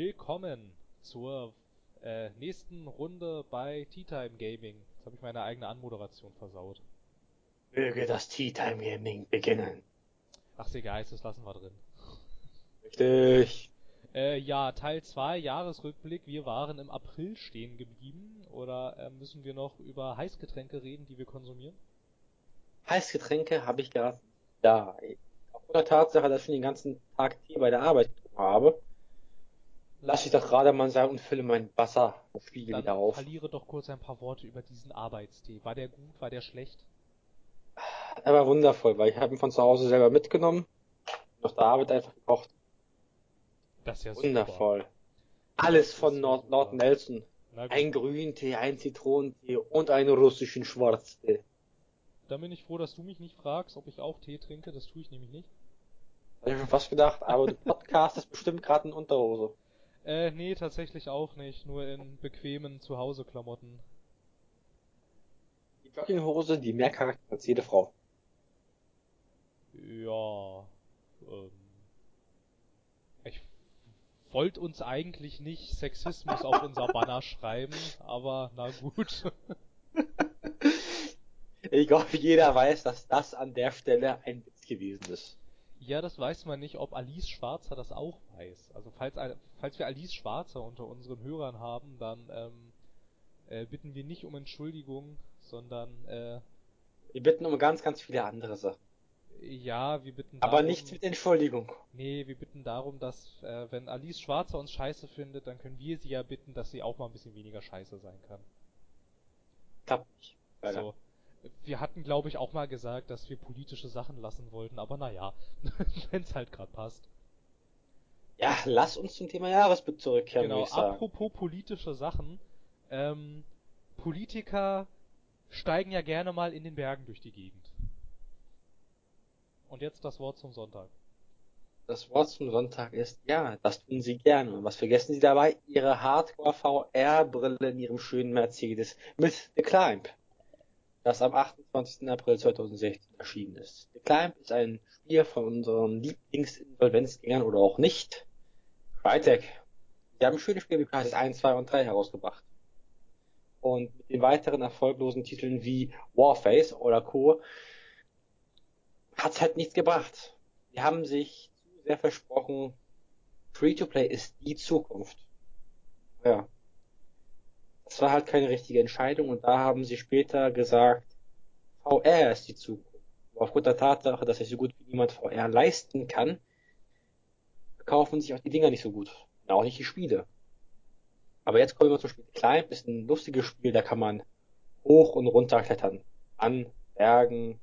willkommen zur äh, nächsten Runde bei Tea Time Gaming. Jetzt habe ich meine eigene Anmoderation versaut. Möge das Tea Time Gaming beginnen. Ach, egal, das lassen wir drin. Richtig. Äh, ja, Teil 2, Jahresrückblick. Wir waren im April stehen geblieben. Oder äh, müssen wir noch über Heißgetränke reden, die wir konsumieren? Heißgetränke habe ich gerade da. Aufgrund der Tatsache, dass ich den ganzen Tag Tee bei der Arbeit habe, lasse ich das gerade mal sein und fülle mein Wasserspiegel wieder auf. verliere doch kurz ein paar Worte über diesen Arbeitstee. War der gut? War der schlecht? Er war wundervoll, weil ich habe ihn von zu Hause selber mitgenommen, auf der Arbeit einfach gekocht. Das ist ja super. Wundervoll. Alles von Nord, super. Nord Nelson. Ein Grüntee, ein Zitronentee und einen russischen Schwarztee. Dann bin ich froh, dass du mich nicht fragst, ob ich auch Tee trinke. Das tue ich nämlich nicht. Hab ich schon fast gedacht, aber du podcastest bestimmt gerade in Unterhose. Äh, nee, tatsächlich auch nicht. Nur in bequemen Zuhause-Klamotten. Die Jogginghose, die mehr Charakter als jede Frau. Ja. Ähm, ich wollte uns eigentlich nicht Sexismus auf unser Banner schreiben, aber na gut. Ich glaube, jeder weiß, dass das an der Stelle ein Witz gewesen ist. Ja, das weiß man nicht, ob Alice Schwarzer das auch weiß. Also falls, falls wir Alice Schwarzer unter unseren Hörern haben, dann ähm, äh, bitten wir nicht um Entschuldigung, sondern äh, Wir bitten um ganz, ganz viele andere Sachen. ja, wir bitten Aber darum, nichts mit Entschuldigung. Nee, wir bitten darum, dass äh, wenn Alice Schwarzer uns scheiße findet, dann können wir sie ja bitten, dass sie auch mal ein bisschen weniger scheiße sein kann. Klappt nicht. Leider. So. Wir hatten, glaube ich, auch mal gesagt, dass wir politische Sachen lassen wollten, aber naja, wenn's halt gerade passt. Ja, lass uns zum Thema Jahresblick zurückkehren, genau, apropos politische Sachen, ähm, Politiker steigen ja gerne mal in den Bergen durch die Gegend. Und jetzt das Wort zum Sonntag. Das Wort zum Sonntag ist, ja, das tun sie gerne. Und was vergessen sie dabei? Ihre Hardcore-VR-Brille in ihrem schönen Mercedes mit The Climb, das am 28. April 2016 erschienen ist. The Climb ist ein Spiel von unseren Lieblingsinsolvenzgängern oder auch nicht. Crytek. Sie haben schöne Spiele wie Crytek 1, 2 und 3 herausgebracht. Und mit den weiteren erfolglosen Titeln wie Warface oder Co. hat's halt nichts gebracht. Die haben sich zu sehr versprochen, Free-to-Play ist die Zukunft. Ja. Das war halt keine richtige Entscheidung und da haben sie später gesagt, VR ist die Zukunft. Aber aufgrund der Tatsache, dass sich so gut wie niemand VR leisten kann, verkaufen sich auch die Dinger nicht so gut. Und auch nicht die Spiele. Aber jetzt kommen wir zum Spiel. Climb ist ein lustiges Spiel, da kann man hoch und runter klettern. An Bergen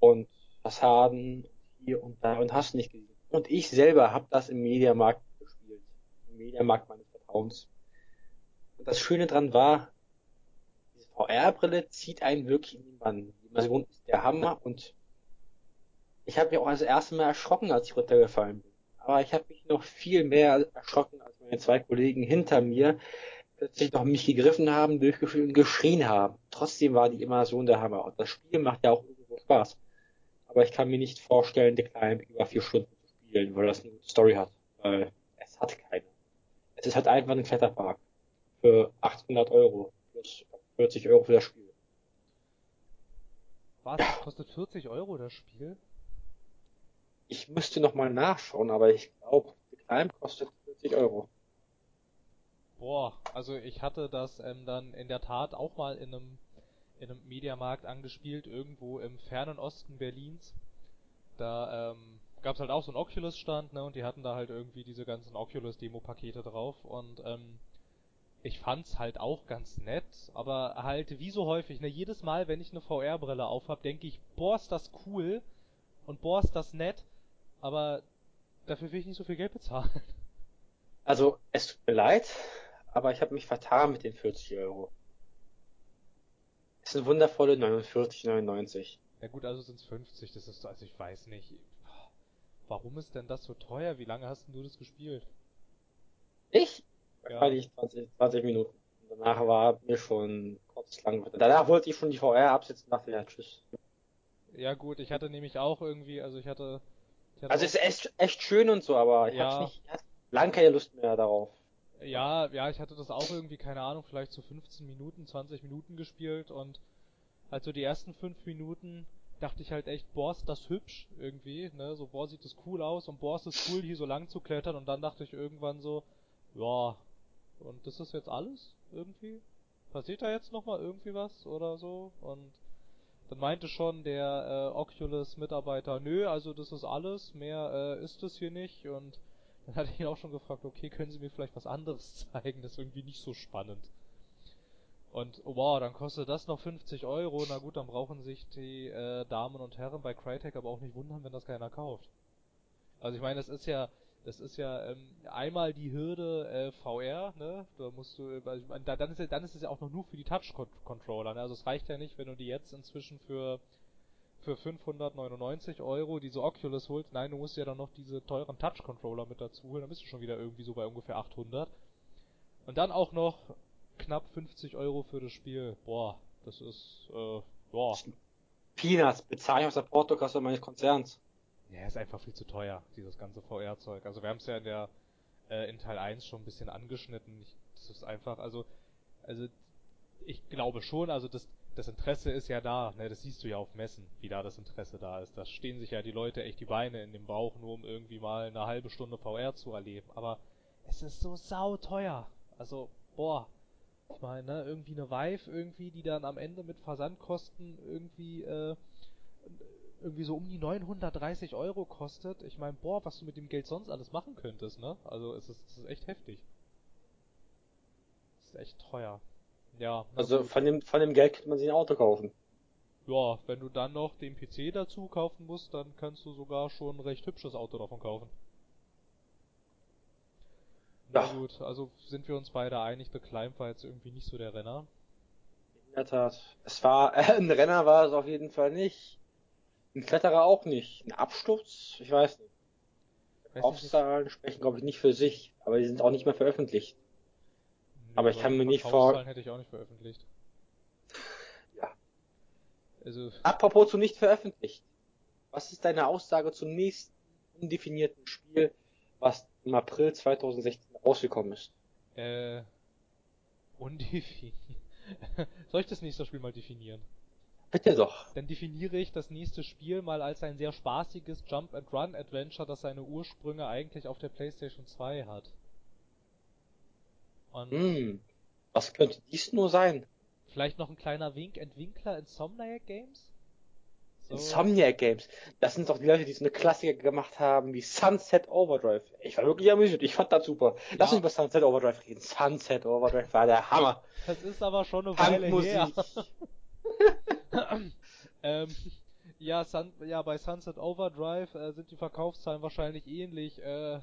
und Fassaden hier und da und hast nicht gesehen. Und ich selber habe das im Mediamarkt gespielt. Im Mediamarkt meines Vertrauens. Und das Schöne dran war, diese VR-Brille zieht einen wirklich in den Bann. Die Immersion ist der Hammer und ich habe mich auch das erste Mal erschrocken, als ich runtergefallen bin. Aber ich habe mich noch viel mehr erschrocken, als meine zwei Kollegen hinter mir plötzlich noch mich gegriffen haben, durchgeführt und geschrien haben. Trotzdem war die Immersion der Hammer. Und das Spiel macht ja auch irgendwo Spaß. Aber ich kann mir nicht vorstellen, The Climb über vier Stunden zu spielen, weil das eine gute Story hat. Weil es hat keine. Es ist halt einfach ein Kletterpark. Für 800 Euro. Plus 40 Euro für das Spiel. Was? Kostet 40 Euro das Spiel? Ich müsste noch mal nachschauen, aber ich glaube, The Climb kostet 40 Euro. Boah, also ich hatte das ähm, dann in der Tat auch mal in einem in einem Mediamarkt angespielt, irgendwo im fernen Osten Berlins. Da ähm, gab's halt auch so einen Oculus-Stand, ne, und die hatten da halt irgendwie diese ganzen Oculus-Demo-Pakete drauf und ähm, ich fand's halt auch ganz nett, aber halt wie so häufig, ne, jedes Mal, wenn ich eine VR-Brille aufhab, denke ich, boah, ist das cool und boah, ist das nett, aber dafür will ich nicht so viel Geld bezahlen. Also, es tut mir leid, aber ich habe mich vertan mit den 40 Euro. Es sind wundervolle 49,99. Ja gut, also sind's 50, das ist, also ich weiß nicht. Warum ist denn das so teuer? Wie lange hast denn du das gespielt? Ich? Ja. Wahrscheinlich 20, 20 Minuten. Danach war mir schon kurz lang. Danach wollte ich schon die VR absetzen und dachte, ja, tschüss. Ja gut, ich hatte nämlich auch irgendwie, also ich ich hatte Also es ist echt, echt schön und so, aber ich Ja. hab's nicht, lang keine Lust mehr darauf. Ja, ja, ich hatte das auch irgendwie, keine Ahnung, vielleicht so 15 Minuten, 20 Minuten gespielt und halt so die ersten 5 Minuten dachte ich halt echt, boah, ist das hübsch irgendwie, ne, so boah, sieht das cool aus und boah, ist das cool, hier so lang zu klettern und dann dachte ich irgendwann so, ja, und das ist jetzt alles irgendwie? Passiert da jetzt nochmal irgendwie was oder so? Und dann meinte schon der äh, Oculus-Mitarbeiter, nö, also das ist alles, mehr äh, ist es hier nicht und dann hatte ich ihn auch schon gefragt, okay, können Sie mir vielleicht was anderes zeigen, das ist irgendwie nicht so spannend. Und oh, wow, dann kostet das noch 50 Euro, na gut, dann brauchen sich die äh, Damen und Herren bei Crytek aber auch nicht wundern, wenn das keiner kauft. Also ich meine, das ist ja, das ist ja ähm, einmal die Hürde äh, VR, ne? Da musst du, also da, dann ist ja, dann ist es ja auch noch nur für die Touch-Controller, ne? Also es reicht ja nicht, wenn du die jetzt inzwischen für für 599 Euro diese Oculus holst. Nein, du musst ja dann noch diese teuren Touch-Controller mit dazu holen, dann bist du schon wieder irgendwie so bei ungefähr 800. Und dann auch noch knapp 50 Euro für das Spiel. Boah, das ist, äh, boah. Peanuts, Bezeichnung der Portokasse meines Konzerns. Ja, ist einfach viel zu teuer, dieses ganze VR-Zeug. Also wir haben es ja in der äh, in Teil 1 schon ein bisschen angeschnitten. Ich, das ist einfach, also, also ich glaube schon, also das, das Interesse ist ja da, ne, das siehst du ja auf Messen, wie da das Interesse da ist. Da stehen sich ja die Leute echt die Beine in den Bauch, nur um irgendwie mal eine halbe Stunde VR zu erleben. Aber es ist so sauteuer. Also, boah. Ich meine, ne, irgendwie eine Vive irgendwie, die dann am Ende mit Versandkosten irgendwie, äh, irgendwie so um die 930 Euro kostet. Ich meine, boah, was du mit dem Geld sonst alles machen könntest, ne? Also es ist, es ist echt heftig. Es ist echt teuer. Ja. Also von dem, von dem Geld könnte man sich ein Auto kaufen. Ja, wenn du dann noch den PC dazu kaufen musst, dann kannst du sogar schon ein recht hübsches Auto davon kaufen. Na ja. gut, also sind wir uns beide einig, The Climb war jetzt irgendwie nicht so der Renner. In der Tat. Es war, äh, ein Renner war es auf jeden Fall nicht. Ein Kletterer auch nicht. Ein Absturz? Ich weiß nicht. Verkaufszahlen sprechen, glaube ich, nicht für sich, aber die sind auch nicht mehr veröffentlicht. Nö, aber ich kann mir nicht vor. hätte ich auch nicht veröffentlicht. Ja. Also. Apropos zu nicht veröffentlicht. Was ist deine Aussage zum nächsten undefinierten Spiel, was im April 2016 rausgekommen ist? Äh. Undefiniert. Soll ich das nächste Spiel mal definieren? Bitte doch. Dann definiere ich das nächste Spiel mal als ein sehr spaßiges Jump-and-Run-Adventure, das seine Ursprünge eigentlich auf der PlayStation 2 hat. Und hm, was könnte dies nur sein? Vielleicht noch ein kleiner Wink-Entwinkler Insomniac Games? So. Insomniac Games. Das sind doch die Leute, die so eine Klassiker gemacht haben wie Sunset Overdrive. Ich war wirklich amüsiert. Ich fand das super. Ja. Lass uns über Sunset Overdrive reden. Sunset Overdrive war der Hammer. Das ist aber schon eine Weile her. ähm, ja, Sun, ja, bei Sunset Overdrive äh, sind die Verkaufszahlen wahrscheinlich ähnlich, äh,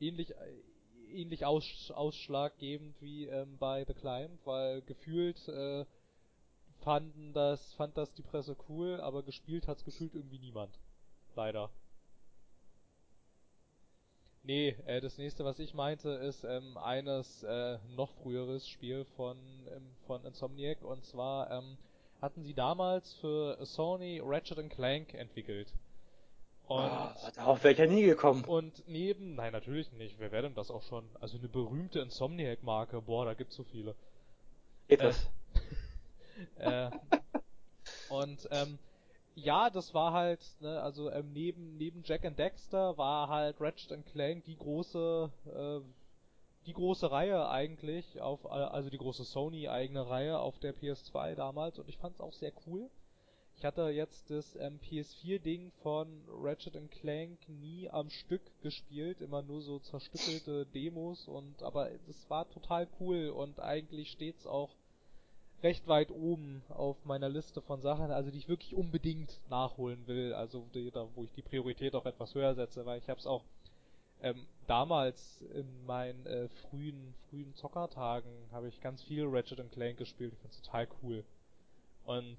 ähnlich, äh, ähnlich aus, ausschlaggebend wie ähm, bei The Climb, weil gefühlt äh, fanden das, fand das die Presse cool, aber gespielt hat's gefühlt irgendwie niemand. Leider. Nee, äh, das nächste, was ich meinte, ist ähm, eines äh, noch früheres Spiel von, ähm, von Insomniac und zwar ähm, hatten sie damals für Sony Ratchet Clank entwickelt. Und oh, darauf wäre ich ja nie gekommen. Und neben, nein, natürlich nicht, wer wäre denn das auch schon? Also eine berühmte Insomniac-Marke, boah, da gibt's so viele. Geht das? Äh, äh, und, ähm, ja, das war halt, ne, also ähm, neben, neben Jack and Dexter war halt Ratchet Clank die große, äh, die große Reihe eigentlich, auf, also die große Sony eigene Reihe auf der PS2 damals und ich fand es auch sehr cool. Ich hatte jetzt das ähm, PS4-Ding von Ratchet Clank nie am Stück gespielt, immer nur so zerstückelte Demos und aber es war total cool und eigentlich steht's auch recht weit oben auf meiner Liste von Sachen, also die ich wirklich unbedingt nachholen will, also da wo ich die Priorität auch etwas höher setze, weil ich habe es auch ähm, damals in meinen äh, frühen, frühen Zockertagen habe ich ganz viel Ratchet Clank gespielt. Ich find's total cool. Und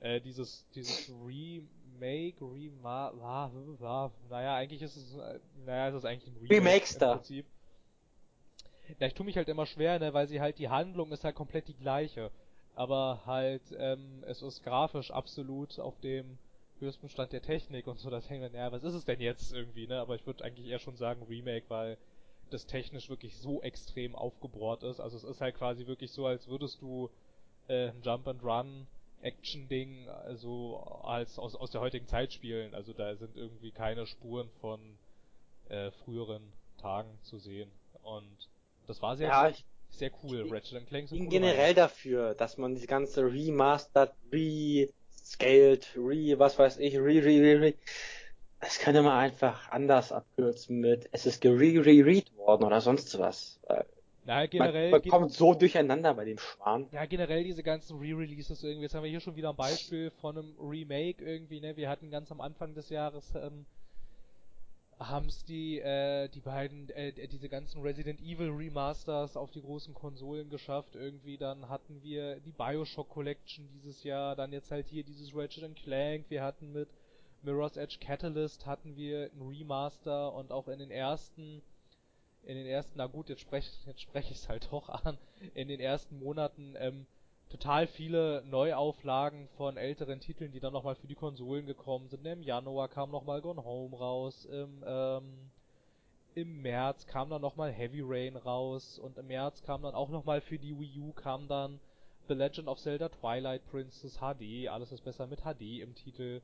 äh, dieses, dieses Remake, Rema, war, war, naja, eigentlich ist es, äh, naja, ist es eigentlich ein Remake Remakester. im Prinzip. Ja, ich tue mich halt immer schwer, ne, weil sie halt, die Handlung ist halt komplett die gleiche. Aber halt, ähm, es ist grafisch absolut auf dem höchsten Stand der Technik und so, das hängt dann, ja, was ist es denn jetzt irgendwie, ne? Aber ich würde eigentlich eher schon sagen Remake, weil das technisch wirklich so extrem aufgebohrt ist. Also es ist halt quasi wirklich so, als würdest du äh, ein Jump and Run Action-Ding also als aus, aus der heutigen Zeit spielen. Also da sind irgendwie keine Spuren von äh, früheren Tagen zu sehen. Und das war sehr, Ja, ich sehr cool. Ratchet Clank sind bin generell dafür, dass man diese ganze Remastered, Rescaled, Re, was weiß ich, Re, Re, Re, Re, das könnte man einfach anders abkürzen mit, es ist gere-re-read worden oder sonst was. Weil Na, generell, man, man kommt so durcheinander bei dem Schwan. ja, generell diese ganzen Re-Releases irgendwie. Jetzt haben wir hier schon wieder ein Beispiel von einem Remake irgendwie, ne? Wir hatten ganz am Anfang des Jahres, ähm, haben's die, äh, die beiden, äh, diese ganzen Resident Evil Remasters auf die großen Konsolen geschafft. Irgendwie dann hatten wir die Bioshock Collection dieses Jahr, dann jetzt halt hier dieses Ratchet Clank. Wir hatten mit Mirror's Edge Catalyst hatten wir ein Remaster und auch in den ersten, in den ersten, na gut, jetzt spreche jetzt spreche ich es halt doch an, in den ersten Monaten ähm, total viele Neuauflagen von älteren Titeln, die dann nochmal für die Konsolen gekommen sind. Im Januar kam nochmal Gone Home raus, im, ähm, im März kam dann nochmal Heavy Rain raus und im März kam dann auch nochmal für die Wii U kam dann The Legend of Zelda Twilight Princess HD, alles ist besser mit HD im Titel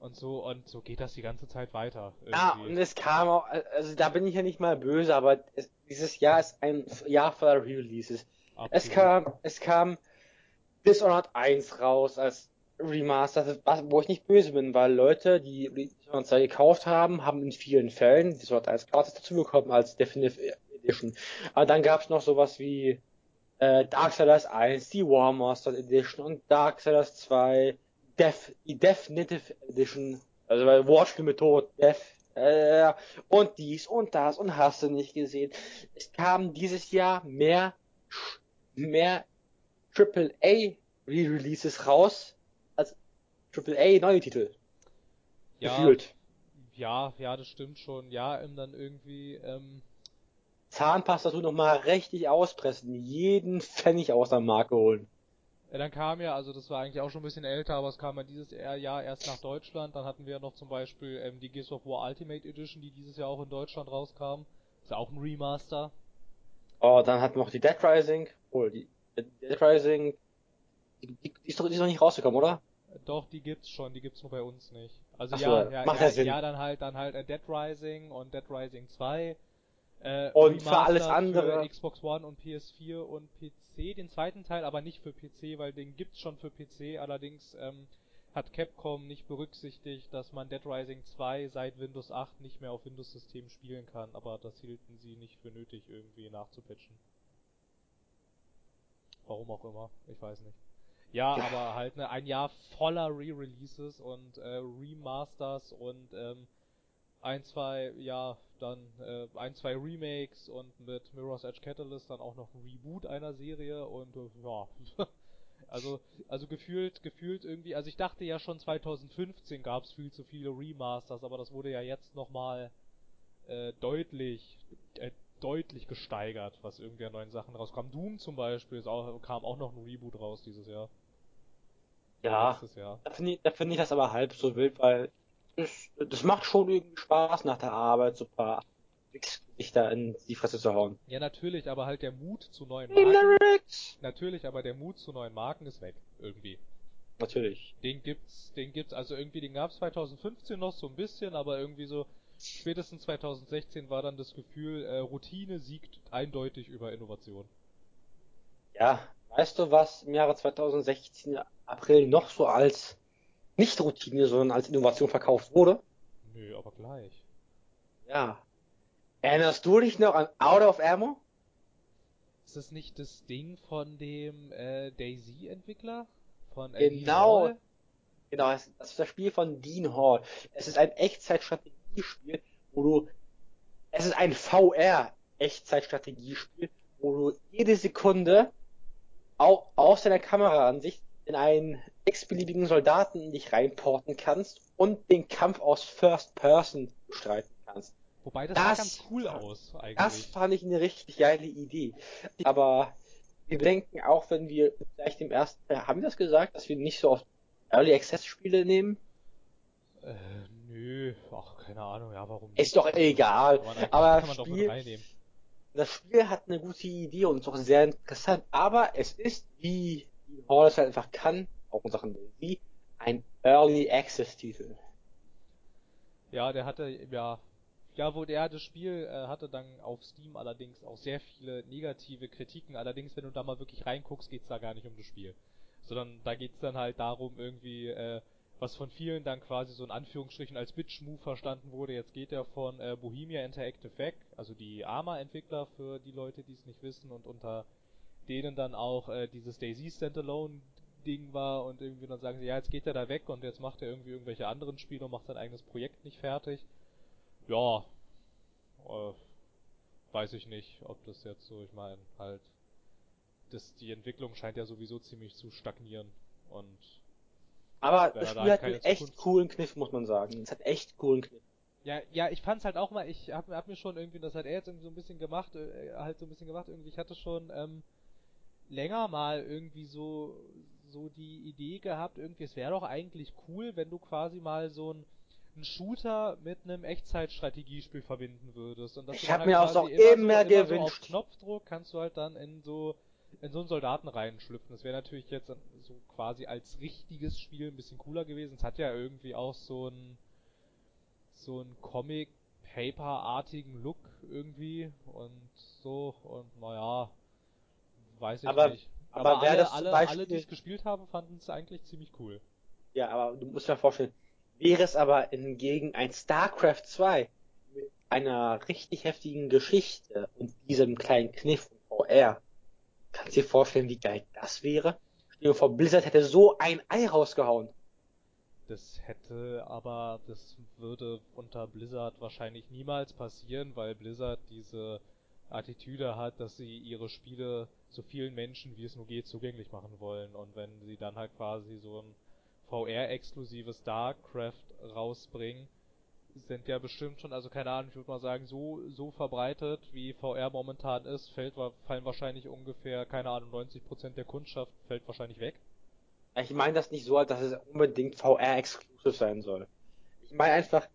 und so und so geht das die ganze Zeit weiter. Ja, irgendwie. und es kam auch, also da bin ich ja nicht mal böse, aber es, dieses Jahr ist ein Jahr voller Re-Releases. Es Absolut. kam, es kam Dishonored 1 raus als Remaster, wo ich nicht böse bin, weil Leute, die Dishonored 2 gekauft haben, haben in vielen Fällen Dishonored 1 gratis dazu bekommen als Definitive Edition. Aber dann gab es noch sowas wie äh, Darksiders 1, die War Master Edition und Darksiders 2, Def, die Definitive Edition, also bei Wortspiel mit Tod, Def, äh, und dies und das und hast du nicht gesehen. Es kam dieses Jahr mehr, mehr AAA Re-Releases raus als AAA neue Titel. ja, Gefühlt. ja, ja, das stimmt schon. Ja, dann irgendwie, ähm, Zahnpasta tun noch mal richtig auspressen, jeden Pfennig aus der Marke holen. Ja, dann kam ja, also das war eigentlich auch schon ein bisschen älter, aber es kam ja dieses Jahr erst nach Deutschland. Dann hatten wir noch zum Beispiel ähm, die Gears of War Ultimate Edition, die dieses Jahr auch in Deutschland rauskam. Ist ja auch ein Remaster. Oh, dann hatten wir noch die Dead Rising. Oh, die Dead Rising, die, die, die, ist doch, die ist noch nicht rausgekommen, oder? Doch, die gibt's schon, die gibt's nur bei uns nicht. Also Ach so, ja, ja, macht ja, ja ja, dann halt, dann halt äh, Dead Rising und Dead Rising 2. Äh, Und für alles andere- Für Xbox One und PS4 und PC, den zweiten Teil aber nicht für PC, weil den gibt's schon für PC, allerdings ähm, hat Capcom nicht berücksichtigt, dass man Dead Rising 2 seit Windows 8 nicht mehr auf Windows-Systemen spielen kann, aber das hielten sie nicht für nötig irgendwie nachzupatchen. Warum auch immer, ich weiß nicht. Ja, Ja. aber halt ne, ein Jahr voller Re-Releases und äh, Remasters und ähm, ein, zwei, ja, dann äh, ein, zwei Remakes und mit Mirror's Edge Catalyst dann auch noch ein Reboot einer Serie und äh, ja, also also gefühlt gefühlt irgendwie, also ich dachte ja schon 2015 gab's viel zu viele Remasters, aber das wurde ja jetzt nochmal äh, deutlich deutlich gesteigert, was irgendwie an neuen Sachen rauskam. Doom zum Beispiel auch, kam auch noch ein Reboot raus dieses Jahr. Ja, Jahr. da finde ich, da finde ich das aber halb so wild, weil das, das macht schon irgendwie Spaß nach der Arbeit, so ein paar sich da in die Fresse zu hauen. Ja, natürlich, aber halt der Mut zu neuen Marken. Natürlich, aber der Mut zu neuen Marken ist weg. Irgendwie. Natürlich. Den gibt's, den gibt's, also irgendwie, den gab's 2015 noch so ein bisschen, aber irgendwie so, spätestens 2016 war dann das Gefühl, äh, Routine siegt eindeutig über Innovation. Ja, weißt du, was im Jahre 2016 April noch so als nicht Routine, sondern als Innovation verkauft wurde? Nö, aber gleich. Ja. Erinnerst du dich noch an Out of Ammo? Ist das nicht das Ding von dem äh, Daisy-Entwickler? Von Dean Genau. Hall? Genau, das das ist das Spiel von Dean Hall. Es ist ein Echtzeitstrategiespiel, wo du, es ist ein VR-Echtzeitstrategiespiel, wo du jede Sekunde au aus deiner Kameraansicht in einen x-beliebigen Soldaten in dich reinporten kannst und den Kampf aus First Person bestreiten kannst. Wobei das, Das- ganz cool aus, eigentlich. Das fand ich eine richtig geile Idee. Aber wir bedenken auch, wenn wir vielleicht im ersten Teil, haben wir das gesagt, dass wir nicht so oft Early Access Spiele nehmen? Äh, nö, ach, keine Ahnung, ja, warum Ist doch egal. Aber doch Spiel. Das Spiel hat eine gute Idee und ist auch sehr interessant, aber es ist, wie Horus halt einfach kann, auch in Sachen wie ein Early Access Titel. Ja, der hatte, ja, ja, wo der das Spiel äh, hatte dann auf Steam allerdings auch sehr viele negative Kritiken. Allerdings, wenn du da mal wirklich reinguckst, geht's da gar nicht um das Spiel, sondern da geht's dann halt darum irgendwie, äh, was von vielen dann quasi so in Anführungsstrichen als Bitch-Move verstanden wurde. Jetzt geht er von äh, Bohemia Interactive weg, also die Arma-Entwickler für die Leute, die es nicht wissen und unter denen dann auch äh, dieses Daisy Standalone Ding war und irgendwie dann sagen sie, ja, jetzt geht er da weg und jetzt macht er irgendwie irgendwelche anderen Spiele und macht sein eigenes Projekt nicht fertig. Ja, äh, weiß ich nicht, ob das jetzt so, ich meine, halt, das, die Entwicklung scheint ja sowieso ziemlich zu stagnieren und aber das Spiel hat einen echt coolen Kniff, muss man sagen. Es hat echt coolen Kniff. Ja, ja, ich fand's halt auch mal, ich hab, hab mir schon irgendwie, das hat er jetzt irgendwie so ein bisschen gemacht, äh, halt so ein bisschen gemacht, irgendwie, ich hatte schon, ähm, länger mal irgendwie so, so die Idee gehabt, irgendwie, es wäre doch eigentlich cool, wenn du quasi mal so ein, ein Shooter mit einem Echtzeitstrategiespiel verbinden würdest. Und das ich habe mir auch so immer, so, gewünscht. So auf Knopfdruck kannst du halt dann in so in so einen Soldaten reinschlüpfen. Das wäre natürlich jetzt so quasi als richtiges Spiel ein bisschen cooler gewesen. Es hat ja irgendwie auch so ein so ein Comic Paper artigen Look irgendwie und so und naja, weiß ich aber, nicht. Aber, aber alle, alle, Beispiel... alle, die es gespielt haben, fanden es eigentlich ziemlich cool. Ja, aber du musst dir vorstellen, wäre es aber hingegen ein StarCraft 2 mit einer richtig heftigen Geschichte und diesem kleinen Kniff VR, kannst du dir vorstellen, wie geil das wäre? Stell vor, Blizzard hätte so ein Ei rausgehauen. Das hätte aber, das würde unter Blizzard wahrscheinlich niemals passieren, weil Blizzard diese Attitüde hat, dass sie ihre Spiele so vielen Menschen wie es nur geht zugänglich machen wollen. Und wenn sie dann halt quasi so ein VR-exklusives StarCraft rausbringen, sind ja bestimmt schon, also keine Ahnung, ich würde mal sagen, so, so verbreitet wie VR momentan ist, fällt, fallen wahrscheinlich ungefähr, keine Ahnung, 90% der Kundschaft fällt wahrscheinlich weg. Ich meine das nicht so, dass es unbedingt VR-exclusive sein soll. Ich meine einfach,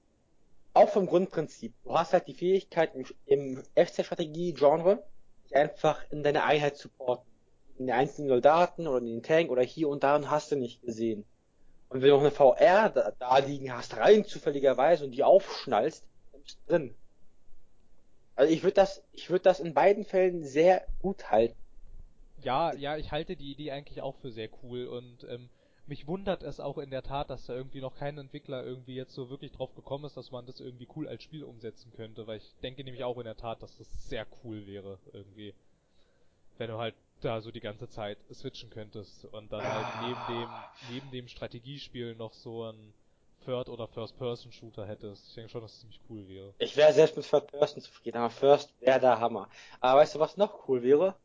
auch vom Grundprinzip. Du hast halt die Fähigkeit im, im FC-Strategie-Genre, dich einfach in deine Einheit zu porten. In den einzelnen Soldaten oder in den Tank oder hier und da und hast du nicht gesehen. Und wenn du noch eine VR da, da liegen hast, rein zufälligerweise und die aufschnallst, dann bist du drin. Also ich würde das, ich würde das in beiden Fällen sehr gut halten. Ja, ja, ich halte die Idee eigentlich auch für sehr cool und ähm, mich wundert es auch in der Tat, dass da irgendwie noch kein Entwickler irgendwie jetzt so wirklich drauf gekommen ist, dass man das irgendwie cool als Spiel umsetzen könnte, weil ich denke nämlich auch in der Tat, dass das sehr cool wäre irgendwie. Wenn du halt da so die ganze Zeit switchen könntest und dann halt neben dem, neben dem Strategiespiel noch so ein Third- oder First-Person-Shooter hättest. Ich denke schon, dass es ziemlich cool wäre. Ich wäre selbst mit Third-Person zufrieden, aber First wäre der Hammer. Aber weißt du, was noch cool wäre?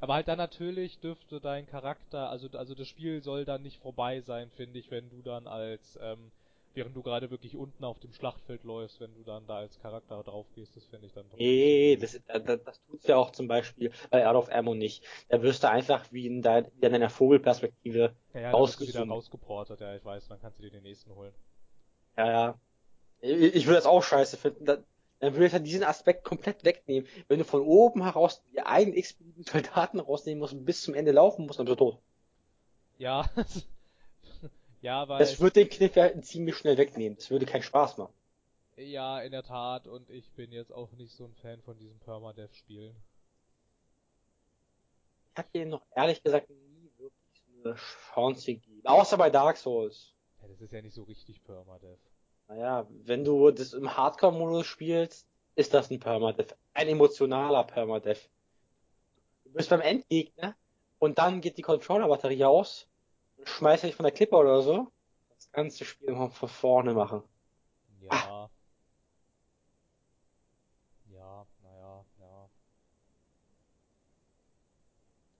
Aber halt dann natürlich dürfte dein Charakter, also, also das Spiel soll dann nicht vorbei sein, finde ich, wenn du dann als, ähm, während du gerade wirklich unten auf dem Schlachtfeld läufst, wenn du dann da als Charakter drauf gehst, das finde ich dann Nee, das, das, das tut's ja auch zum Beispiel bei Out of Ammo nicht. Da wirst du einfach wie in, dein, in deiner Vogelperspektive ja, ja, wieder rausgeportet, ja, ich weiß, dann kannst du dir den nächsten holen. Ja, ja. Ich, ich würde das auch scheiße finden dann würde ich halt diesen Aspekt komplett wegnehmen. Wenn du von oben heraus die eigenen x-beliebigen Soldaten rausnehmen musst und bis zum Ende laufen musst, dann bist du tot. Ja, ja, weil... Das würde den Kniff ja ziemlich schnell wegnehmen. Das würde keinen Spaß machen. Ja, in der Tat, und ich bin jetzt auch nicht so ein Fan von diesen Permadeath-Spielen. Ich habe denen noch ehrlich gesagt nie wirklich so eine Chance gegeben. Außer bei Dark Souls. Ja, das ist ja nicht so richtig Permadeath. Naja, wenn du das im Hardcore-Modus spielst, ist das ein Permadeath. Ein emotionaler Permadeath. Du bist beim Endgegner und dann geht die Controller-Batterie aus und schmeißt dich von der Klippe oder so. Das ganze Spiel mal von vorne machen. Ja. Ah. Ja, naja, ja.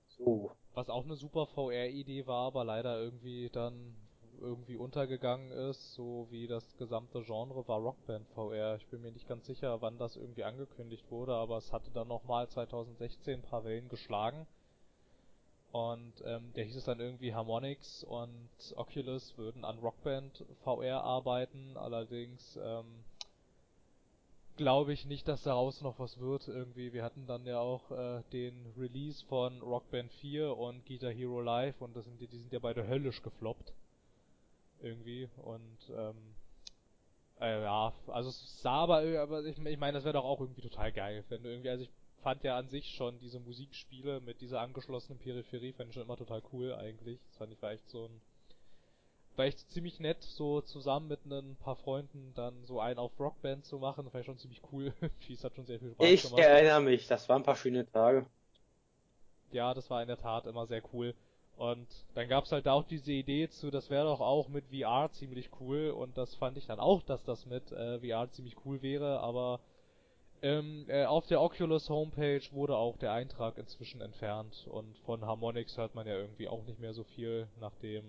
So. Was auch eine super VR-Idee war, aber leider irgendwie dann irgendwie untergegangen ist, so wie das gesamte Genre, war Rockband VR. Ich bin mir nicht ganz sicher, wann das irgendwie angekündigt wurde, aber es hatte dann nochmal 2016 ein paar Wellen geschlagen. Und ähm, der hieß es dann irgendwie Harmonix und Oculus würden an Rockband VR arbeiten, allerdings ähm, glaube ich nicht, dass daraus noch was wird irgendwie. Wir hatten dann ja auch äh, den Release von Rock Band 4 und Guitar Hero Live und das sind die, die sind ja beide höllisch gefloppt. Irgendwie und ähm, äh, ja, also es sah aber, aber ich, ich meine, das wäre doch auch irgendwie total geil, wenn du irgendwie, also ich fand ja an sich schon diese Musikspiele mit dieser angeschlossenen Peripherie, fand ich schon immer total cool eigentlich. Das fand ich war echt so ein war echt ziemlich nett, so zusammen mit ein paar Freunden dann so einen auf Rockband zu machen. Das war schon ziemlich cool. es hat schon sehr viel Spaß ich gemacht. Ich erinnere mich, das waren ein paar schöne Tage. Ja, das war in der Tat immer sehr cool. Und dann gab's halt auch diese Idee zu, das wäre doch auch mit VR ziemlich cool. Und das fand ich dann auch, dass das mit äh, VR ziemlich cool wäre. Aber ähm, äh, auf der Oculus Homepage wurde auch der Eintrag inzwischen entfernt. Und von Harmonix hört man ja irgendwie auch nicht mehr so viel, nachdem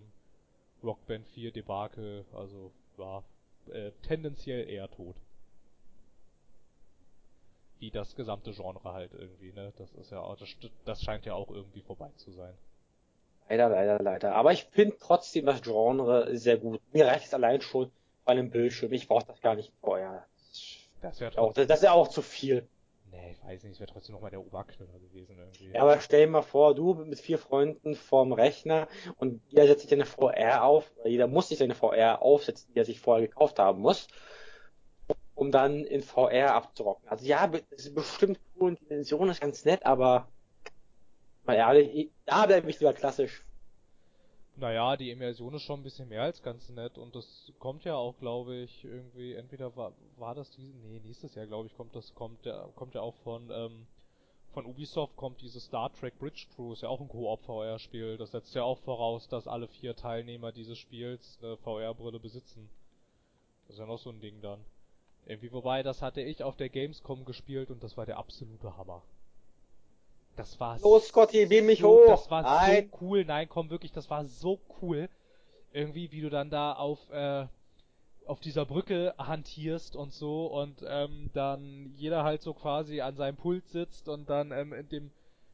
Rock Band 4 Debakel, also war äh, tendenziell eher tot. Wie das gesamte Genre halt irgendwie, ne? Das ist ja auch, das, das scheint ja auch irgendwie vorbei zu sein. Leider, leider, leider. Aber ich finde trotzdem das Genre sehr gut. Mir reicht es allein schon bei einem Bildschirm. Ich brauche das gar nicht vorher. Das wäre auch, das, das ist ja auch zu viel. Nee, ich weiß nicht, es wäre trotzdem nochmal der Oberknüller gewesen irgendwie. Ja, aber stell dir mal vor, du mit vier Freunden vorm Rechner und jeder setzt sich eine VR auf, oder jeder muss sich eine VR aufsetzen, die er sich vorher gekauft haben muss, um dann in VR abzurocken. Also ja, das ist bestimmt cool und die Dimension ist ganz nett, aber mal ehrlich, da bleibe ich lieber klassisch. Naja, die Immersion ist schon ein bisschen mehr als ganz nett und das kommt ja auch, glaube ich, irgendwie, entweder war, war das diese, nee, nächstes Jahr, glaube ich, kommt das, kommt der, kommt ja auch von, ähm, von Ubisoft kommt dieses Star Trek Bridge Crew, ist ja auch ein Koop-VR-Spiel. Das setzt ja auch voraus, dass alle vier Teilnehmer dieses Spiels eine VR-Brille besitzen. Das ist ja noch so ein Ding dann. Irgendwie, wobei, das hatte ich auf der Gamescom gespielt und das war der absolute Hammer. Das war Los, Scotty, beam mich so, hoch! Das war Nein. so cool. Nein, komm, wirklich, das war so cool. Irgendwie, wie du dann da auf, äh, auf dieser Brücke hantierst und so und ähm, dann jeder halt so quasi an seinem Pult sitzt und dann ähm, in dem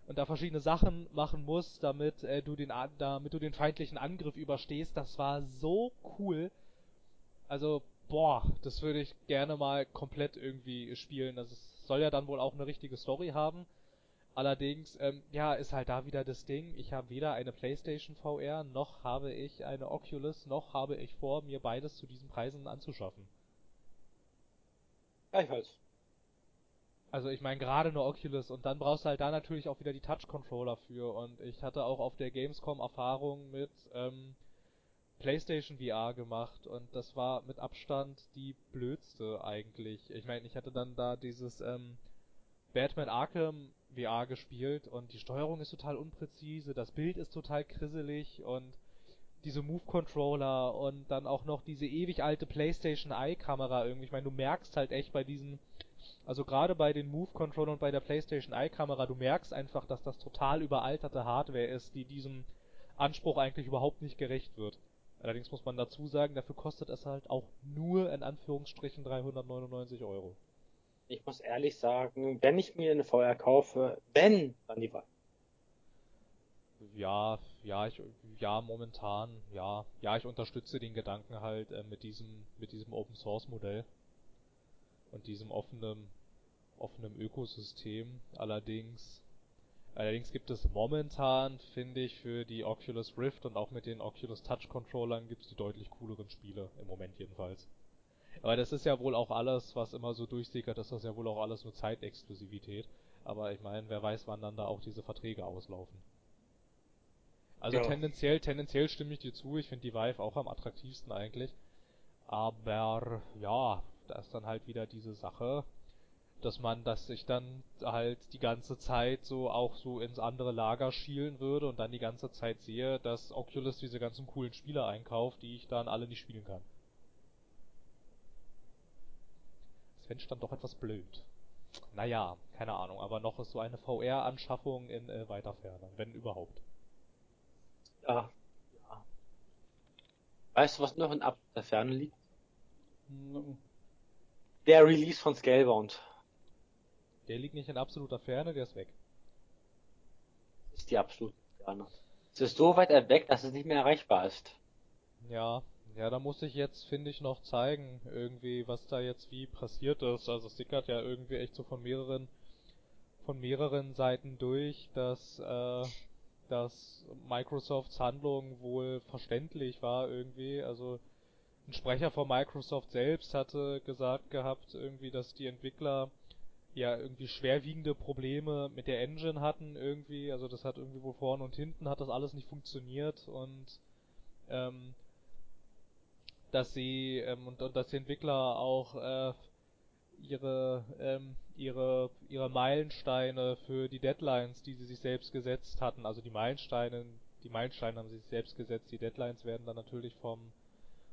und da verschiedene Sachen machen muss, damit äh, du den damit du den feindlichen Angriff überstehst. Das war so cool. Also boah, das würde ich gerne mal komplett irgendwie spielen. Das ist, soll ja dann wohl auch eine richtige Story haben. Allerdings, ähm, ja, ist halt da wieder das Ding. Ich habe weder eine PlayStation VR, noch habe ich eine Oculus, noch habe ich vor, mir beides zu diesen Preisen anzuschaffen. Gleichfalls. Also ich meine gerade eine Oculus und dann brauchst du halt da natürlich auch wieder die Touch-Controller für und ich hatte auch auf der Gamescom Erfahrung mit ähm, PlayStation VR gemacht und das war mit Abstand die blödste eigentlich. Ich meine, ich hatte dann da dieses ähm, Batman Arkham VR gespielt und die Steuerung ist total unpräzise, das Bild ist total krisselig und diese Move Controller und dann auch noch diese ewig alte PlayStation Eye Kamera irgendwie. Ich meine, du merkst halt echt bei diesen also gerade bei den Move Controller und bei der PlayStation Eye Kamera, du merkst einfach, dass das total überalterte Hardware ist, die diesem Anspruch eigentlich überhaupt nicht gerecht wird. Allerdings muss man dazu sagen, dafür kostet es halt auch nur in Anführungsstrichen 399 Euro ich muss ehrlich sagen, wenn ich mir eine VR kaufe, wenn, dann die Wahl. Ja, ja, ich, ja, momentan, ja, ja, ich unterstütze den Gedanken halt äh, mit diesem, mit diesem Open Source Modell und diesem offenen, offenen Ökosystem. Allerdings, allerdings gibt es momentan, finde ich, für die Oculus Rift und auch mit den Oculus Touch Controllern gibt es die deutlich cooleren Spiele im Moment jedenfalls. Aber das ist ja wohl auch alles, was immer so durchsickert, das ist ja wohl auch alles nur Zeitexklusivität. Aber ich meine, wer weiß, wann dann da auch diese Verträge auslaufen. Also ja. tendenziell, tendenziell stimme ich dir zu, ich finde die Vive auch am attraktivsten eigentlich. Aber ja, da ist dann halt wieder diese Sache, dass man, dass ich dann halt die ganze Zeit so auch so ins andere Lager schielen würde und dann die ganze Zeit sehe, dass Oculus diese ganzen coolen Spiele einkauft, die ich dann alle nicht spielen kann. Fände dann doch etwas blöd. Naja, keine Ahnung, aber noch ist so eine VR-Anschaffung in äh, weiter Ferne, wenn überhaupt. Ja, ja. Weißt du, was noch in der Ferne liegt? Mhm. Der Release von Scalebound. Der liegt nicht in absoluter Ferne, der ist weg. Ist die absolute Ferne. Es ist so weit weg, dass es nicht mehr erreichbar ist. Ja, Ja, da muss ich jetzt, finde ich, noch zeigen, irgendwie, was da jetzt wie passiert ist. Also es sickert ja irgendwie echt so von mehreren, von mehreren Seiten durch, dass, äh, dass Microsofts Handlung wohl verständlich war irgendwie. Also ein Sprecher von Microsoft selbst hatte gesagt gehabt, irgendwie, dass die Entwickler ja irgendwie schwerwiegende Probleme mit der Engine hatten irgendwie. Also das hat irgendwie wohl vorne und hinten hat das alles nicht funktioniert und ähm, dass sie ähm, und, und dass die Entwickler auch äh, ihre ähm, ihre ihre Meilensteine für die Deadlines, die sie sich selbst gesetzt hatten, also die Meilensteine, die Meilensteine haben sie sich selbst gesetzt, die Deadlines werden dann natürlich vom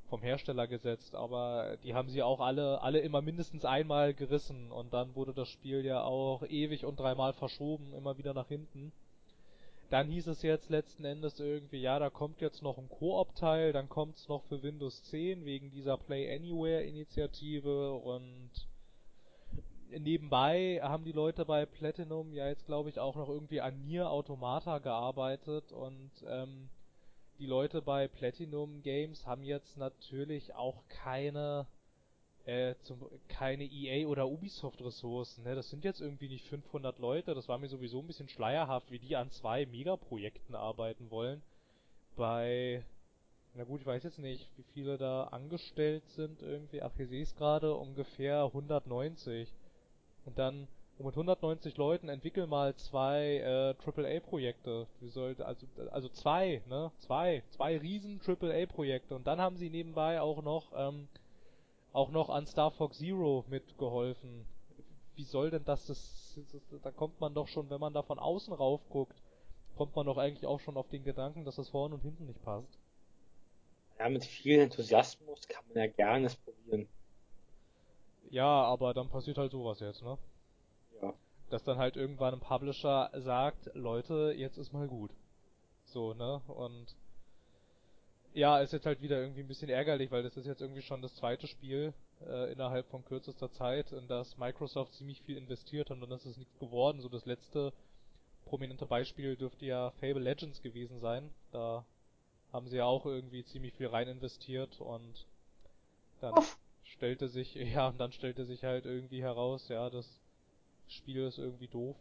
vom Hersteller gesetzt, aber die haben sie auch alle alle immer mindestens einmal gerissen und dann wurde das Spiel ja auch ewig und dreimal verschoben, immer wieder nach hinten. Dann hieß es jetzt letzten Endes irgendwie, ja, da kommt jetzt noch ein Koop-Teil, dann kommt's noch für Windows 10 wegen dieser Play Anywhere Initiative und nebenbei haben die Leute bei Platinum ja jetzt glaube ich auch noch irgendwie an Nier Automata gearbeitet und ähm, die Leute bei Platinum Games haben jetzt natürlich auch keine äh, zum, keine EA oder Ubisoft Ressourcen, ne? Das sind jetzt irgendwie nicht 500 Leute, das war mir sowieso ein bisschen schleierhaft, wie die an zwei Megaprojekten arbeiten wollen. Bei, na gut, ich weiß jetzt nicht, wie viele da angestellt sind irgendwie, ach, hier sehe ich gerade, ungefähr 190. Und dann, und mit 190 Leuten entwickel mal zwei äh, AAA-Projekte. Wie sollte, also, also zwei, ne? Zwei, zwei riesen AAA-Projekte. Und dann haben sie nebenbei auch noch ähm, auch noch an Star Fox Zero mitgeholfen. Wie soll denn das, das, das, da kommt man doch schon, wenn man da von außen rauf guckt, kommt man doch eigentlich auch schon auf den Gedanken, dass das vorne und hinten nicht passt. Ja, mit viel Enthusiasmus kann man ja gerne es probieren. Ja, aber dann passiert halt sowas jetzt, ne? Ja. Dass dann halt irgendwann ein Publisher sagt, Leute, jetzt ist mal gut. So, ne? Und ja, ist jetzt halt wieder irgendwie ein bisschen ärgerlich, weil das ist jetzt irgendwie schon das zweite Spiel äh, innerhalb von kürzester Zeit, in das Microsoft ziemlich viel investiert hat und dann ist es nichts geworden. So das letzte prominente Beispiel dürfte ja Fable Legends gewesen sein. Da haben sie ja auch irgendwie ziemlich viel rein investiert und dann Uff. stellte sich, ja, und dann stellte sich halt irgendwie heraus, ja, das Spiel ist irgendwie doof.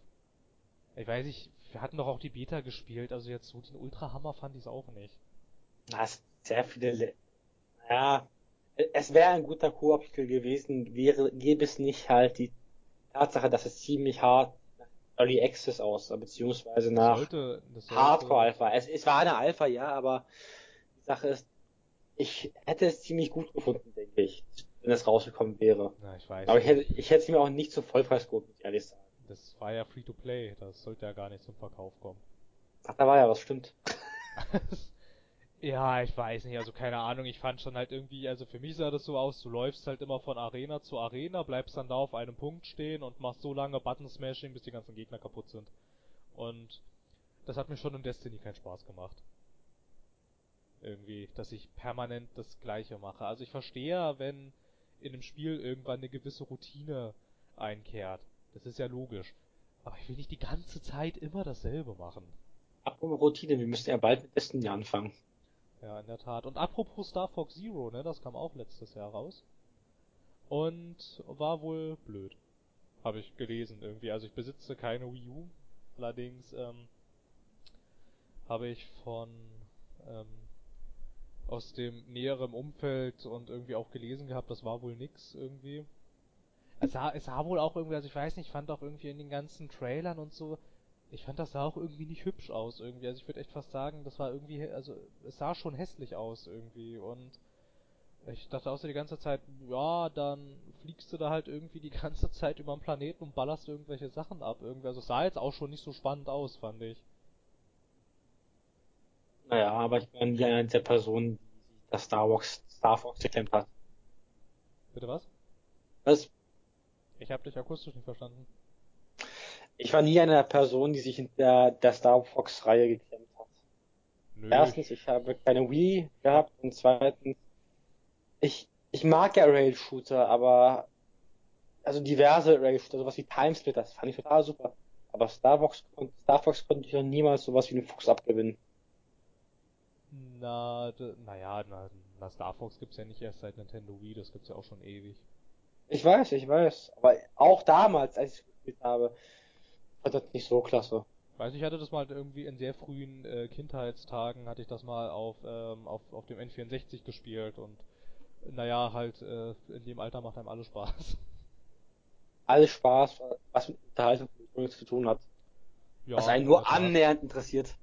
Ich weiß nicht, wir hatten doch auch die Beta gespielt, also jetzt so den Ultrahammer fand ich es auch nicht. Das sehr viele, ja, es wäre ein guter Koop-Titel gewesen, wäre, gäbe es nicht halt die Tatsache, dass es ziemlich hart nach Early Access aus, beziehungsweise nach sollte, Hardcore Alpha. Es, es war eine Alpha, ja, aber die Sache ist, ich hätte es ziemlich gut gefunden, denke ich, wenn es rausgekommen wäre. Na, ich weiß. Aber ich hätte, ich hätte es mir auch nicht zum Vollpreis geholt, muss ich ehrlich sagen. Das war ja free to play, das sollte ja gar nicht zum Verkauf kommen. Ach, da war ja was, stimmt. Ja, ich weiß nicht, also keine Ahnung, ich fand schon halt irgendwie, also für mich sah das so aus, du läufst halt immer von Arena zu Arena, bleibst dann da auf einem Punkt stehen und machst so lange Button Smashing, bis die ganzen Gegner kaputt sind. Und das hat mir schon in Destiny keinen Spaß gemacht. Irgendwie, dass ich permanent das gleiche mache. Also ich verstehe, wenn in einem Spiel irgendwann eine gewisse Routine einkehrt. Das ist ja logisch. Aber ich will nicht die ganze Zeit immer dasselbe machen. Apropos Routine, wir müssen ja bald mit Destiny anfangen. Ja, in der Tat. Und apropos Star Fox Zero, ne, das kam auch letztes Jahr raus. Und war wohl blöd. Habe ich gelesen irgendwie. Also ich besitze keine Wii U. Allerdings ähm, habe ich von ähm, aus dem näheren Umfeld und irgendwie auch gelesen gehabt, das war wohl nix irgendwie. Es sah, es sah wohl auch irgendwie, also ich weiß nicht, ich fand auch irgendwie in den ganzen Trailern und so, ich fand das sah auch irgendwie nicht hübsch aus irgendwie. Also ich würde echt fast sagen, das war irgendwie, also es sah schon hässlich aus irgendwie und ich dachte außer die ganze Zeit, ja, dann fliegst du da halt irgendwie die ganze Zeit über den Planeten und ballerst irgendwelche Sachen ab irgendwie. Also es sah jetzt auch schon nicht so spannend aus, fand ich. Naja, aber ich bin ja eine der Personen, die das Star Wars Star Fox gekämpft hat. Bitte was? Was? Ich habe dich akustisch nicht verstanden. Ich war nie eine Person, die sich in der, der Star Fox-Reihe gekämpft hat. Nö. Erstens, ich habe keine Wii gehabt und zweitens, ich, ich mag ja Rail-Shooter, aber also diverse Rail-Shooter, sowas wie Timesplit, das fand ich total super. Aber Star Fox, Star Fox konnte ich noch niemals sowas wie einen Fuchs abgewinnen. Na, naja, na, Na, Star Fox gibt's ja nicht erst seit Nintendo Wii, das gibt's ja auch schon ewig. Ich weiß, ich weiß. Aber auch damals, als ich gespielt habe, fand das nicht so klasse. Weiß ich hatte das mal irgendwie in sehr frühen äh, Kindheitstagen, hatte ich das mal auf, ähm, auf, auf dem N64 gespielt und naja, halt äh, in dem Alter macht einem alles Spaß. Alles Spaß, was mit Unterhaltung zu tun hat. Ja, was einen in nur annähernd interessiert.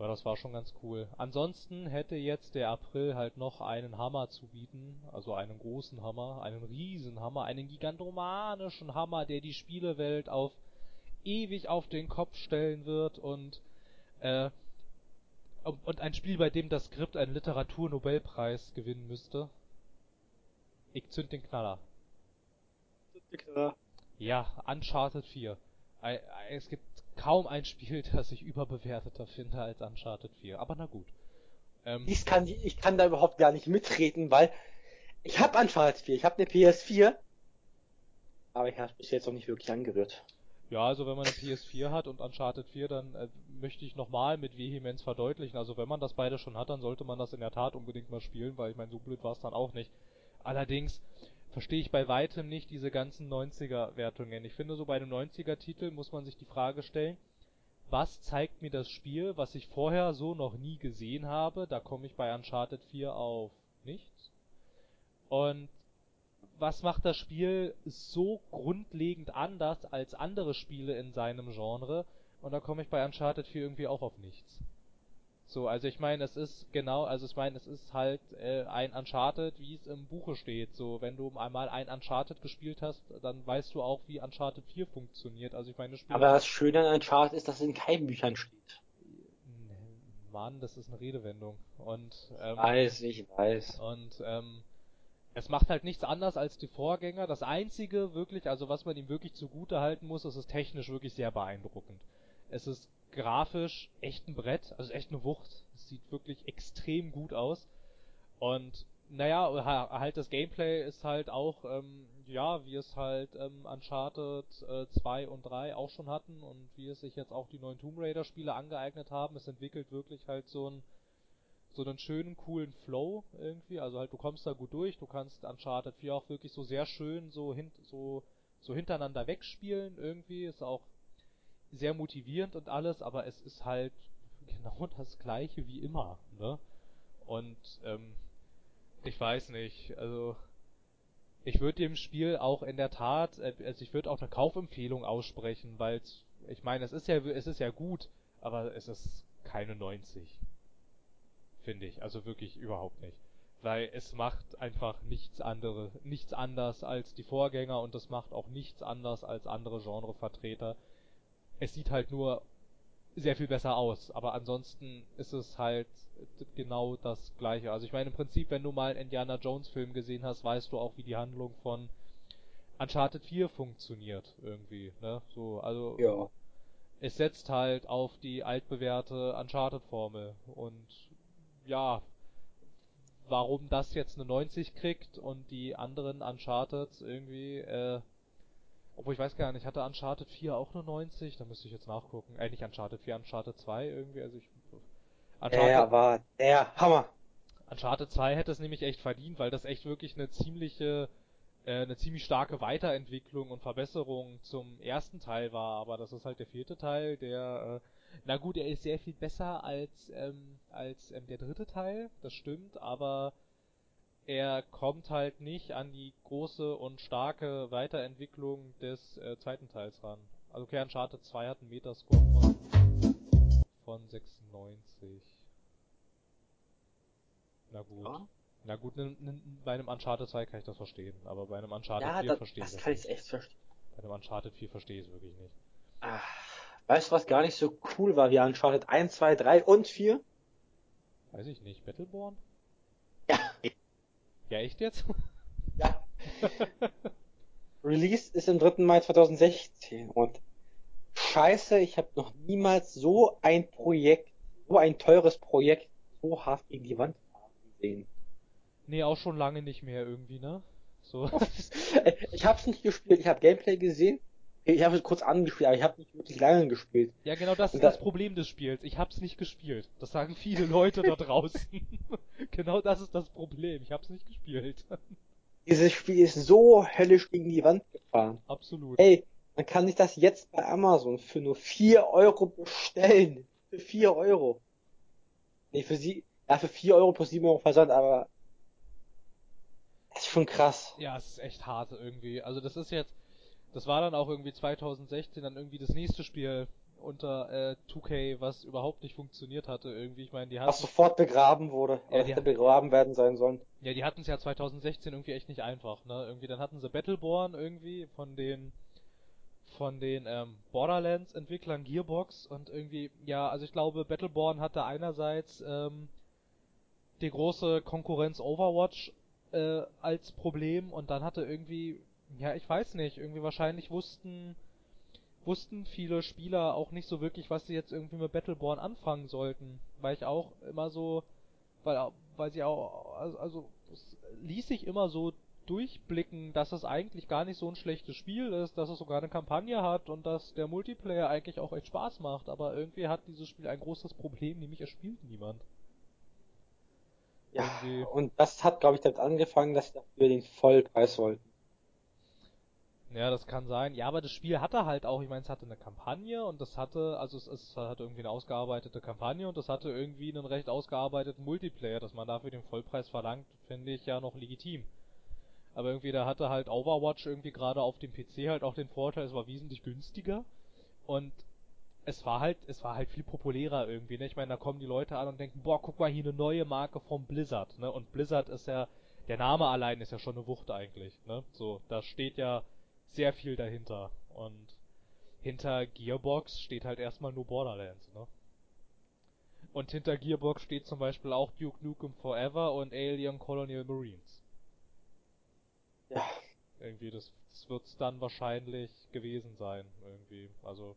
Ja, das war schon ganz cool. Ansonsten hätte jetzt der April halt noch einen Hammer zu bieten, also einen großen Hammer, einen riesen Hammer, einen gigantomanischen Hammer, der die Spielewelt auf ewig auf den Kopf stellen wird und äh, und ein Spiel, bei dem das Skript einen Literaturnobelpreis gewinnen müsste. Ich zünd den Knaller. Ja, Uncharted 4. Ei- ei- Es gibt kaum ein Spiel, das ich überbewerteter finde als Uncharted 4. Aber na gut. Ähm, Ich kann, ich kann da überhaupt gar nicht mitreden, weil ich habe Uncharted 4, ich habe eine PS4, aber ich habe bis jetzt noch nicht wirklich angerührt. Ja, also wenn man eine PS4 hat und Uncharted 4, dann äh, möchte ich nochmal mit Vehemenz verdeutlichen. Also wenn man das beide schon hat, dann sollte man das in der Tat unbedingt mal spielen, weil ich meine, so blöd war es dann auch nicht. Allerdings verstehe ich bei weitem nicht diese ganzen 90er-Wertungen. Ich finde, so bei einem 90er-Titel muss man sich die Frage stellen, was zeigt mir das Spiel, was ich vorher so noch nie gesehen habe? Da komme ich bei Uncharted 4 auf nichts. Und was macht das Spiel so grundlegend anders als andere Spiele in seinem Genre? Und da komme ich bei Uncharted 4 irgendwie auch auf nichts. So, also ich meine, es ist genau, also ich meine, es ist halt äh, ein Uncharted, wie es im Buche steht. So, wenn du einmal ein Uncharted gespielt hast, dann weißt du auch, wie Uncharted 4 funktioniert. Also ich meine, Spiel Aber das Schöne an Uncharted ist, dass es in keinen Büchern steht. Mann, das ist eine Redewendung. Und ähm, Weiß, ich weiß. Und ähm, es macht halt nichts anders als die Vorgänger. Das einzige wirklich, also was man ihm wirklich zugute halten muss, es ist technisch wirklich sehr beeindruckend. Es ist grafisch echt ein Brett, also echt eine Wucht. Es sieht wirklich extrem gut aus. Und naja, ha- halt das Gameplay ist halt auch, ähm, ja, wie es halt ähm, Uncharted äh, 2 und 3 auch schon hatten und wie es sich jetzt auch die neuen Tomb Raider Spiele angeeignet haben. Es entwickelt wirklich halt so ein so einen schönen, coolen Flow irgendwie. Also halt, du kommst da gut durch, du kannst Uncharted 4 auch wirklich so sehr schön so hin, so, so hintereinander wegspielen irgendwie. Ist auch sehr motivierend und alles, aber es ist halt genau das gleiche wie immer, ne? Und, ähm, ich weiß nicht, also, ich würde dem Spiel auch in der Tat, äh, also ich würde auch eine Kaufempfehlung aussprechen, weil ich meine, es ist ja, es ist ja gut, aber es ist keine 90 finde ich. Also wirklich überhaupt nicht. Weil es macht einfach nichts anderes, nichts anders als die Vorgänger und es macht auch nichts anders als andere Genrevertreter. Es sieht halt nur sehr viel besser aus, aber ansonsten ist es halt genau das gleiche. Also ich meine im Prinzip, wenn du mal einen Indiana Jones Film gesehen hast, weißt du auch, wie die Handlung von Uncharted 4 funktioniert irgendwie, ne? So, also Ja. es setzt halt auf die altbewährte Uncharted-Formel. Und ja, warum das jetzt eine 90 kriegt und die anderen Uncharted irgendwie, äh, obwohl ich weiß gar nicht, hatte Uncharted 4 auch eine 90? Da müsste ich jetzt nachgucken. Äh, nicht Uncharted 4, Uncharted 2 irgendwie, also ich... Uncharted, Er war der Hammer. Uncharted 2 hätte es nämlich echt verdient, weil das echt wirklich eine ziemliche, äh, eine ziemlich starke Weiterentwicklung und Verbesserung zum ersten Teil war, aber das ist halt der vierte Teil, der, äh, na gut, er ist sehr viel besser als, ähm, als ähm, der dritte Teil, das stimmt, aber er kommt halt nicht an die große und starke Weiterentwicklung des äh, zweiten Teils ran. Also okay, Uncharted 2 hat einen Metascore von, von 96. Na gut. Ja, Na gut, n, n, bei einem Uncharted 2 kann ich das verstehen, aber bei einem Uncharted ja 4 das, verstehe ich das das kann ich echt verstehen. Bei einem Uncharted 4 verstehe ich es wirklich nicht. Ah, weißt du, was gar nicht so cool war wie Uncharted 1, 2, 3 und 4? Weiß ich nicht. Battleborn? Ja. Ja, echt jetzt? Ja. Release ist am 3. Mai 2016 und scheiße, ich habe noch niemals so ein Projekt, so ein teures Projekt so hart gegen die Wand fahren sehen. nee, auch schon lange nicht mehr irgendwie, ne? So. Ich hab's nicht gespielt, ich habe Gameplay gesehen, ich habe es kurz angespielt, aber ich habe nicht wirklich lange gespielt. Ja, genau das Und ist da- das Problem des Spiels. Ich hab's nicht gespielt. Das sagen viele Leute da draußen. genau das ist das Problem. Ich hab's nicht gespielt. Dieses Spiel ist so höllisch gegen die Wand gefahren. Absolut. Ey, man kann sich das jetzt bei Amazon für nur 4 Euro bestellen. Für 4 Euro. Nee, für sie, ja, für 4 Euro plus 7 Euro Versand, aber das ist schon krass. Ja, es ist echt hart irgendwie. Also das ist jetzt, das war dann auch irgendwie 2016 dann irgendwie das nächste Spiel unter äh, 2K, was überhaupt nicht funktioniert hatte irgendwie. Ich meine, die hatten Was sofort begraben wurde, Ja, die begraben werden sein sollen. Ja, die hatten es ja 2016 irgendwie echt nicht einfach, ne? Irgendwie dann hatten sie Battleborn irgendwie von den von den ähm, Borderlands Entwicklern Gearbox und irgendwie ja, also ich glaube Battleborn hatte einerseits ähm, die große Konkurrenz Overwatch äh, als Problem und dann hatte irgendwie ja, ich weiß nicht, irgendwie wahrscheinlich wussten wussten viele Spieler auch nicht so wirklich, was sie jetzt irgendwie mit Battleborn anfangen sollten, weil ich auch immer so weil, weil sie auch, also, also es ließ sich immer so durchblicken, dass es eigentlich gar nicht so ein schlechtes Spiel ist, dass es sogar eine Kampagne hat und dass der Multiplayer eigentlich auch echt Spaß macht, aber irgendwie hat dieses Spiel ein großes Problem, nämlich es spielt niemand. Ja, Irgendwie. und das hat, glaube ich, damit angefangen, dass sie dafür den Vollpreis wollten. Ja, das kann sein. Ja, aber das Spiel hatte halt auch, ich meine, es hatte eine Kampagne und das hatte, also es, es hatte irgendwie eine ausgearbeitete Kampagne und das hatte irgendwie einen recht ausgearbeiteten Multiplayer, dass man dafür den Vollpreis verlangt, finde ich ja noch legitim. Aber irgendwie, da hatte halt Overwatch irgendwie gerade auf dem PC halt auch den Vorteil, es war wesentlich günstiger und es war halt, es war halt viel populärer irgendwie, ne? Ich meine, da kommen die Leute an und denken, boah, guck mal hier eine neue Marke vom Blizzard, ne? Und Blizzard ist ja, der Name allein ist ja schon eine Wucht eigentlich, ne? So, da steht ja sehr viel dahinter. Und hinter Gearbox steht halt erstmal nur Borderlands, ne? Und hinter Gearbox steht zum Beispiel auch Duke Nukem Forever und Alien Colonial Marines. Ja, Irgendwie, das, das wird's dann wahrscheinlich gewesen sein, irgendwie. Also,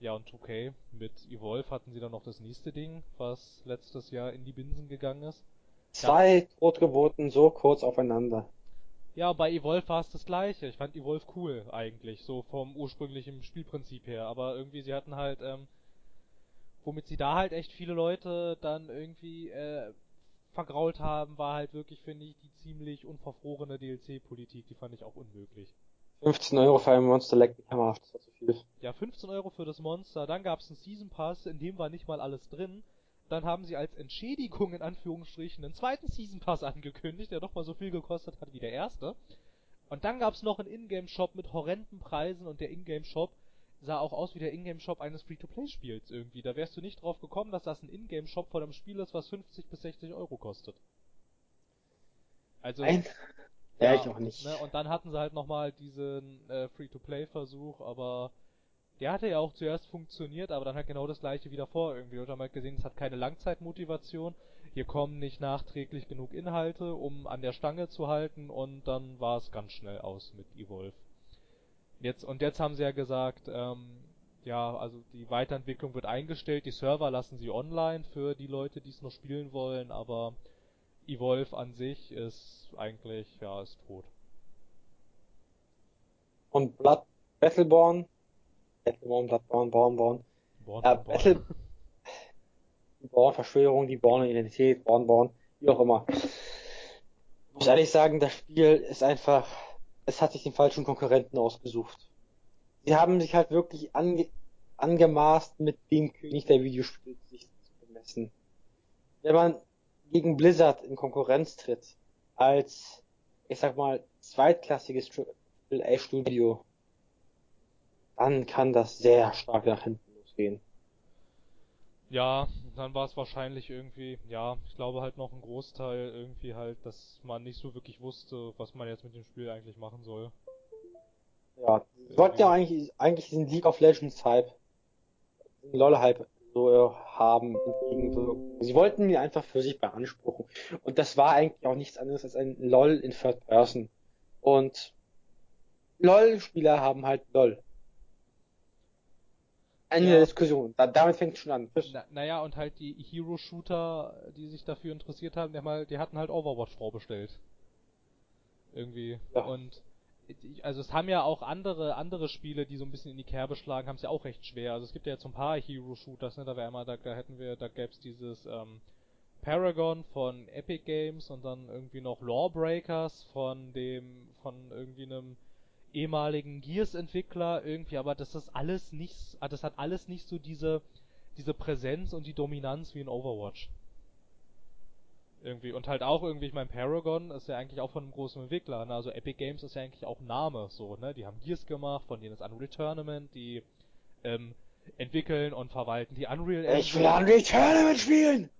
ja, und 2K mit Evolve hatten sie dann noch das nächste Ding, was letztes Jahr in die Binsen gegangen ist. zwei Totgeburten so kurz aufeinander. Ja, bei Evolve war es das gleiche. Ich fand Evolve cool eigentlich, so vom ursprünglichen Spielprinzip her. Aber irgendwie, sie hatten halt, ähm, womit sie da halt echt viele Leute dann irgendwie äh, vergrault haben, war halt wirklich, finde ich, die ziemlich unverfrorene DLC-Politik. Die fand ich auch unmöglich. 15 Euro für ein Monster leckt mich hammerhaft, das war zu viel. Ja, 15 Euro für das Monster, dann gab's einen Season Pass, in dem war nicht mal alles drin. Dann haben sie als Entschädigung in Anführungsstrichen einen zweiten Season Pass angekündigt, der doch mal so viel gekostet hat wie der erste. Und dann gab's noch einen Ingame-Shop mit horrenden Preisen und der Ingame-Shop sah auch aus wie der Ingame-Shop eines Free-to-Play-Spiels irgendwie. Da wärst du nicht drauf gekommen, dass das ein Ingame-Shop von einem Spiel ist, was 50 bis 60 Euro kostet. Also, Nein, ja, ich auch nicht. Ne, und dann hatten sie halt nochmal diesen äh, Free-to-Play-Versuch, aber der hatte ja auch zuerst funktioniert, aber dann halt genau das gleiche wieder vor irgendwie. Und haben halt gesehen, es hat keine Langzeitmotivation. Hier kommen nicht nachträglich genug Inhalte, um an der Stange zu halten und dann war es ganz schnell aus mit Evolve. Jetzt, und jetzt haben sie ja gesagt, ähm, ja, also die Weiterentwicklung wird eingestellt, die Server lassen sie online für die Leute, die es noch spielen wollen, aber Evolve an sich ist eigentlich, ja, ist tot. Und Blood, Battleborn, Battleborn, Bloodborne, Bornborn, Born, ja, Born, Born. Battle, die Born-Verschwörung, die Born-Identität, Born-Born, wie auch immer. Ich muss ehrlich sagen, das Spiel ist einfach, es hat sich den falschen Konkurrenten ausgesucht. Sie haben sich halt wirklich ange, angemaßt, mit dem König der Videospiele sich zu bemessen. Wenn man gegen Blizzard in Konkurrenz tritt, als, ich sag mal, zweitklassiges AAA-Studio, dann kann das sehr stark nach hinten losgehen. Ja, dann war es wahrscheinlich irgendwie, ja, ich glaube halt noch ein Großteil irgendwie halt, dass man nicht so wirklich wusste, was man jetzt mit dem Spiel eigentlich machen soll. Ja, sie wollten ja eigentlich, eigentlich diesen League of Legends Hype, diesen LoL Hype so äh, haben, entgegenwirken. Sie wollten ihn einfach für sich beanspruchen. Und das war eigentlich auch nichts anderes als ein LoL in Third Person. Und LoL-Spieler haben halt LoL. Ende Ja. der Diskussion. Da, damit fängt es schon an. Na, naja, und halt die Hero-Shooter, die sich dafür interessiert haben, die, haben halt, die hatten halt Overwatch vorbestellt. Irgendwie. Ja. Und also es haben ja auch andere andere Spiele, die so ein bisschen in die Kerbe schlagen, haben es ja auch recht schwer. Also es gibt ja jetzt so ein paar Hero-Shooters, ne? Da wäre einmal, da, da hätten wir, da gäb's dieses ähm, Paragon von Epic Games und dann irgendwie noch Lawbreakers von dem, von irgendwie einem ehemaligen Gears-Entwickler irgendwie, aber das ist alles nicht, ah, das hat alles nicht so diese, diese Präsenz und die Dominanz wie in Overwatch. Irgendwie. Und halt auch irgendwie, ich mein Paragon ist ja eigentlich auch von einem großen Entwickler, ne? Also Epic Games ist ja eigentlich auch Name, so, ne? Die haben Gears gemacht, von denen ist Unreal Tournament, die, ähm, entwickeln und verwalten die Unreal Engine. Ich will Unreal Tournament spielen!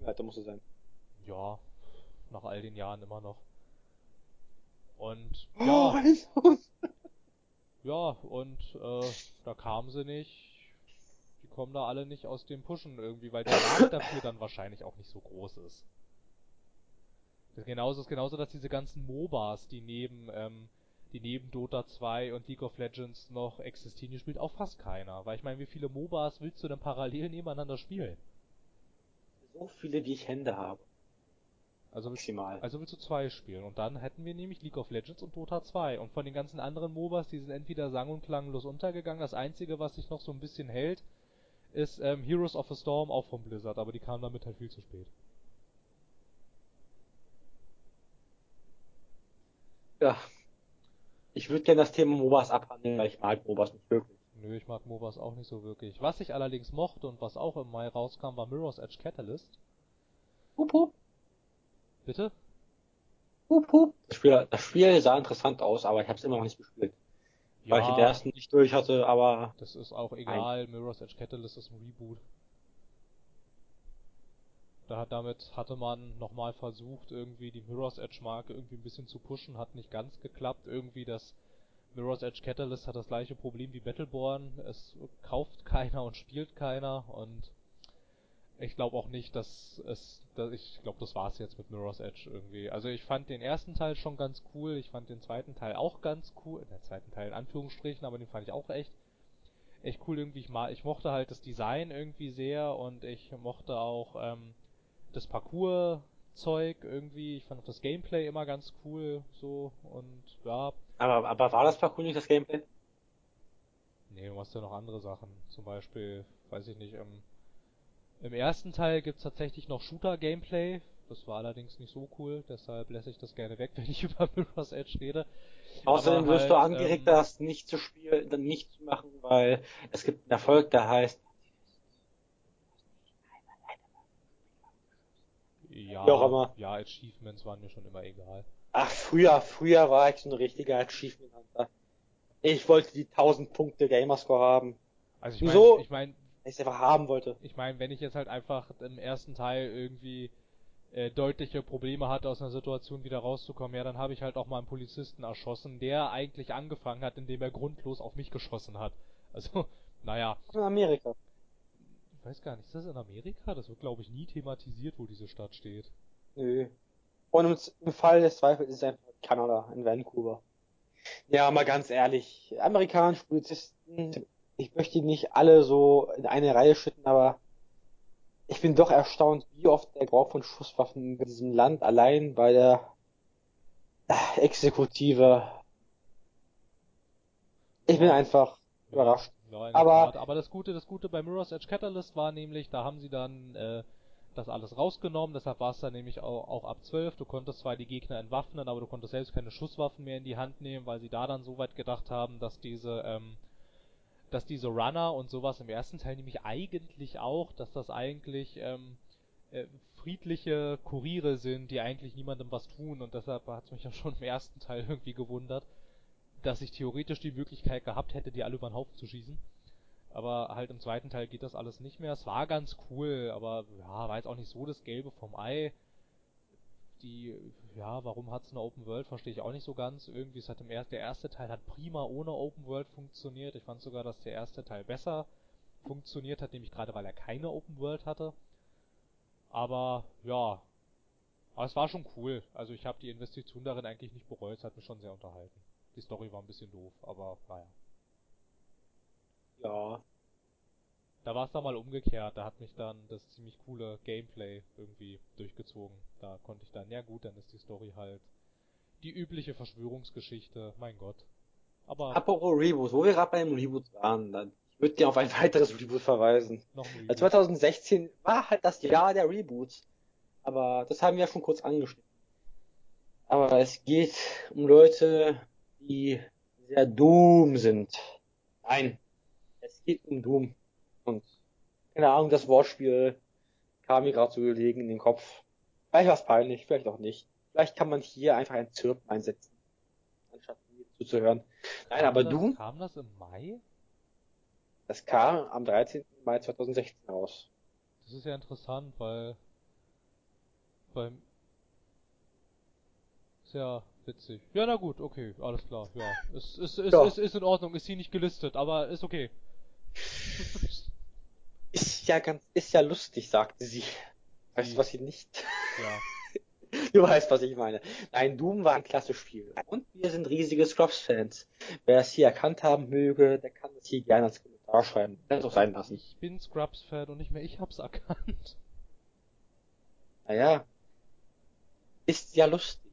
Weiter muss es sein. Ja, nach all den Jahren immer noch. Und oh, ja. Oh, ja, und äh, da kamen sie nicht. Die kommen da alle nicht aus dem Pushen irgendwie, weil der Markt dafür dann wahrscheinlich auch nicht so groß ist. Das genauso ist genauso, dass diese ganzen MOBAs, die neben ähm, die neben Dota 2 und League of Legends noch existieren, die spielt auch fast keiner. Weil ich meine, wie viele MOBAs willst du denn parallel nebeneinander spielen? So viele, wie ich Hände habe. Also Maximal. Also willst du zwei spielen. Und dann hätten wir nämlich League of Legends und Dota 2. Und von den ganzen anderen MOBAs, die sind entweder sang- und klanglos untergegangen. Das einzige, was sich noch so ein bisschen hält, ist ähm, Heroes of the Storm, auch vom Blizzard. Aber die kamen damit halt viel zu spät. Ja, ich würde gerne das Thema MOBAs abhandeln, weil ich mag MOBAs nicht wirklich. Nö, ich mag MOBAs auch nicht so wirklich. Was ich allerdings mochte und was auch im Mai rauskam, war Mirror's Edge Catalyst. Hup, hup. Bitte? Hup, hup. Das Spiel, das Spiel sah interessant aus, aber ich habe es immer noch nicht gespielt. Ja, weil ich den ersten nicht durch hatte, aber... Das ist auch egal, nein. Mirror's Edge Catalyst ist ein Reboot. Da hat damit hatte man nochmal versucht, irgendwie die Mirror's Edge Marke irgendwie ein bisschen zu pushen, hat nicht ganz geklappt. Irgendwie das Mirror's Edge Catalyst hat das gleiche Problem wie Battleborn. Es kauft keiner und spielt keiner und ich glaube auch nicht, dass es, dass ich glaube, das war's jetzt mit Mirror's Edge irgendwie. Also ich fand den ersten Teil schon ganz cool, ich fand den zweiten Teil auch ganz cool, der zweiten Teil in Anführungsstrichen, aber den fand ich auch echt, echt cool irgendwie. Ich, mal, ich mochte halt das Design irgendwie sehr und ich mochte auch ähm, das Parcours-Zeug irgendwie. Ich fand auch das Gameplay immer ganz cool, so und ja. Aber, aber war das Parcours nicht das Gameplay? Nee, du hast ja noch andere Sachen. Zum Beispiel, weiß ich nicht, im, im ersten Teil gibt's tatsächlich noch Shooter-Gameplay. Das war allerdings nicht so cool, deshalb lässt ich das gerne weg, wenn ich über Mirror's Edge rede. Außerdem wirst halt, du angeregt, ähm, das nicht zu spielen, dann nicht zu machen, weil es gibt einen Erfolg, der heißt Ja, Wie auch immer. ja, Achievements waren mir schon immer egal. Ach, früher, früher war ich so ein richtiger Achievement Hunter. Ich wollte die 1000 Punkte Gamerscore haben. Also ich meine, so, ich meine, ich einfach haben wollte. Ich meine, wenn ich jetzt halt einfach im ersten Teil irgendwie äh, deutliche Probleme hatte, aus einer Situation wieder rauszukommen, ja, dann habe ich halt auch mal einen Polizisten erschossen, der eigentlich angefangen hat, indem er grundlos auf mich geschossen hat. Also, naja. In Amerika. Ich weiß gar nicht, ist das in Amerika? Das wird, glaube ich, nie thematisiert, wo diese Stadt steht. Nö. Und im, im Fall des Zweifels ist es einfach Kanada, in Vancouver. Ja, mal ganz ehrlich, amerikanische Polizisten, ich möchte die nicht alle so in eine Reihe schütten, aber ich bin doch erstaunt, wie oft der Gebrauch von Schusswaffen in diesem Land allein bei der äh, Exekutive. Ich bin einfach überrascht. Ja, aber, aber das Gute, das Gute bei Mirror's Edge Catalyst war nämlich, da haben sie dann äh, das alles rausgenommen, deshalb war es dann nämlich auch, auch ab 12. Du konntest zwar die Gegner entwaffnen, aber du konntest selbst keine Schusswaffen mehr in die Hand nehmen, weil sie da dann so weit gedacht haben, dass diese ähm, dass diese Runner und sowas im ersten Teil nämlich eigentlich auch, dass das eigentlich ähm, äh, friedliche Kuriere sind, die eigentlich niemandem was tun und deshalb hat es mich ja schon im ersten Teil irgendwie gewundert, dass ich theoretisch die Möglichkeit gehabt hätte, die alle über den Haufen zu schießen. Aber halt im zweiten Teil geht das alles nicht mehr. Es war ganz cool, aber ja, war jetzt auch nicht so das Gelbe vom Ei. Die, ja, warum hat's eine Open World, verstehe ich auch nicht so ganz. Irgendwie ist halt im ersten, der erste Teil hat prima ohne Open World funktioniert. Ich fand sogar, dass der erste Teil besser funktioniert hat, nämlich gerade weil er keine Open World hatte. Aber ja, aber es war schon cool. Also ich habe die Investition darin eigentlich nicht bereut, es hat mich schon sehr unterhalten. Die Story war ein bisschen doof, aber naja. Ja. Da war es dann mal umgekehrt, da hat mich dann das ziemlich coole Gameplay irgendwie durchgezogen. Da konnte ich dann, ja gut, dann ist die Story halt die übliche Verschwörungsgeschichte, mein Gott. Aber. Apropos Reboots, wo wir gerade bei dem Reboot waren, dann, würde dir auf ein weiteres Reboot verweisen. Noch ein Reboot. 2016 war halt das Jahr der Reboots. Aber das haben wir ja schon kurz angeschnitten. Aber es geht um Leute, die sehr Doom sind. Nein, es geht um Doom. Und keine Ahnung, das Wortspiel kam mir gerade so gelegen in den Kopf. Vielleicht war es peinlich, vielleicht auch nicht. Vielleicht kann man hier einfach ein Zirpen einsetzen, anstatt mir zuzuhören. Nein, Kam aber das, Doom, Kam das im Mai? das kam am 13. Mai 2016 raus. Das ist ja interessant, weil beim ist ja witzig. Ja, na gut, okay, alles klar, ja. Es ist, ist, ist, ist in Ordnung, ist hier nicht gelistet, aber ist okay. Ist ja ganz, ist ja lustig, sagte sie. Weißt du, was sie nicht? Ja. Du weißt, was ich meine. Nein, Doom war ein klasse Spiel. Und wir sind riesige Scrubs-Fans. Wer es hier erkannt haben möge, der kann es hier gerne als Kommentar schreiben. Kann es auch sein lassen. Ich bin Scrubs-Fan und nicht mehr ich hab's erkannt. Naja. Ist ja lustig.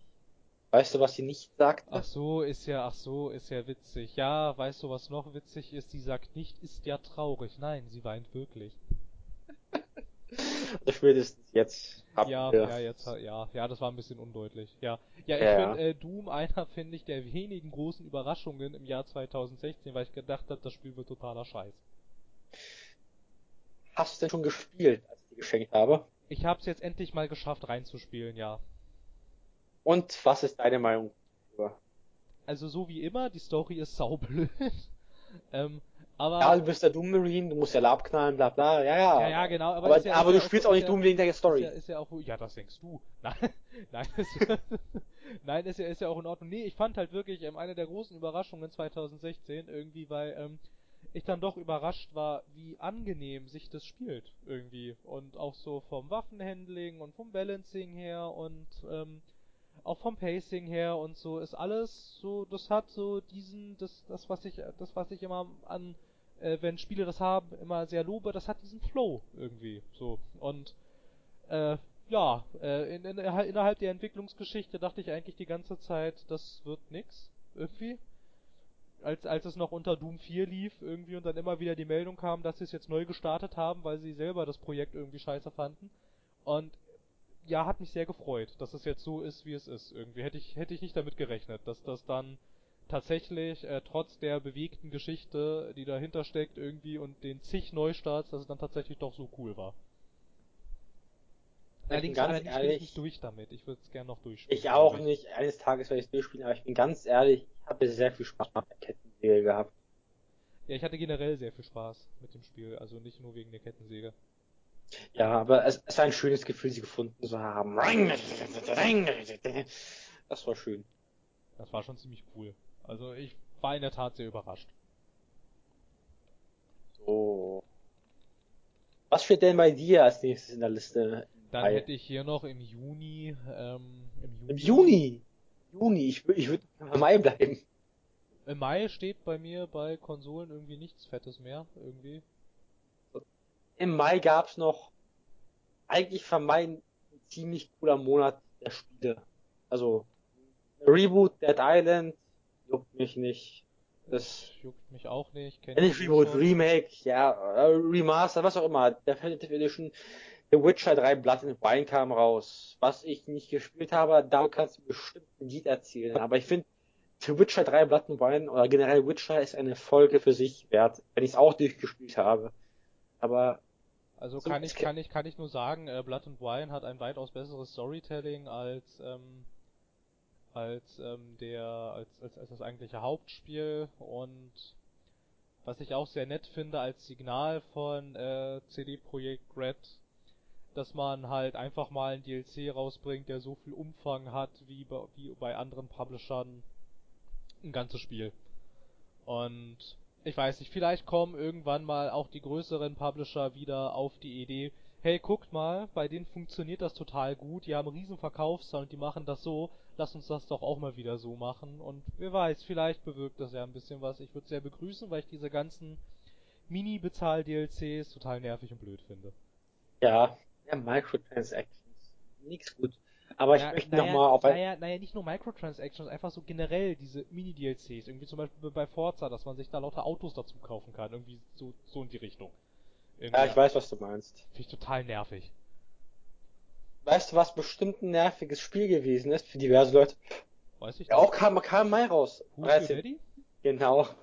Weißt du, was sie nicht sagte? Ach so, ist ja, ach so, ist ja witzig. Ja, weißt du, was noch witzig ist? Sie sagt nicht, ist ja traurig. Nein, sie weint wirklich. Also spätestens jetzt habt Ja, ihr. ja, jetzt, ja, ja, das war ein bisschen undeutlich. Ja, ja, ich Ja, finde ja. äh, Doom einer, finde ich, der wenigen großen Überraschungen im Jahr 2016, weil ich gedacht habe, das Spiel wird totaler Scheiß. Hast du denn schon gespielt, als ich dir geschenkt habe? Ich hab's jetzt endlich mal geschafft reinzuspielen, ja. Und was ist deine Meinung darüber? Also so wie immer, die Story ist saublöd. ähm, aber Ja, du bist der Doom Marine, du musst ja Lab knallen, bla bla, ja, ja. ja, ja, genau, aber, Aber, ist ja, aber ist du spielst auch, auch nicht ist Doom wegen der Ist Story. ja, ist ja auch, ja, das denkst du. Nein, nein, ist, nein, ist ja, ist ja auch in Ordnung. Nee, ich fand halt wirklich ähm, eine der großen Überraschungen 2016 irgendwie, weil ähm, ich dann doch überrascht war, wie angenehm sich das spielt irgendwie und auch so vom Waffenhandling und vom Balancing her und ähm, auch vom Pacing her und so ist alles so, das hat so diesen, das, das was ich, das was ich immer an, äh, wenn Spiele das haben, immer sehr lobe, das hat diesen Flow irgendwie so und äh, ja, äh, in, in, innerhalb der Entwicklungsgeschichte dachte ich eigentlich die ganze Zeit, das wird nix irgendwie. Als, als es noch unter Doom 4 lief irgendwie und dann immer wieder die Meldung kam, dass sie es jetzt neu gestartet haben, weil sie selber das Projekt irgendwie scheiße fanden. Und ja, hat mich sehr gefreut, dass es jetzt so ist, wie es ist. Irgendwie hätte ich, hätte ich nicht damit gerechnet, dass das dann tatsächlich, äh, trotz der bewegten Geschichte, die dahinter steckt irgendwie und den zig Neustarts, dass es dann tatsächlich doch so cool war. Allerdings, ganz allerdings bin ich ehrlich, nicht durch damit. Ich würde es gerne noch durchspielen. ich auch nicht. Eines Tages werde ich es durchspielen, aber ich bin ganz ehrlich, ich habe sehr viel Spaß mit der Kettensäge gehabt. Ja, ich hatte generell sehr viel Spaß mit dem Spiel, also nicht nur wegen der Kettensäge. Ja, aber es, es war ein schönes Gefühl, sie gefunden zu haben. Das war schön. Das war schon ziemlich cool. Also ich war in der Tat sehr überrascht. So. Was steht denn bei dir als nächstes in der Liste? Dann Mai? hätte ich hier noch im Juni, ähm, im Juni. Im Juni. Juni, ich, ich würde im Mai bleiben. Im Mai steht bei mir bei Konsolen irgendwie nichts Fettes mehr, irgendwie. Im Mai gab's noch, eigentlich für Mai ein ziemlich cooler Monat der Spiele. Also, Reboot, Dead Island, juckt mich nicht. Das, juckt mich auch nicht. Kenn ja, nicht ich Reboot. Remake, ja, äh, Remaster, was auch immer. Definitive Edition, The Witcher 3 Blood and Wine kam raus. Was ich nicht gespielt habe, da kannst du bestimmt ein Lied erzählen. Aber ich finde, The Witcher 3 Blood and Wine oder generell Witcher ist eine Folge für sich wert, wenn ich es auch durchgespielt habe. Aber Also So, kann ich, kann ich, kann ich nur sagen, äh, Blood and Wine hat ein weitaus besseres Storytelling als, ähm, als, ähm, der, als, als, als das eigentliche Hauptspiel und was ich auch sehr nett finde als Signal von äh, CD Projekt Red, dass man halt einfach mal ein DLC rausbringt, der so viel Umfang hat wie bei, wie bei anderen Publishern ein ganzes Spiel. Und ich weiß nicht, vielleicht kommen irgendwann mal auch die größeren Publisher wieder auf die Idee, hey, guckt mal, bei denen funktioniert das total gut, die haben riesen Verkaufszahlen und die machen das so, lass uns das doch auch mal wieder so machen. Und wer weiß, vielleicht bewirkt das ja ein bisschen was. Ich würde es sehr begrüßen, weil ich diese ganzen Mini-Bezahl-DLCs total nervig und blöd finde. Ja, ja, Microtransactions. Nix gut. Aber ich Ja, möchte naja, nochmal auf naja, naja, nicht nur Microtransactions, einfach so generell diese Mini-DLCs. Irgendwie zum Beispiel bei Forza, dass man sich da lauter Autos dazu kaufen kann. Irgendwie so, so in die Richtung. Irgendwie, ja, ich weiß, was du meinst. Finde ich total nervig. Weißt du, was bestimmt ein nerviges Spiel gewesen ist für diverse Leute? Weiß ich Ja, auch kam, kam Mai raus. Who's? Genau.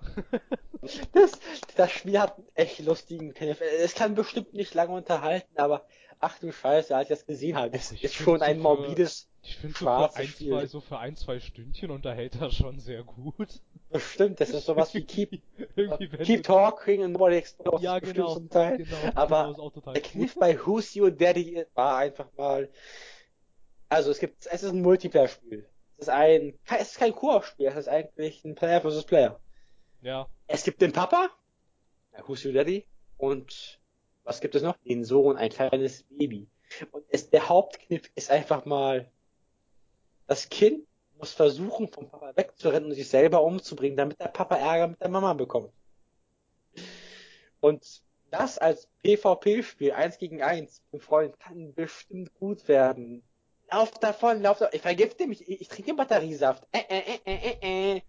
Das, das Spiel hat einen echt lustigen. Es kann bestimmt nicht lange unterhalten, aber ach du Scheiße, als ich das gesehen habe, das Ich ist schon so ein für- morbides, Ich finde so für Schwarzes ein, Spiel. zwei, so für ein, zwei Stündchen unterhält er schon sehr gut. bestimmt, das ist sowas wie Keep, Keep Talking and Nobody Explodes. Ja, genau. Zum Teil. Genau, Aber genau, Der. Kniff bei Who's Your Daddy war einfach mal, also es gibt, es ist ein Multiplayer-Spiel. Es ist ein, es ist kein Koop-Spiel, es ist eigentlich ein Player versus Player. Ja, Es gibt den Papa, Who's Your Daddy, und was gibt es noch? Den Sohn, ein kleines Baby. Und es, der Hauptkniff ist einfach mal, das Kind muss versuchen, vom Papa wegzurennen und sich selber umzubringen, damit der Papa Ärger mit der Mama bekommt. Und das als PvP-Spiel, eins gegen eins, mit Freund, kann bestimmt gut werden. Lauf davon, lauf davon. Ich vergifte mich, ich, ich trinke Batteriesaft. Äh, äh, äh, äh, äh, äh.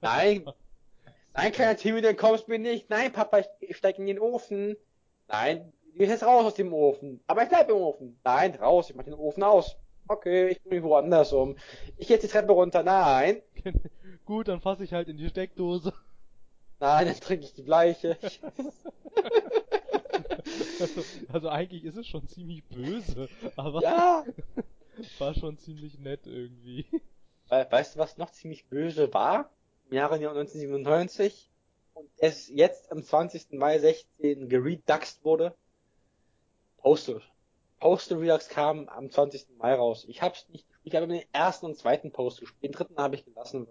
Nein, Nein, kleiner Timmy, du kommst mir nicht. Nein, Papa, ich, ich steig in den Ofen. Nein, du gehst jetzt raus aus dem Ofen. Aber ich bleib im Ofen. Nein, raus, ich mach den Ofen aus. Okay, ich mich woanders um. Ich geh jetzt die Treppe runter. Nein. gut, dann fasse ich halt in die Steckdose. Nein, dann trinke ich die Bleiche. Also, also eigentlich ist es schon ziemlich böse, aber ja. war schon ziemlich nett irgendwie. We weißt du, was noch ziemlich böse war? Im Jahre 1997 und es jetzt am 20. Mai 16 gereduxt wurde? Postal. Postal Redux kam am 20. Mai raus. Ich hab's nicht gespielt, ich habe den ersten und zweiten Post gespielt. Den dritten habe ich gelassen,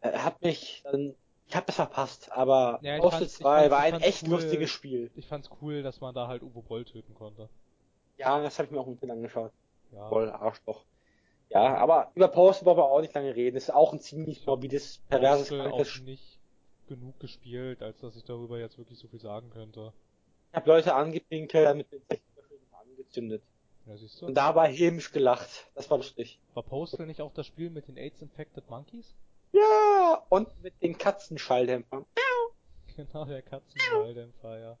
weil er hat mich dann, ich habe das verpasst, aber Ja, Postal fand's- ich 2 fand's- war ein echt cool. lustiges Spiel. Ich fand's cool, dass man da halt Uwe Boll töten konnte. Ja, das habe ich mir auch ein bisschen angeschaut. Ja. Voll Arschloch. Ja, aber über Postal wollen wir auch nicht lange reden. Das ist auch ein ziemlich morbides, perverses, Postal krankes auch nicht genug gespielt, als dass ich darüber jetzt wirklich so viel sagen könnte. Ich habe Leute angepinkelt, damit mit angezündet. Ja, siehst du? Und dabei hämisch gelacht. Das war lustig. War Postal nicht auch das Spiel mit den AIDS-Infected Monkeys? Ja, und mit den Katzenschalldämpfern. Genau, der Katzenwalldämpfer, ja.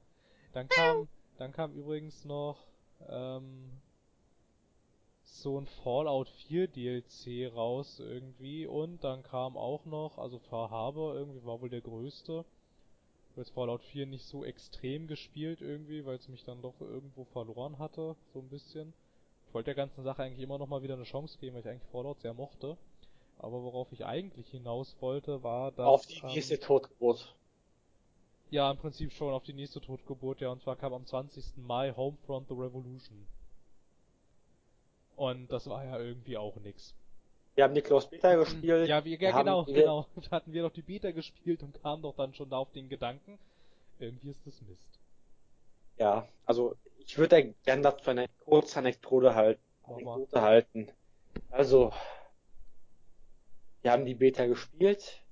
Dann kam, dann kam übrigens noch, ähm, so ein Fallout 4 DLC raus irgendwie und dann kam auch noch, also Far Harbor irgendwie war wohl der größte. Ich habe jetzt Fallout 4 nicht so extrem gespielt irgendwie, weil es mich dann doch irgendwo verloren hatte, so ein bisschen. Ich wollte der ganzen Sache eigentlich immer noch mal wieder eine Chance geben, weil ich eigentlich Fallout sehr mochte. Aber worauf ich eigentlich hinaus wollte, war, dass... Auf die ähm, nächste Totgeburt. ja, im Prinzip schon auf die nächste Totgeburt, ja, und zwar kam am 20. Mai Homefront The Revolution. Und das war ja irgendwie auch nix. Wir haben die Closed Beta gespielt. Ja, wir, ja genau, wir- genau. Da hatten wir doch die Beta gespielt und kamen doch dann schon da auf den Gedanken, irgendwie ist das Mist. Ja, also ich würde da gerne dazu eine kurze Anekdote halten. Anekdote halten. Also, wir haben die Beta gespielt.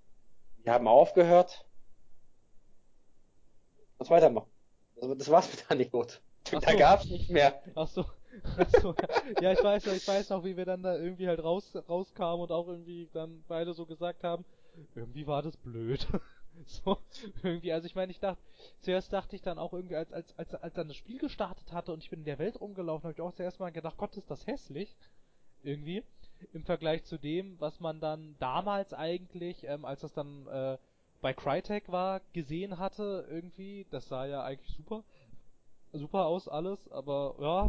Wir haben aufgehört. Was weitermachen? Das, das war's mit der Anekdote. Da so. gab's nicht mehr. Ach so, so. ja, ich weiß ich weiß noch, wie wir dann da irgendwie halt raus, rauskamen und auch irgendwie dann beide so gesagt haben, irgendwie war das blöd. so, irgendwie, also ich meine, ich dachte, zuerst dachte ich dann auch irgendwie, als, als, als, als dann das Spiel gestartet hatte und ich bin in der Welt rumgelaufen, habe ich auch zuerst mal gedacht, Gott, ist das hässlich. Irgendwie. Im Vergleich zu dem, was man dann damals eigentlich, ähm, als das dann äh, bei Crytek war, gesehen hatte, irgendwie, das sah ja eigentlich super super aus alles, aber ja,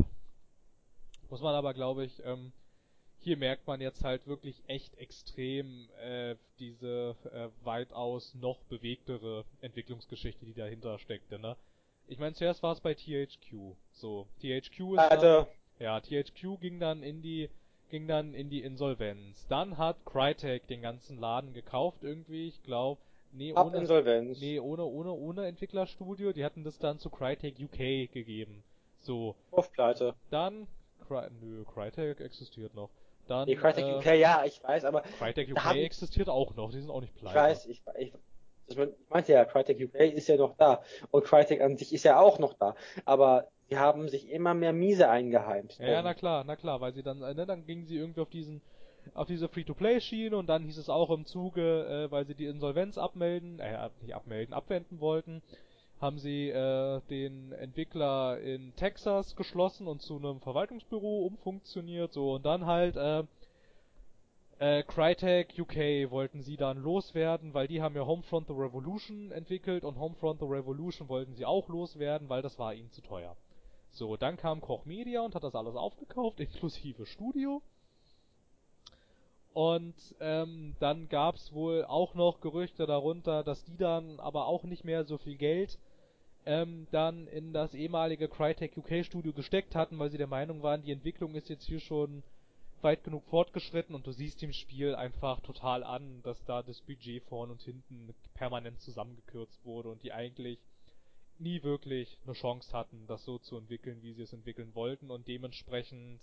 muss man aber glaube ich, ähm, hier merkt man jetzt halt wirklich echt extrem äh, diese äh, weitaus noch bewegtere Entwicklungsgeschichte, die dahinter steckte, ne? Ich meine, zuerst war es bei THQ. So, THQ ist dann, Alter, ja, THQ ging dann in die ging dann in die Insolvenz. Dann hat Crytek den ganzen Laden gekauft irgendwie, ich glaube, nee, ab ohne Insolvenz. Nee, ohne, ohne, ohne Entwicklerstudio. Die hatten das dann zu Crytek UK gegeben. So, Auf Pleite. dann, Cry, nö, Crytek existiert noch. Dann, Die Crytek äh, UK, ja, ich weiß, aber Crytek UK haben- existiert auch noch, die sind auch nicht ich pleite. weiß, ich, ich, ich meinte ja, Crytek UK ist ja noch da. Und Crytek an sich ist ja auch noch da. Aber die haben sich immer mehr miese eingeheimt. Ja, ja, na klar, na klar, weil sie dann, äh, ne, dann gingen sie irgendwie auf diesen, auf diese Free-to-Play-Schiene und dann hieß es auch im Zuge, äh, weil sie die Insolvenz abmelden, äh, nicht abmelden, abwenden wollten, haben sie äh, den Entwickler in Texas geschlossen und zu einem Verwaltungsbüro umfunktioniert, so und dann halt äh, äh, Crytek UK wollten sie dann loswerden, weil die haben ja Homefront The Revolution entwickelt und Homefront The Revolution wollten sie auch loswerden, weil das war ihnen zu teuer. So, dann kam Koch Media und hat das alles aufgekauft, inklusive Studio. Und ähm, dann gab's wohl auch noch Gerüchte darunter, dass die dann aber auch nicht mehr so viel Geld ähm, dann in das ehemalige Crytek UK Studio gesteckt hatten, weil sie der Meinung waren, die Entwicklung ist jetzt hier schon weit genug fortgeschritten und du siehst dem Spiel einfach total an, dass da das Budget vorn und hinten permanent zusammengekürzt wurde und die eigentlich nie wirklich eine Chance hatten, das so zu entwickeln, wie sie es entwickeln wollten und dementsprechend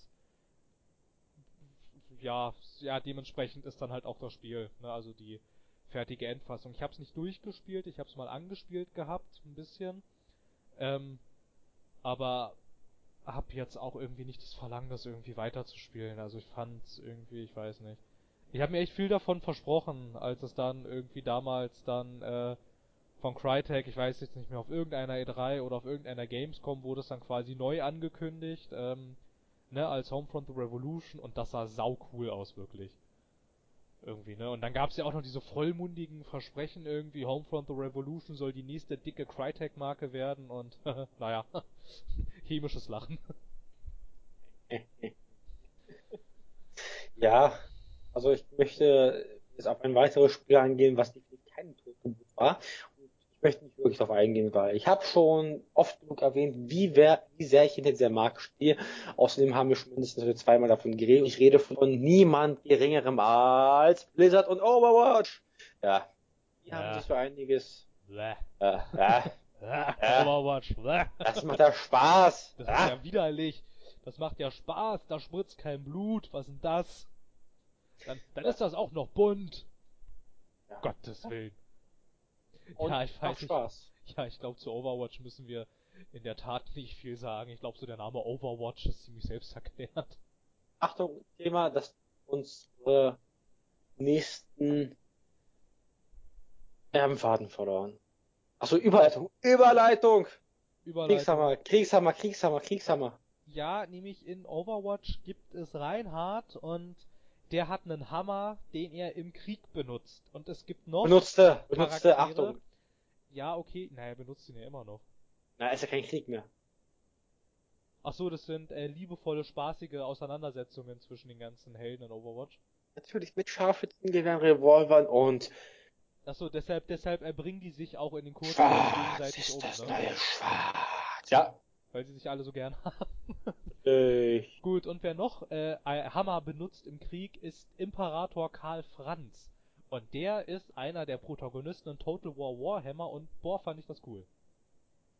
ja, ja, dementsprechend ist dann halt auch das Spiel, ne, also die fertige Endfassung. Ich habe es nicht durchgespielt, ich habe es mal angespielt gehabt, ein bisschen. Ähm, aber hab jetzt auch irgendwie nicht das Verlangen, das irgendwie weiterzuspielen. Also ich fand's irgendwie, ich weiß nicht. Ich habe mir echt viel davon versprochen, als es dann irgendwie damals dann äh, von Crytek, ich weiß jetzt nicht mehr, auf irgendeiner E3 oder auf irgendeiner Gamescom wurde es dann quasi neu angekündigt, ähm, ne, als Homefront the Revolution und das sah sau cool aus, wirklich. Irgendwie, ne? Und dann gab's ja auch noch diese vollmundigen Versprechen irgendwie, Homefront the Revolution soll die nächste dicke Crytek-Marke werden und, naja, chemisches Lachen. Ja, also ich möchte jetzt auf ein weiteres Spiel eingehen, was definitiv kein Totgeburt war. Ich möchte nicht wirklich darauf eingehen, weil ich habe schon oft genug erwähnt, wie, wer, wie sehr ich hinter dieser Marke stehe. Außerdem haben wir schon mindestens zweimal davon geredet. Ich rede von niemand geringerem als Blizzard und Overwatch. Ja, die ja. haben sich für einiges. Bäh. Äh, äh, äh, Overwatch. Bäh. Das macht ja Spaß. Das ist ja widerlich. Das macht ja Spaß, da spritzt kein Blut, was denn das? Dann, dann ist das auch noch bunt. Ja. Gottes Willen. Und ja, ich weiß Spaß. Nicht. Ja, ich glaube, zu Overwatch müssen wir in der Tat nicht viel sagen. Ich glaube, so der Name Overwatch ist ziemlich selbst erklärt. Achtung, Thema, das unsere nächsten Erbenfaden verloren. Achso, Überleitung. Überleitung! Überleitung. Kriegshammer, Kriegshammer, Kriegshammer, Kriegshammer. Ja, nämlich in Overwatch gibt es Reinhardt und der hat einen Hammer, den er im Krieg benutzt. Und es gibt noch. Benutzte, benutzte, Achtung. Ja, okay, naja, benutzt ihn ja immer noch. Na, ist ja kein Krieg mehr. Ach so, das sind äh, liebevolle, spaßige Auseinandersetzungen zwischen den ganzen Helden in Overwatch. Natürlich mit Scharfschützengewehren, Revolvern und. Ach so, deshalb, deshalb erbringen die sich auch in den kurzen gegenseitig ist um. Das ne? neue Schwarz. Ja, weil sie sich alle so gern haben. Äh. Gut, und wer noch äh, Hammer benutzt im Krieg, ist Imperator Karl Franz. Und der ist einer der Protagonisten in Total War Warhammer und boah, fand ich das cool.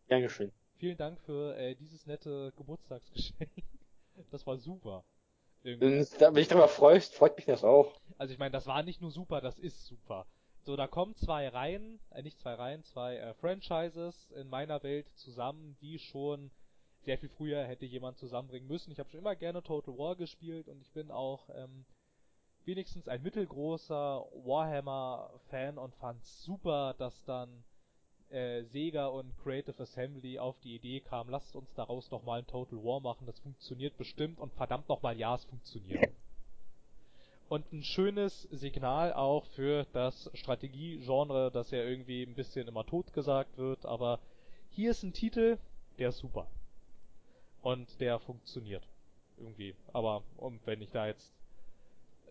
Dankeschön. Vielen Dank für äh, dieses nette Geburtstagsgeschenk. Das war super. Irgendwie. Wenn ich darüber freust, freut mich das auch. Also ich meine, das war nicht nur super, das ist super. So, da kommen zwei Reihen, äh, nicht zwei Reihen, zwei äh, Franchises in meiner Welt zusammen, die schon sehr viel früher hätte jemand zusammenbringen müssen. Ich habe schon immer gerne Total War gespielt und ich bin auch ähm, wenigstens ein mittelgroßer Warhammer-Fan und fand super, dass dann äh, Sega und Creative Assembly auf die Idee kam, lasst uns daraus noch mal ein Total War machen, das funktioniert bestimmt und verdammt noch mal ja, es funktioniert und ein schönes Signal auch für das Strategiegenre, das ja irgendwie ein bisschen immer tot gesagt wird, aber hier ist ein Titel, der ist super. Und der funktioniert. Irgendwie. Aber und wenn ich da jetzt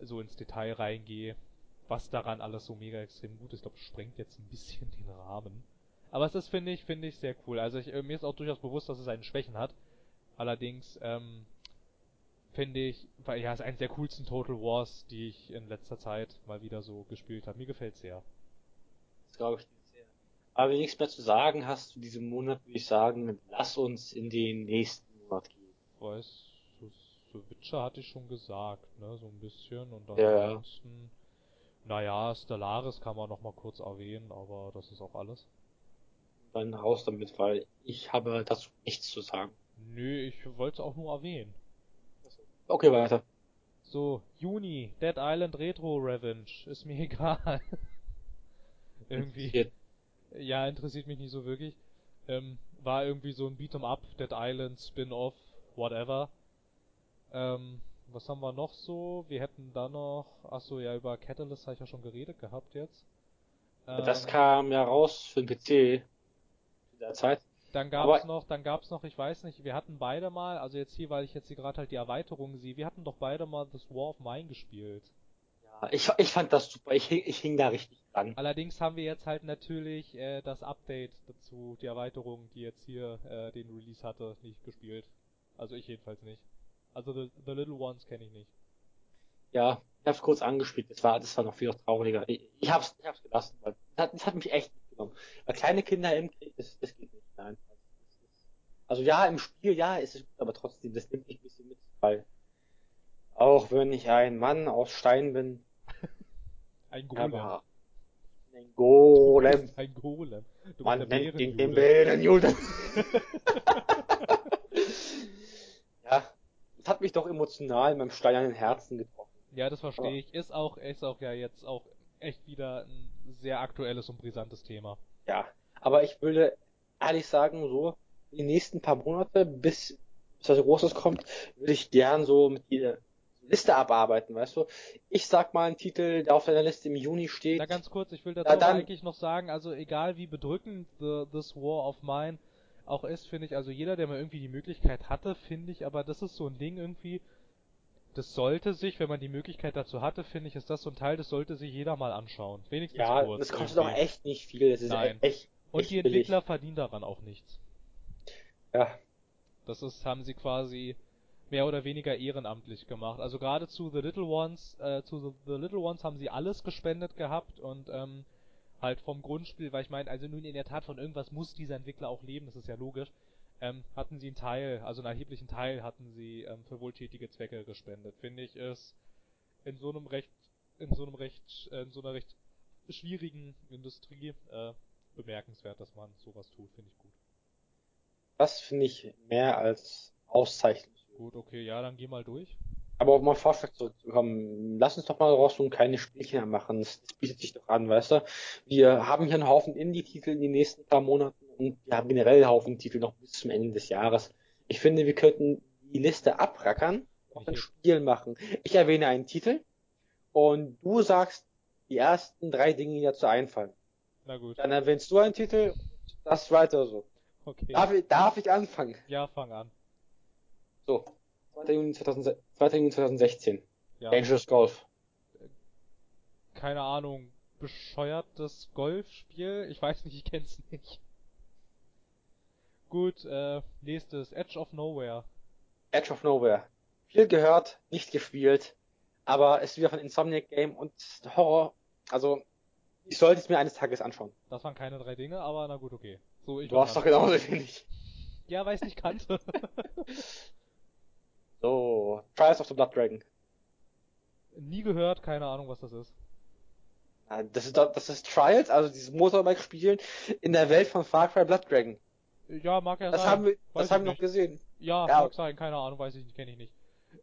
so ins Detail reingehe, was daran alles so mega extrem gut ist, glaube sprengt jetzt ein bisschen den Rahmen. Aber es ist, finde ich, finde ich sehr cool. Also ich, mir ist auch durchaus bewusst, dass es seine Schwächen hat. Allerdings, ähm, finde ich, weil ja, ist eines der coolsten Total Wars, die ich in letzter Zeit mal wieder so gespielt habe. Mir gefällt's sehr. Das glaube ich sehr. Aber wenn du nichts mehr zu sagen hast zu diesem Monat, würde ich sagen, lass uns in den nächsten Monat gehen. Weiß, so, so Witcher hatte ich schon gesagt, ne, so ein bisschen und dann ja. ansonsten, naja, Stellaris kann man noch mal kurz erwähnen, aber das ist auch alles. Dann raus damit, weil ich habe dazu nichts zu sagen. Nö, ich wollte es auch nur erwähnen. Okay, weiter. So, Juni, Dead Island Retro Revenge. Ist mir egal. irgendwie. Interessiert. Ja, interessiert mich nicht so wirklich. Ähm, war irgendwie so ein Beat'em Up, Dead Island, Spin-Off, whatever. Ähm, was haben wir noch so? Wir hätten da noch, ach so, ja, über Catalyst habe ich ja schon geredet gehabt jetzt. Das Ähm, kam ja raus für den PC in der Zeit. Dann gab's aber- noch, dann gab's noch, ich weiß nicht, wir hatten beide mal, also jetzt hier, weil ich jetzt hier gerade halt die Erweiterung sehe, wir hatten doch beide mal This War of Mine gespielt. Ich, ich fand das super. Ich, hing- ich hing da richtig dran. Allerdings haben wir jetzt halt natürlich äh, das Update dazu, die Erweiterung, die jetzt hier äh, den Release hatte, nicht gespielt. Also ich jedenfalls nicht. Also The, the Little Ones kenne ich nicht. Ja, ich hab's kurz angespielt. Das war, das war noch viel trauriger. Ich, ich hab's, ich hab's gelassen, weil das hat, das hat mich echt mitgenommen. Weil kleine Kinder im Krieg, das, das geht nicht. Nein. Also ja, im Spiel, ja, ist es gut, aber trotzdem, das nimmt mich ein bisschen mit, weil auch wenn ich ein Mann aus Stein bin, Ein Golem. aber ein Golem. Ein Golem. Du Man nennt ihn den Bärenjude. Bärenjuden. ja, das hat mich doch emotional in meinem steinernen Herzen getroffen. Ja, das verstehe ich. Ist auch, ist auch ja jetzt auch echt wieder ein sehr aktuelles und brisantes Thema. Ja, aber ich würde ehrlich sagen, so die nächsten paar Monate, bis bis was Großes kommt, würde ich gern so mit Liste abarbeiten, weißt du? Ich sag mal einen Titel, der auf deiner Liste im Juni steht. Na ganz kurz, ich will dazu Na eigentlich noch sagen, also egal wie bedrückend the, This War of Mine auch ist, finde ich, also jeder, der mal irgendwie die Möglichkeit hatte, finde ich, aber das ist so ein Ding irgendwie, das sollte sich, wenn man die Möglichkeit dazu hatte, finde ich, ist das so ein Teil, das sollte sich jeder mal anschauen. Wenigstens ja, kurz. das kostet irgendwie. auch echt nicht viel. Das ist Nein. echt. Und echt die billig. Entwickler verdienen daran auch nichts. Ja, Das ist, haben sie quasi mehr oder weniger ehrenamtlich gemacht. Also gerade zu The Little Ones, äh, zu The, The Little Ones haben sie alles gespendet gehabt und ähm, halt vom Grundspiel, weil ich meine, also nun in der Tat von irgendwas muss dieser Entwickler auch leben, das ist ja logisch, ähm, hatten sie einen Teil, also einen erheblichen Teil hatten sie ähm, für wohltätige Zwecke gespendet. Finde ich ist in so einem recht, in so einem recht, äh, in so einer recht schwierigen Industrie äh, bemerkenswert, dass man sowas tut, finde ich gut. das finde ich mehr als Auszeichnung. Gut, okay, ja, dann geh mal durch. Aber um auf Vorschlag zurückzukommen, lass uns doch mal raus ein kleines Spielchen machen. Das, das bietet sich doch an, weißt du? Wir haben hier einen Haufen Indie-Titel in den nächsten paar Monaten und wir haben generell einen Haufen Titel noch bis zum Ende des Jahres. Ich finde, wir könnten die Liste abrackern und ein Spiel machen. Ich erwähne einen Titel und du sagst die ersten drei Dinge, die dazu einfallen. Na gut, Dann erwähnst du einen Titel, das weiter so. okay. Darf ich, darf ich anfangen? Ja, fang an. So. 2. Juni, 2000, 2. Juni 2016. Ja, Dangerous Golf. keine Ahnung, bescheuertes Golfspiel? Ich weiß nicht, ich kenn's nicht. Gut, äh, nächstes, Edge of Nowhere. Edge of Nowhere. Viel gehört, nicht gespielt, aber es ist wieder von Insomniac Game und Horror. Also, ich sollte es mir eines Tages anschauen. Das waren keine drei Dinge, aber na gut, okay. So, ich Du hast doch genauso wenig. Ja, weil ich nicht kannte. So, Trials of the Blood Dragon. Nie gehört, keine Ahnung, was das ist. Ah, Das ist, das ist Trials, also dieses Motorbike-Spielen in der Welt von Far Cry Blood Dragon. Ja, mag ja Das sein. haben wir, Weiß das haben wir noch gesehen. Ja, Ja. mag sein, keine Ahnung, weiß ich nicht, kenne ich nicht.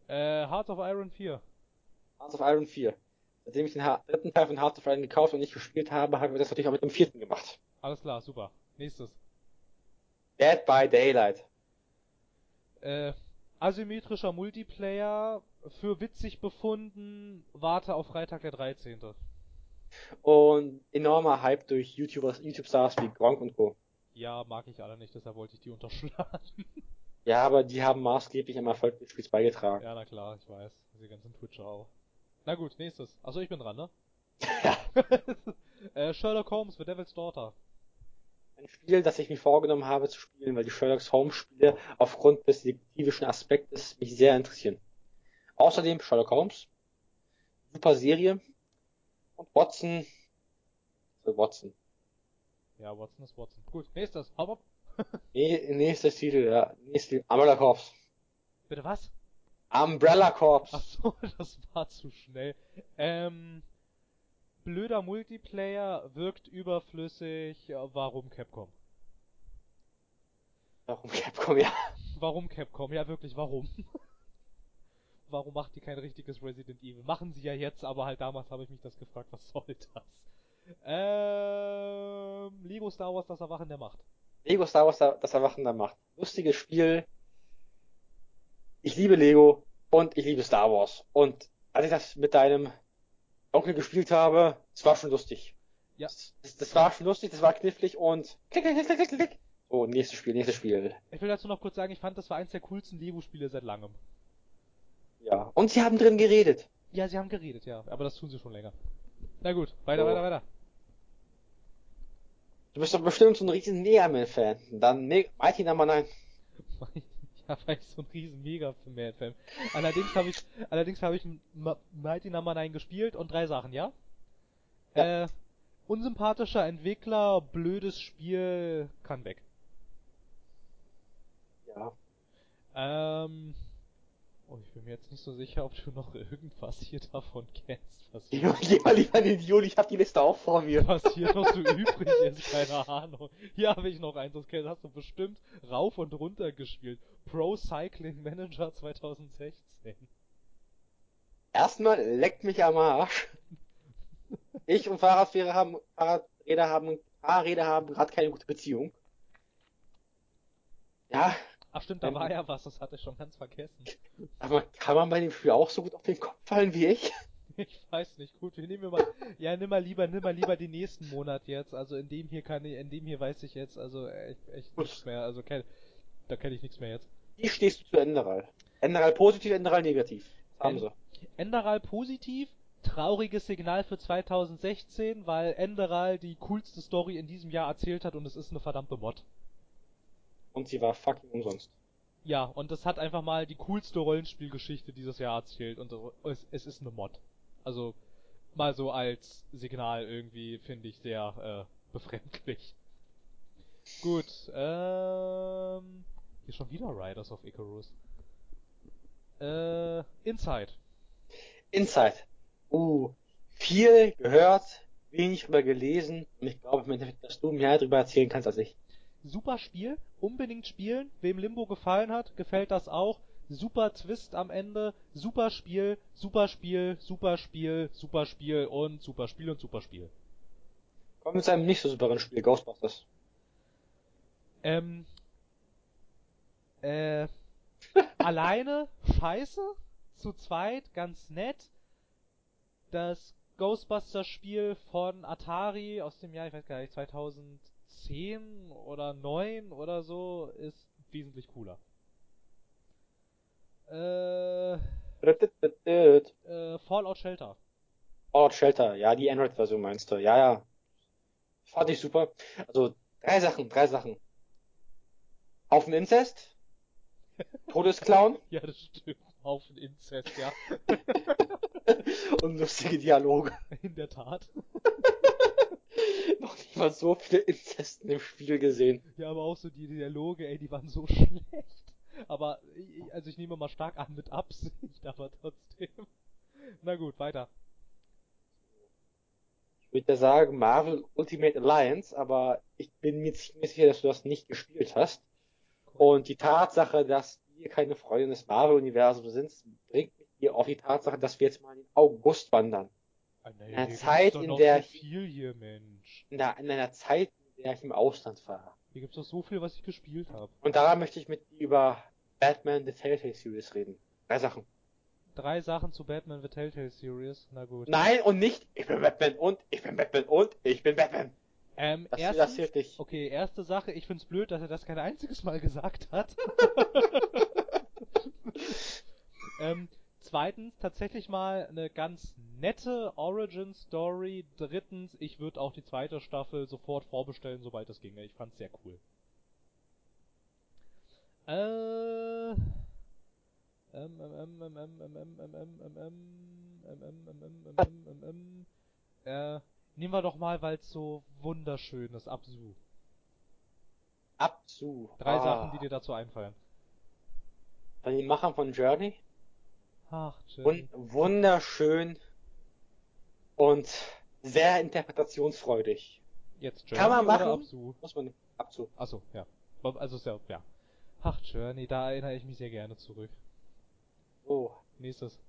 Äh, Hearts of Iron 4. Hearts of Iron 4. Seitdem ich den dritten Teil von Hearts of Iron gekauft und nicht gespielt habe, haben wir das natürlich auch mit dem vierten gemacht. Alles klar, super. Nächstes. Dead by Daylight. Äh, asymmetrischer Multiplayer, für witzig befunden, warte auf Freitag der 13. Und enormer Hype durch YouTubers, YouTube-Stars wie Gronk und Co. Ja, mag ich alle nicht, deshalb wollte ich die unterschlagen. Ja, aber die haben maßgeblich am Erfolg des Spiels beigetragen. ja, na klar, ich weiß. Die ganzen Twitcher auch. Na gut, nächstes. Achso, ich bin dran, ne? Ja. äh, Sherlock Holmes, The Devil's Daughter. Ein Spiel, das ich mir vorgenommen habe zu spielen, weil die Sherlock Holmes Spiele aufgrund des detektivischen Aspektes mich sehr interessieren. Außerdem Sherlock Holmes, super Serie und Watson, so Watson. Ja, Watson ist Watson. Gut, nächstes. Hop, hop. Nee, nächstes Titel, ja, nächstes Umbrella Corps. Bitte was? Umbrella Corps. Ach so, das war zu schnell. Ähm, blöder Multiplayer wirkt überflüssig. Warum Capcom? Warum Capcom, ja. warum Capcom? Ja, wirklich, warum? warum macht die kein richtiges Resident Evil? Machen sie ja jetzt, aber halt damals habe ich mich das gefragt, was soll das? Ähm, Lego Star Wars, das Erwachen der Macht. Lego Star Wars, das Erwachen der Macht. Lustiges Spiel. Ich liebe Lego und ich liebe Star Wars. Und als ich das mit deinem Onkel gespielt habe, es war schon lustig. Ja. Das, das, war schon lustig, das war knifflig und klick, klick, klick, klick, klick. So, nächstes Spiel, nächstes Spiel. Ich will dazu noch kurz sagen, ich fand, das war eins der coolsten Lego-Spiele seit langem. Ja. Und sie haben drin geredet. Ja, sie haben geredet, ja. Aber das tun sie schon länger. Na gut, weiter, so. weiter, weiter. Du bist doch bestimmt so ein riesen Mega Man-Fan. Dann ne Mighty Number 9. ja, weil ich so ein riesen Mega Man-Fan. Allerdings habe ich, allerdings habe ich Mighty Number 9 gespielt und drei Sachen, ja? ja. Äh, unsympathischer Entwickler, blödes Spiel, kann weg. Ja. Ähm, Oh, ich bin mir jetzt nicht so sicher, ob du noch irgendwas hier davon kennst. Was Geh mal lieber Juli, ich hab die Liste auch vor mir. Was hier noch so übrig ist, keine Ahnung. Hier habe ich noch eins, das hast du bestimmt rauf und runter gespielt. Pro Cycling Manager 2016. Erstmal leckt mich am Arsch. Ich und Fahrradfahrer haben, Fahrradräder haben, Fahrräder haben gerade keine gute Beziehung. Ja, Ach stimmt, da war ja was, das hatte ich schon ganz vergessen. Aber kann man bei dem Spiel auch so gut auf den Kopf fallen wie ich? Ich weiß nicht, gut, wir nehmen mal, ja, nimm mal lieber, nimm mal lieber den nächsten Monat jetzt, also in dem hier kann ich, in dem hier weiß ich jetzt, also echt, echt nichts mehr, also kenn, da kenne ich nichts mehr jetzt. Wie stehst du zu Enderal? Enderal positiv, Enderal negativ. Das haben sie. Enderal positiv, trauriges Signal für 2016, weil Enderal die coolste Story in diesem Jahr erzählt hat und es ist eine verdammte Mod. Und sie war fucking umsonst. Ja, und das hat einfach mal die coolste Rollenspielgeschichte dieses Jahr erzählt und es, es ist eine Mod. Also mal so als Signal irgendwie finde ich sehr äh, befremdlich. Gut, ähm hier schon wieder Riders of Icarus. Äh Inside. Inside. Uh, viel gehört, wenig drüber gelesen und ich glaube dass du mehr darüber erzählen kannst als ich super Spiel, unbedingt spielen. Wem Limbo gefallen hat, gefällt das auch. Super Twist am Ende, super Spiel, super Spiel, super Spiel, super Spiel und super Spiel und super Spiel. Kommen wir zu einem nicht so superen Spiel, Ghostbusters. Ähm, äh, alleine scheiße, zu zweit ganz nett. Das Ghostbusters Spiel von Atari aus dem Jahr, ich weiß gar nicht, 2000 10 oder 9 oder so ist wesentlich cooler. Äh, äh, Fallout Shelter. Fallout Shelter, ja, die Android-Version meinst du. Ja, ja. Fand ich super. Also, drei Sachen, drei Sachen. Auf den Inzest. Todesclown. ja, das stimmt. Auf den Inzest, ja. Und lustige Dialoge. In der Tat noch nicht mal so viele Inzesten im Spiel gesehen. Ja, aber auch so die Dialoge, ey, die waren so schlecht. Aber, also ich nehme mal stark an mit Absicht, aber trotzdem. Na gut, weiter. Ich würde ja sagen Marvel Ultimate Alliance, aber ich bin mir ziemlich sicher, dass du das nicht gespielt hast. Und die Tatsache, dass wir keine Freunde des Marvel-Universums sind, bringt mich hier auf die Tatsache, dass wir jetzt mal in den August wandern. Ah, in einer Zeit, in der so viel hier, Mensch. In, der, in einer Zeit, in der ich im Ausland war. Hier gibt's doch so viel, was ich gespielt habe. Und daran möchte ich mit dir über Batman The Telltale Series reden. Drei Sachen. Drei Sachen zu Batman The Telltale Series. Na gut. Nein und nicht. Ich bin Batman und ich bin Batman und ich bin Batman. Ähm, das, erstens, das hilft dich. Okay, erste Sache. Ich find's blöd, dass er das kein einziges Mal gesagt hat. ähm, Zweitens tatsächlich mal eine ganz nette Origin Story. Drittens, ich würde auch die zweite Staffel sofort vorbestellen, sobald es ginge. Ich fand's sehr cool. Äh. Äh, nehmen wir doch mal, weil es so wunderschön ist, Absu. Absu. Drei ah. Sachen, die dir dazu einfallen. Von den Machern von Journey? Ach, Wun wunderschön und sehr interpretationsfreudig. Jetzt Journey Kann man machen. Absu? Muss man Absu. Achso, ja. Also ist ja, ja. Ach, Journey, da erinnere ich mich sehr gerne zurück. So. Nächstes.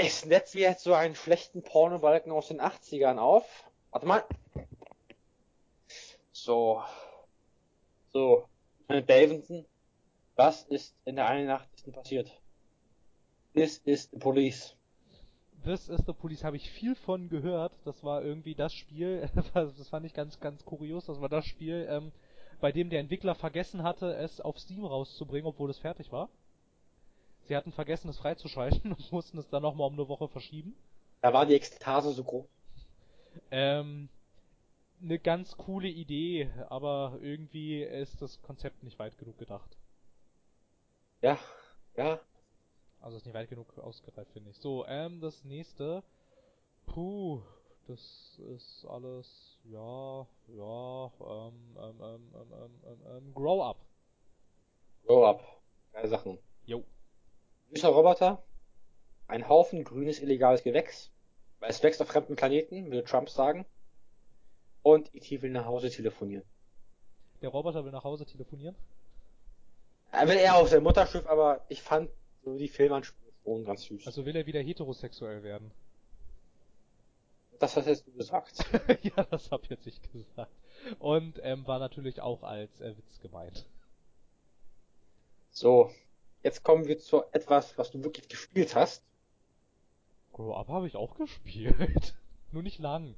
Ich netze jetzt so einen schlechten Pornobalken aus den 80ern auf. Warte mal. So. So. Davidson. Was ist in der 81. passiert? This is the police. This is the Police habe ich viel von gehört. Das war irgendwie das Spiel, das fand ich ganz, ganz kurios. Das war das Spiel, ähm, bei dem der Entwickler vergessen hatte, es auf Steam rauszubringen, obwohl es fertig war. Sie hatten vergessen, es freizuschalten und mussten es dann nochmal um eine Woche verschieben. Da war die Ekstase so groß. Ähm, eine ganz coole Idee, aber irgendwie ist das Konzept nicht weit genug gedacht. Ja, ja. Also ist nicht weit genug ausgereift, finde ich. So, ähm, das nächste. Puh, das ist alles, ja, ja, ähm, ähm, ähm, ähm, ähm, ähm, ähm Grow Up. Grow Up. Geile Sachen. Jo. Süßer Roboter. Ein Haufen grünes illegales Gewächs. Weil es wächst auf fremden Planeten, würde Trump sagen. Und E.T. will nach Hause telefonieren. Der Roboter will nach Hause telefonieren? Er will eher auf sein Mutterschiff, aber ich fand so die Filmanspiele schon ganz süß. Also will er wieder heterosexuell werden? Das hast jetzt du gesagt. ja, das hab jetzt ich gesagt. Und ähm, war natürlich auch als äh, Witz gemeint. So, jetzt kommen wir zu etwas, was du wirklich gespielt hast. Grow Up habe ich auch gespielt. Nur nicht lang.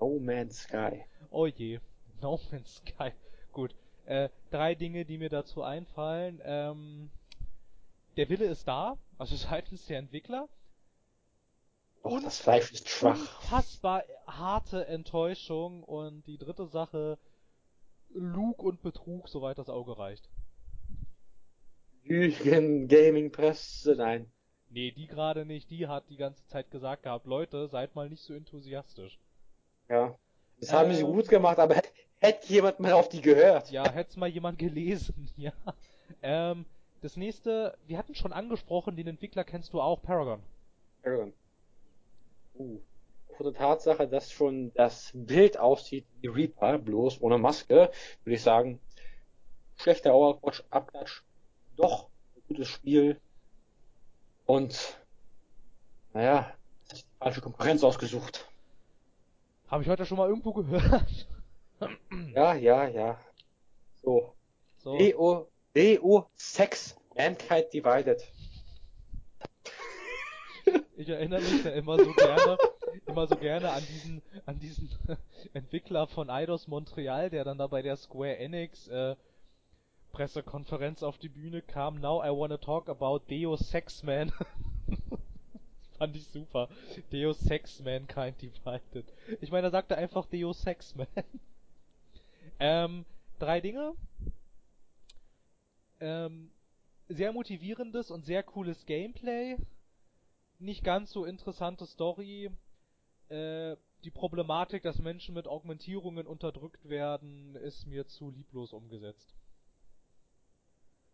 No Man's Sky. Oh je. No Man's Sky. Gut. Äh, drei Dinge, die mir dazu einfallen. Ähm, der Wille ist da, also seitens der Entwickler. Und das Fleisch ist schwach. Unfassbar harte Enttäuschung. Und die dritte Sache, Lug und Betrug, soweit das Auge reicht. Lügen, Gaming Presse, nein. Nee, die gerade nicht. Die hat die ganze Zeit gesagt gehabt, Leute, seid mal nicht so enthusiastisch. Ja. Das haben sie ähm. gut gemacht, aber hätte hätt jemand mal auf die gehört. Ja, hätte mal jemand gelesen, ja. Ähm, das nächste, wir hatten schon angesprochen, den Entwickler kennst du auch, Paragon. Paragon. Uh. Von der Tatsache, dass schon das Bild aussieht wie Reaper, bloß ohne Maske, würde ich sagen, schlechter Overwatch, Abklatsch, doch ein gutes Spiel. Und, naja, die falsche Konkurrenz ausgesucht. Habe ich heute schon mal irgendwo gehört. ja, ja, ja. So. so. Deo, Deo Sex Mankind Divided. Ich erinnere mich da immer so gerne, immer so gerne an diesen, an diesen Entwickler von Eidos Montreal, der dann da bei der Square Enix äh, Pressekonferenz auf die Bühne kam. Now I wanna talk about Deo Sex Man. Fand ich super. Deus Sex Mankind Divided. Ich meine, er sagte einfach Deus Sex Man. ähm, drei Dinge. Ähm, sehr motivierendes und sehr cooles Gameplay. Nicht ganz so interessante Story. Äh, die Problematik, dass Menschen mit Augmentierungen unterdrückt werden, ist mir zu lieblos umgesetzt.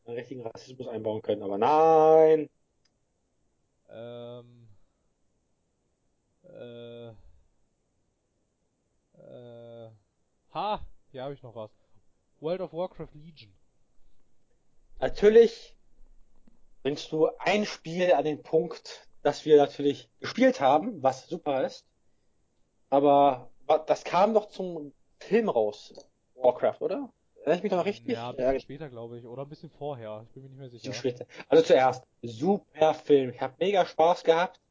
Einen richtigen Rassismus einbauen können, aber nein! Ähm, äh, äh, ha, hier habe ich noch was. World of Warcraft Legion. Natürlich bringst du ein Spiel an den Punkt, das wir natürlich gespielt haben, was super ist. Aber das kam doch zum Film raus, Warcraft, oder? Erinnere ich mich noch richtig? Ja, ein bisschen ja. später, glaube ich. Oder ein bisschen vorher. Ich bin mir nicht mehr sicher. Später. Also zuerst, super Film. Ich habe mega Spaß gehabt.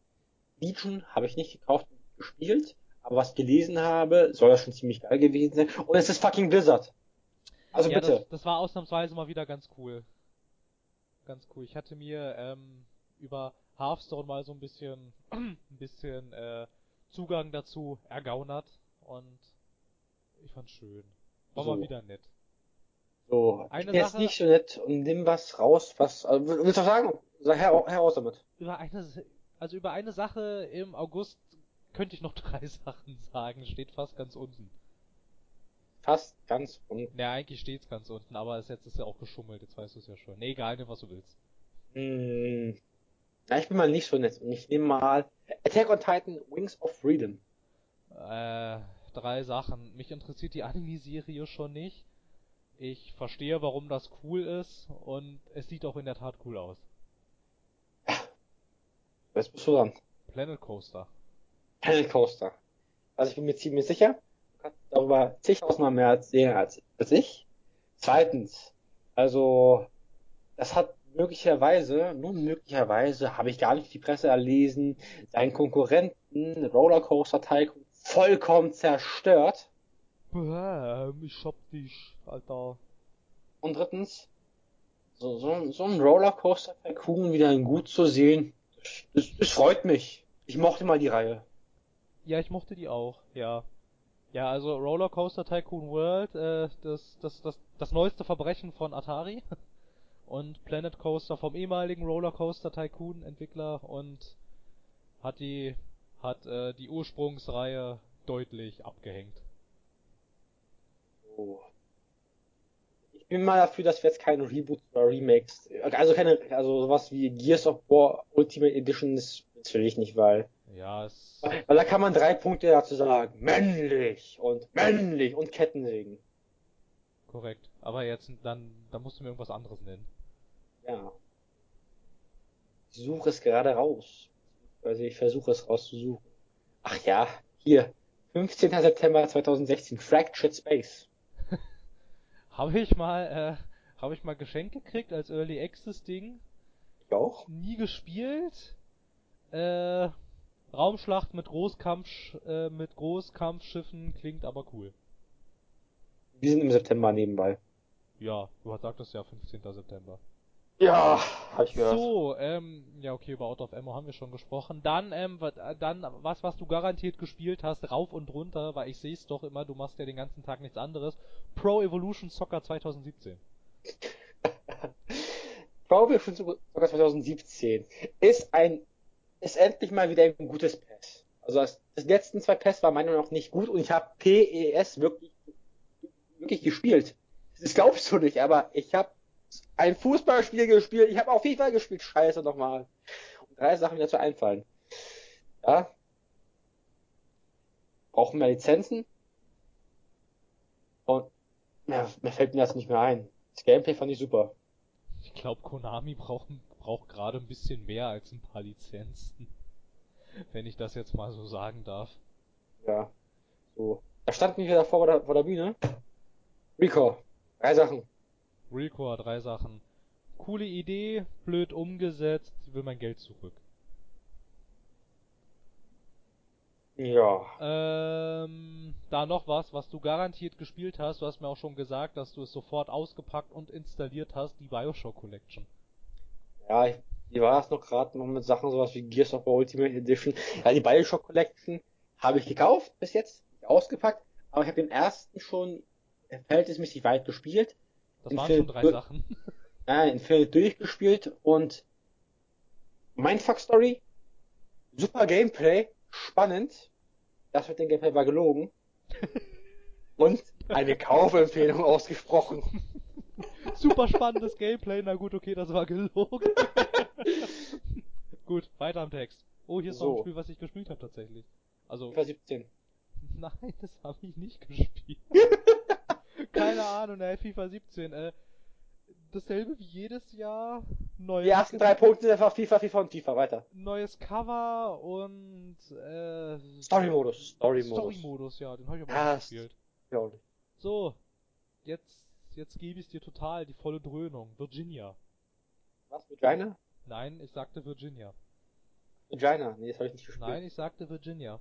Legion habe ich nicht gekauft und gespielt, aber was gelesen habe, soll das schon ziemlich geil gewesen sein. Und es ist fucking Blizzard. Also ja, bitte. Das, das, war ausnahmsweise mal wieder ganz cool. Ganz cool. Ich hatte mir ähm, über Hearthstone mal so ein bisschen, ein bisschen äh, Zugang dazu ergaunert und ich fand's schön. War so. mal wieder nett. So, eine ich bin Sache, jetzt nicht so nett und nimm was raus, was, also, willst du sagen? Sag her, heraus damit. Über eine, also über eine Sache im August könnte ich noch drei Sachen sagen. Steht fast ganz unten. Fast ganz unten? Ja, eigentlich steht's ganz unten, aber jetzt ist ja auch geschummelt, jetzt weißt du es ja schon. Nee, egal, nimm was du willst. Hm. Ja, ich bin mal nicht so nett. Und ich nehme mal Attack on Titan Wings of Freedom. Äh, drei Sachen. Mich interessiert die Anime-Serie schon nicht. Ich verstehe, warum das cool ist und es sieht auch in der Tat cool aus. Jetzt bist du dran. Planet Coaster. Planet Coaster. Also ich bin mir ziemlich sicher, du kannst darüber zigtausendmal mehr erzählen als, als ich. Zweitens, also das hat möglicherweise, nur möglicherweise, habe ich gar nicht die Presse erlesen, seinen Konkurrenten Rollercoaster Tycoon vollkommen zerstört. Bäm, ich hab dich, Alter. Und drittens, so, so, so ein Rollercoaster Tycoon wieder gut zu sehen, das, das freut mich. Ich mochte mal die Reihe. Ja, ich mochte die auch, ja. Ja, also Rollercoaster Tycoon World, äh, das, das, das, das neueste Verbrechen von Atari. Und Planet Coaster vom ehemaligen Rollercoaster Tycoon Entwickler und hat die, hat äh, die Ursprungsreihe deutlich abgehängt. Ich bin mal dafür, dass wir jetzt keine Reboots oder Remakes, also keine, also sowas wie Gears of War Ultimate Edition, das will ich nicht, weil Ja, es, Weil da kann man drei Punkte dazu sagen. Männlich und männlich und Kettensägen. korrekt. Aber jetzt, dann, dann musst du mir irgendwas anderes nennen. Ja. Ich suche es gerade raus. Also ich versuche es rauszusuchen. Ach ja, hier. 15. September 2016. Fractured Space. Habe ich mal, äh, habe ich mal geschenkt gekriegt als Early Access Ding. Ich auch? Nie gespielt. Äh, Raumschlacht mit Großkampf, äh, mit Großkampfschiffen klingt aber cool. Wir sind im September nebenbei. Ja, du sagtest ja 15. September. Ja, hab ich gehört. So, ähm, ja okay, über Out of Ammo haben wir schon gesprochen. Dann, ähm, äh, dann was, was du garantiert gespielt hast, rauf und runter, weil ich sehe es doch immer, du machst ja den ganzen Tag nichts anderes. Pro Evolution Soccer 2017. Pro Evolution Soccer 2017 ist ein, ist endlich mal wieder ein gutes PES. Also das, das letzten zwei PES war meiner Meinung nach nicht gut und ich habe PES wirklich, wirklich gespielt. Das glaubst du nicht, aber ich habe ein Fußballspiel gespielt, ich habe auch FIFA gespielt, scheiße nochmal. Und drei Sachen mir dazu einfallen. Ja. Brauchen wir Lizenzen? Und mehr, mehr fällt mir das nicht mehr ein. Das Gameplay fand ich super. Ich glaube, Konami braucht, braucht gerade ein bisschen mehr als ein paar Lizenzen. Wenn ich das jetzt mal so sagen darf. Ja. So. Da standen wir wieder vor der, vor der Bühne. Rico. Drei Sachen. Recore, drei Sachen. Coole Idee, blöd umgesetzt, will mein Geld zurück. Ja. Ähm, da noch was, was du garantiert gespielt hast. Du hast mir auch schon gesagt, dass du es sofort ausgepackt und installiert hast, die Bioshock Collection. Ja, ich, wie war das noch gerade noch mit Sachen sowas wie Gears of War Ultimate Edition? Ja, die Bioshock Collection habe ich gekauft bis jetzt, ausgepackt, aber ich habe den ersten schon verhältnismäßig weit gespielt. Das waren schon drei Sachen. Ja, Infinite durchgespielt und Mindfuck Story, super Gameplay, spannend. Das mit dem Gameplay war gelogen. Und eine Kaufempfehlung ausgesprochen. Super spannendes Gameplay, na gut, okay, das war gelogen. gut, weiter am Text. Oh, hier ist noch So. ein Spiel, was ich gespielt habe tatsächlich. Also, FIFA 17. nein, das habe ich nicht gespielt. Keine Ahnung, ey, FIFA 17, äh, dasselbe wie jedes Jahr. Neues, Die ersten drei Punkte sind einfach FIFA, FIFA und FIFA. Weiter. neues Cover und, äh, Story-Modus. Story-Modus. Story-Modus, ja, den habe ich aber Ja, nicht es- gespielt. Ja, auch. So, jetzt, jetzt gebe ich dir total die volle Dröhnung. Virginia. Was? Vagina? Nein, ich sagte Virginia. Vagina. Nee, das habe ich nicht gespielt. Nein, ich sagte Virginia.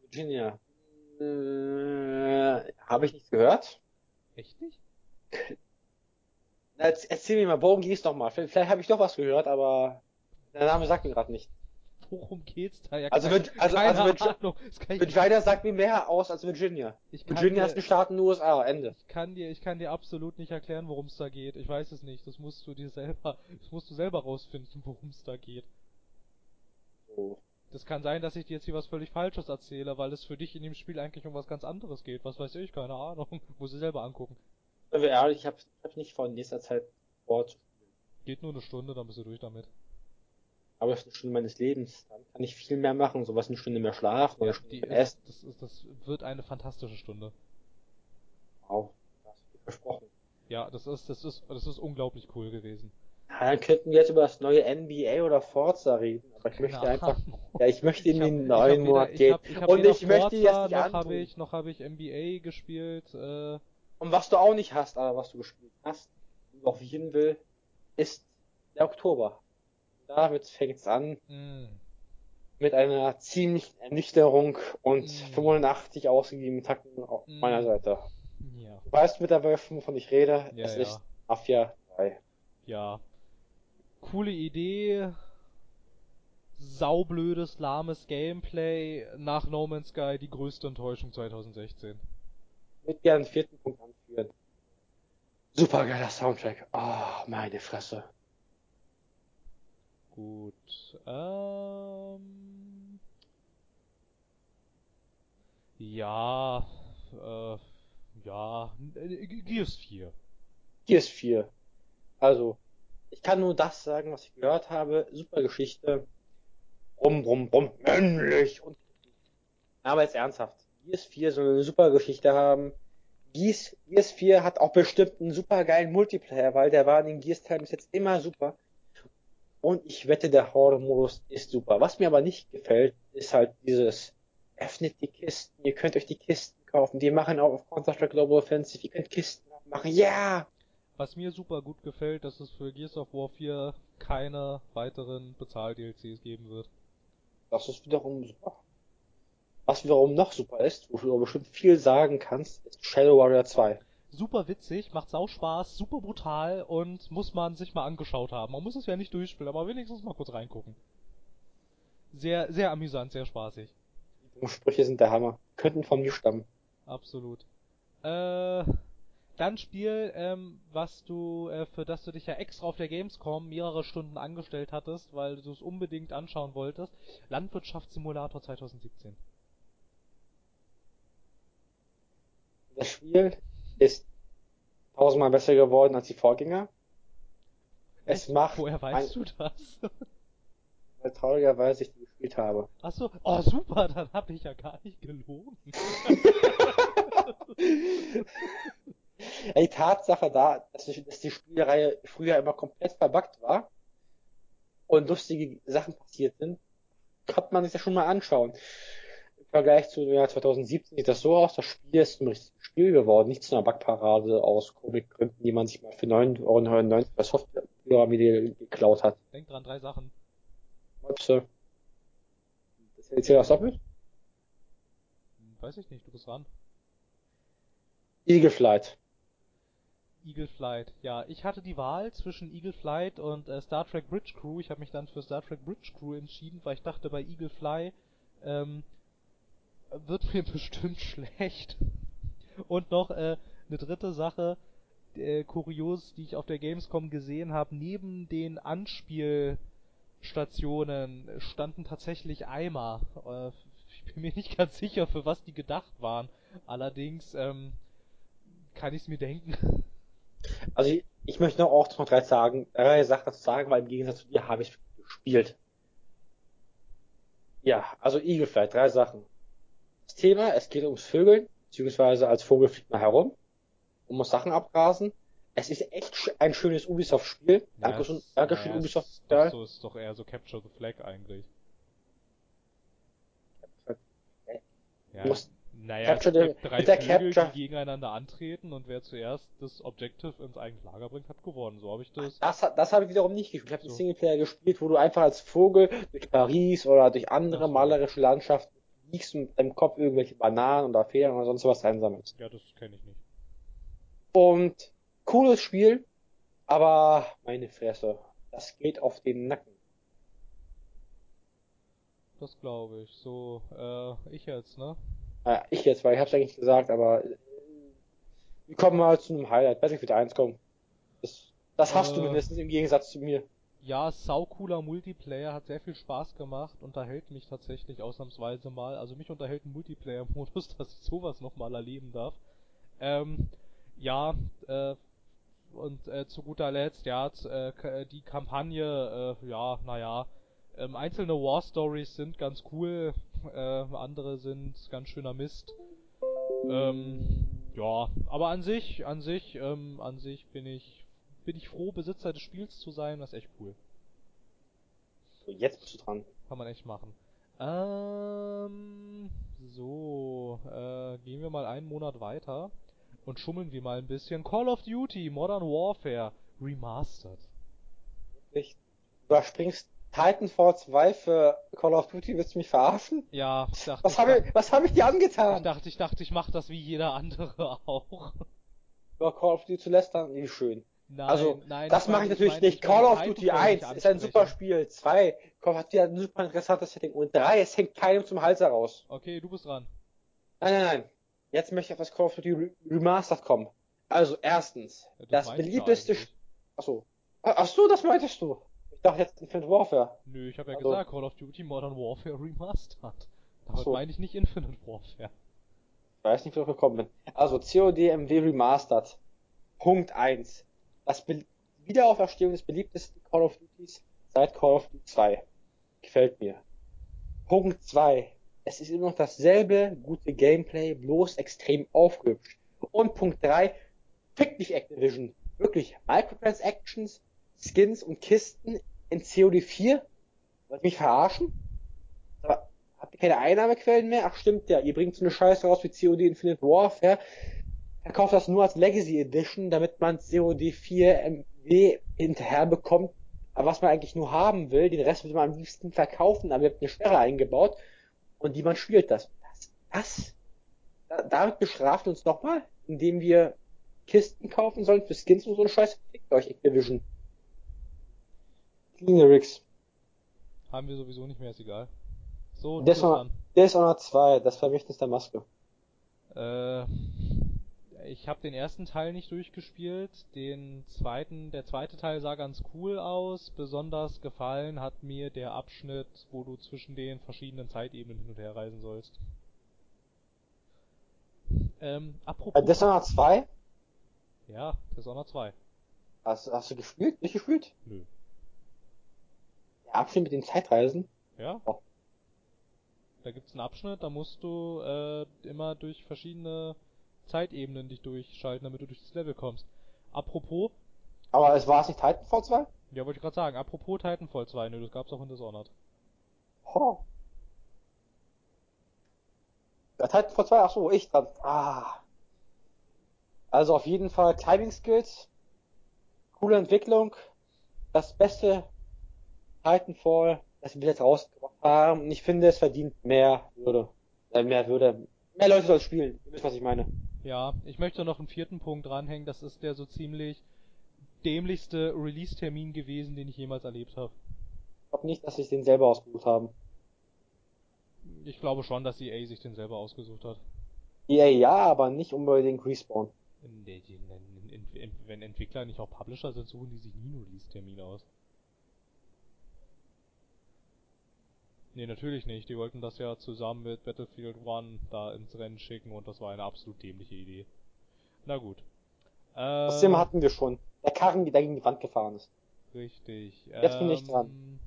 Virginia. Äh, habe ich nichts gehört? Echt nicht? Na, Erz, erzähl mir mal, worum ging's noch mal? Vielleicht, vielleicht habe ich doch was gehört, aber der Name sagt mir gerade nicht. Worum geht's da? Ja, Also keine, Vir- also- also Ahnung. Vagina sagt mir mehr aus als Virginia. Virginia dir, ist ein Staat in den USA. Ende. ich kann dir, ich kann dir absolut nicht erklären, worum es da geht. Ich weiß es nicht. Das musst du dir selber, das musst du selber rausfinden, worum es da geht. So. Das kann sein, dass ich dir jetzt hier was völlig Falsches erzähle, weil es für dich in dem Spiel eigentlich um was ganz anderes geht. Was weiß ich, keine Ahnung. Muss ich selber angucken. Wir ehrlich, ich habe hab nicht vor, in nächster Zeit spielen. Geht nur eine Stunde, dann bist du durch damit. Aber das ist eine Stunde meines Lebens. Dann kann ich viel mehr machen. Sowas eine Stunde mehr schlafen oder eine Stunde mehr ist, essen. das, ist, das wird eine fantastische Stunde. Wow. Das Ja, das ist, das ist, das ist unglaublich cool gewesen. Ja, dann könnten wir jetzt über das neue NBA oder Forza reden. Aber ich möchte Keine einfach, ja, ich möchte in Ich den ich neuen Monat weder- gehen. Ich hab, ich Und ich möchte Forza, jetzt nicht noch habe ich, noch habe ich NBA gespielt. Äh, Und was du auch nicht hast, aber was du gespielt hast, und noch hin will, ist der Oktober. Damit fängt's an mh. mit einer ziemlichen Ernüchterung und Mm. 85 ausgegebenen Takten auf Mm. meiner Seite. ja, Du weißt mittlerweile, wovon ich rede. ja, es ja, ist Mafia 3. ja. Coole Idee. Saublödes, lahmes Gameplay. Nach No Man's Sky die größte Enttäuschung 2016. Ich würde gerne einen vierten Punkt anführen. Supergeiler Soundtrack. Oh, meine Fresse. Gut. Ähm. Ja. Äh, ja. äh, Gears 4. Gears 4. Also, ich kann nur das sagen, was ich gehört habe. Super Geschichte. Brumm, brumm, brumm. Männlich und. Aber jetzt ernsthaft. Gears 4 soll eine super Geschichte haben. Gears, Gears 4 hat auch bestimmt einen super geilen Multiplayer, weil der war in den Gears-Teilen bis jetzt immer super. Und ich wette, der Horde-Modus ist super. Was mir aber nicht gefällt, ist halt dieses öffnet die Kisten, ihr könnt euch die Kisten kaufen, die machen auch auf Counter-Strike Global Offensive, ihr könnt Kisten machen, ja! Was mir super gut gefällt, dass es für Gears of War 4 keine weiteren Bezahl-DLCs geben wird. Das ist wiederum super. Was wiederum noch super ist, wofür du bestimmt viel sagen kannst, ist Shadow Warrior 2. Super witzig, macht sau Spaß, super brutal und muss man sich mal angeschaut haben. Man muss es ja nicht durchspielen, aber wenigstens mal kurz reingucken. Sehr, sehr amüsant, sehr spaßig. Die Sprüche sind der Hammer. Könnten von mir stammen. Absolut. Äh, dann Spiel, ähm, was du, äh, für das du dich ja extra auf der Gamescom mehrere Stunden angestellt hattest, weil du es unbedingt anschauen wolltest. Landwirtschaftssimulator 2017. Das Spiel ist tausendmal besser geworden als die Vorgänger. Es Echt? macht Woher weißt du das? weil traurigerweise ich die gespielt habe. Achso, oh super, dann hab ich ja gar nicht gelogen. Die Tatsache da, dass die, dass die Spielreihe früher immer komplett verbuggt war und lustige Sachen passiert sind, kann man sich das schon mal anschauen. Im Vergleich zu Jahr 2017 sieht das so aus, das Spiel ist ein richtiges Spiel geworden, nicht zu einer Bugparade aus Komikgründen, die man sich mal für 9,99 Euro bei Softwarepyramide geklaut hat. Denk dran, drei Sachen. Möpse. Das erzählt das doppelt? Hm, Weiß ich nicht, du bist dran. Eagle Flight. Eagle Flight. Ja, ich hatte die Wahl zwischen Eagle Flight und äh, Star Trek Bridge Crew. Ich habe mich dann für Star Trek Bridge Crew entschieden, weil ich dachte, bei Eagle Fly ähm, wird mir bestimmt schlecht. Und noch äh, eine dritte Sache, äh, kurios, die ich auf der Gamescom gesehen habe, neben den Anspielstationen standen tatsächlich Eimer. Äh, ich bin mir nicht ganz sicher, für was die gedacht waren. Allerdings ähm, kann ich es mir denken. Also ich, ich möchte noch auch noch drei sagen, drei Sachen dazu sagen, weil im Gegensatz zu dir habe ich gespielt. Ja, also Eagle Flight, drei Sachen. Das Thema, es geht ums Vögeln, beziehungsweise als Vogel fliegt man herum und muss Sachen abgrasen. Es ist echt ein schönes Ubisoft-Spiel. Dankeschön, es- Dankeschön naja, es Ubisoft. Ist doch, Ja. so ist doch eher so Capture the Flag eigentlich. Ja, Du musst naja, es Capture the- gibt drei mit der Vögel, Capture- die gegeneinander antreten und wer zuerst das Objective ins eigene Lager bringt, hat gewonnen. So habe ich das. Das, das habe ich wiederum nicht gespielt. Ich habe So. einen Singleplayer gespielt, wo du einfach als Vogel durch Paris oder durch andere malerische Landschaften fliegst und mit deinem Kopf irgendwelche Bananen oder Federn oder sonst was einsammelst. Ja, das kenne ich nicht. Und cooles Spiel, aber meine Fresse, das geht auf den Nacken. Das glaube ich. So, äh, ich jetzt, ne? Naja, ich jetzt, weil ich hab's eigentlich gesagt, aber äh, wir kommen mal zu einem Highlight. Battlefield 1 kommen. Das, das hast du Äh. mindestens im Gegensatz zu mir. Ja, saucooler Multiplayer, hat sehr viel Spaß gemacht, unterhält mich tatsächlich ausnahmsweise mal. Also mich unterhält ein Multiplayer-Modus, dass ich sowas nochmal erleben darf. Ähm, ja, äh, und äh, zu guter Letzt, ja, äh, äh, die Kampagne, äh, ja, naja, ähm, einzelne War Stories sind ganz cool, äh, andere sind ganz schöner Mist. Ähm, Ja, aber an sich, an sich, ähm, an sich bin ich, bin ich froh, Besitzer des Spiels zu sein, das ist echt cool. So, jetzt bist du dran. Kann man echt machen. Ähm, so, äh, gehen wir mal einen Monat weiter und schummeln wir mal ein bisschen. Call of Duty Modern Warfare Remastered. Ich überspringst Titanfall 2 für Call of Duty, willst du mich verarschen? Ja, ich dachte, Was habe ich, was hab ich dir angetan? ich dachte, ich dachte, ich mach das wie jeder andere auch. Über Call of Duty zu lästern, wie schön. Nein, Also, nein, das mache ich natürlich meine- nicht. ich Call of Duty nicht 1 ist ein super Spiel. 2 hat wieder ein super interessantes Setting. Und 3, es hängt keinem zum Hals heraus. Okay, du bist dran. Nein, nein, nein. Jetzt möchte ich auf das Call of Duty Re- Remastered kommen. Also, erstens, Ja, das ja beliebteste... eigentlich. Achso. Ach so, das meintest du. Dachte jetzt Infinite Warfare. Nö, ich habe ja Also- gesagt, Call of Duty Modern Warfare Remastered. Damit so. meine ich nicht Infinite Warfare. Ich weiß nicht, wie ich gekommen bin. Also, COD MW Remastered. Punkt 1. Das Be Wiederauferstehung des beliebtesten Call of Duties seit Call of Duty 2. Gefällt mir. Punkt 2. Es ist immer noch dasselbe gute Gameplay, bloß extrem aufgehübscht. Und Punkt 3. Fick dich Activision. Wirklich. Microtransactions, Skins und Kisten in COD 4? Wollt mich verarschen? Aber habt ihr keine Einnahmequellen mehr? Ach stimmt ja, ihr bringt so eine Scheiße raus wie COD Infinite Warfare. Verkauft das nur als Legacy Edition, damit man COD 4 MW hinterher bekommt. Aber was man eigentlich nur haben will, den Rest will man am liebsten verkaufen, aber ihr habt eine Sperre eingebaut und die man spielt das. Das, das, da, damit bestraft uns nochmal, indem wir Kisten kaufen sollen für Skins und so eine Scheiße. Fickt euch Activision. Lyrics. Haben wir sowieso nicht mehr, ist egal. So, dran. Dishonored 2, das Vermächtnis der Maske. Äh, ich habe den ersten Teil nicht durchgespielt, den zweiten, der zweite Teil sah ganz cool aus. Besonders gefallen hat mir der Abschnitt, wo du zwischen den verschiedenen Zeitebenen hin und her reisen sollst. Ähm, apropos. Dishonored 2, ja, Dishonored 2. hast, hast du gespielt? Nicht gespielt? Nö. Der Abschnitt mit den Zeitreisen? Ja? Oh. Da gibt's einen Abschnitt, da musst du äh, immer durch verschiedene Zeitebenen dich durchschalten, damit du durch das Level kommst. Apropos, Aber es war es nicht Titanfall 2? ja wollte ich gerade sagen, apropos Titanfall 2, nö, das gab's auch in Dishonored. Oh. Ja, Titanfall 2, ach so, ich dran. Ah. Also auf jeden Fall Timing Skills, coole Entwicklung, das beste Titanfall, das wir jetzt rausgebracht haben. Und ich finde, es verdient mehr Würde. Äh, mehr Würde. Mehr Leute sollen spielen. Ihr wisst, was ich meine. Ja, ich möchte noch einen vierten Punkt dranhängen, das ist der so ziemlich dämlichste Release-Termin gewesen, den ich jemals erlebt habe. Ich glaube nicht, dass sie den selber ausgesucht haben. Ich glaube schon, dass EA sich den selber ausgesucht hat. EA ja, aber nicht unbedingt Respawn. Wenn Entwickler nicht auch Publisher sind, suchen die sich nie einen Release-Termin aus. Nee, natürlich nicht. Die wollten das ja zusammen mit Battlefield 1 da ins Rennen schicken und das war eine absolut dämliche Idee. Na gut. Äh, Das Thema hatten wir schon. Der Karren, der gegen die Wand gefahren ist. Richtig. Jetzt bin ich dran. Ähm,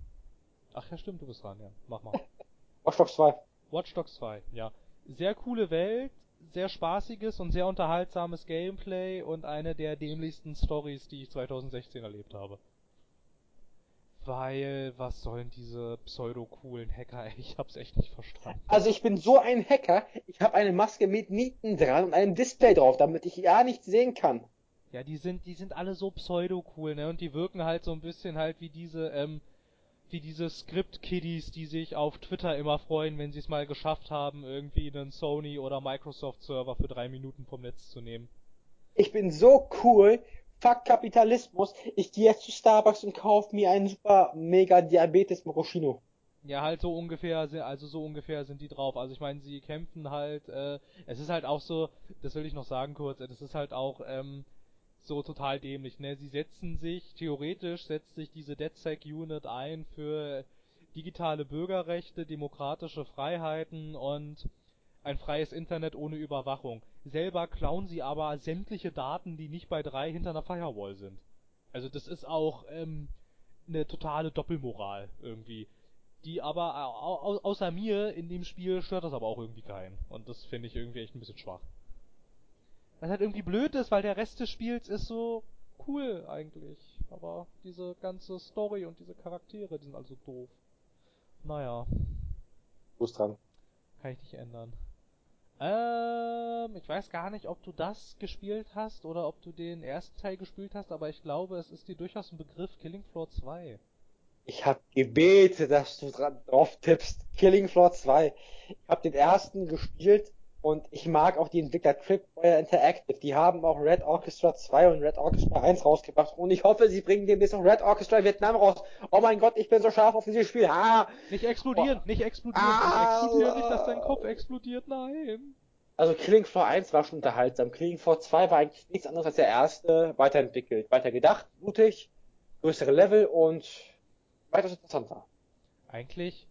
Ach ja, stimmt, du bist dran, ja. Mach mal. Watch Dogs 2. Watch Dogs 2, ja. Sehr coole Welt, sehr spaßiges und sehr unterhaltsames Gameplay und eine der dämlichsten Stories, die ich 2016 erlebt habe. Weil, was sollen diese pseudo-coolen Hacker? Ich hab's echt nicht verstanden. Also ich bin so ein Hacker, ich habe eine Maske mit Nieten dran und einem Display drauf, damit ich ja nichts sehen kann. Ja, die sind, die sind alle so pseudo-cool, ne? Und die wirken halt so ein bisschen halt wie diese, ähm, wie diese Script-Kiddies, die sich auf Twitter immer freuen, wenn sie es mal geschafft haben, irgendwie einen Sony oder Microsoft-Server für drei Minuten vom Netz zu nehmen. Ich bin so cool, fuck Kapitalismus, ich gehe jetzt zu Starbucks und kaufe mir einen super mega Diabetes Moroschino. Ja, halt so ungefähr, also so ungefähr sind die drauf. Also ich meine, sie kämpfen halt, äh, es ist halt auch so, das will ich noch sagen kurz, das ist halt auch, ähm, so total dämlich, ne? Sie setzen sich, theoretisch setzt sich diese DedSec Unit ein für digitale Bürgerrechte, demokratische Freiheiten und ein freies Internet ohne Überwachung. Selber klauen sie aber sämtliche Daten, die nicht bei drei hinter einer Firewall sind. Also das ist auch, ähm, eine totale Doppelmoral irgendwie. Die aber au au außer mir in dem Spiel stört das aber auch irgendwie keinen. Und das finde ich irgendwie echt ein bisschen schwach. Was halt irgendwie blöd ist, weil der Rest des Spiels ist so cool eigentlich. Aber diese ganze Story und diese Charaktere, die sind also doof. Naja. Du bist dran. Kann ich nicht ändern. Ähm, ich weiß gar nicht, ob du das gespielt hast oder ob du den ersten Teil gespielt hast, aber ich glaube, es ist dir durchaus ein Begriff Killing Floor 2. Ich hab gebetet, dass du dran, drauf tippst. Killing Floor 2. Ich hab den ersten gespielt und ich mag auch die Entwickler Tripwire Interactive. Die haben auch Red Orchestra 2 und Red Orchestra 1 rausgebracht und ich hoffe, sie bringen demnächst noch Red Orchestra Vietnam raus. Oh mein Gott, ich bin so scharf auf dieses Spiel. Ah! Nicht explodieren, oh. nicht explodieren, ah, nicht explodieren, nicht, dass dein Kopf explodiert, nein. Also Killing Floor 1 war schon unterhaltsam. Killing Floor 2 war eigentlich nichts anderes als der erste, weiterentwickelt, weiter gedacht, mutig, größere Level und weitaus interessanter. Eigentlich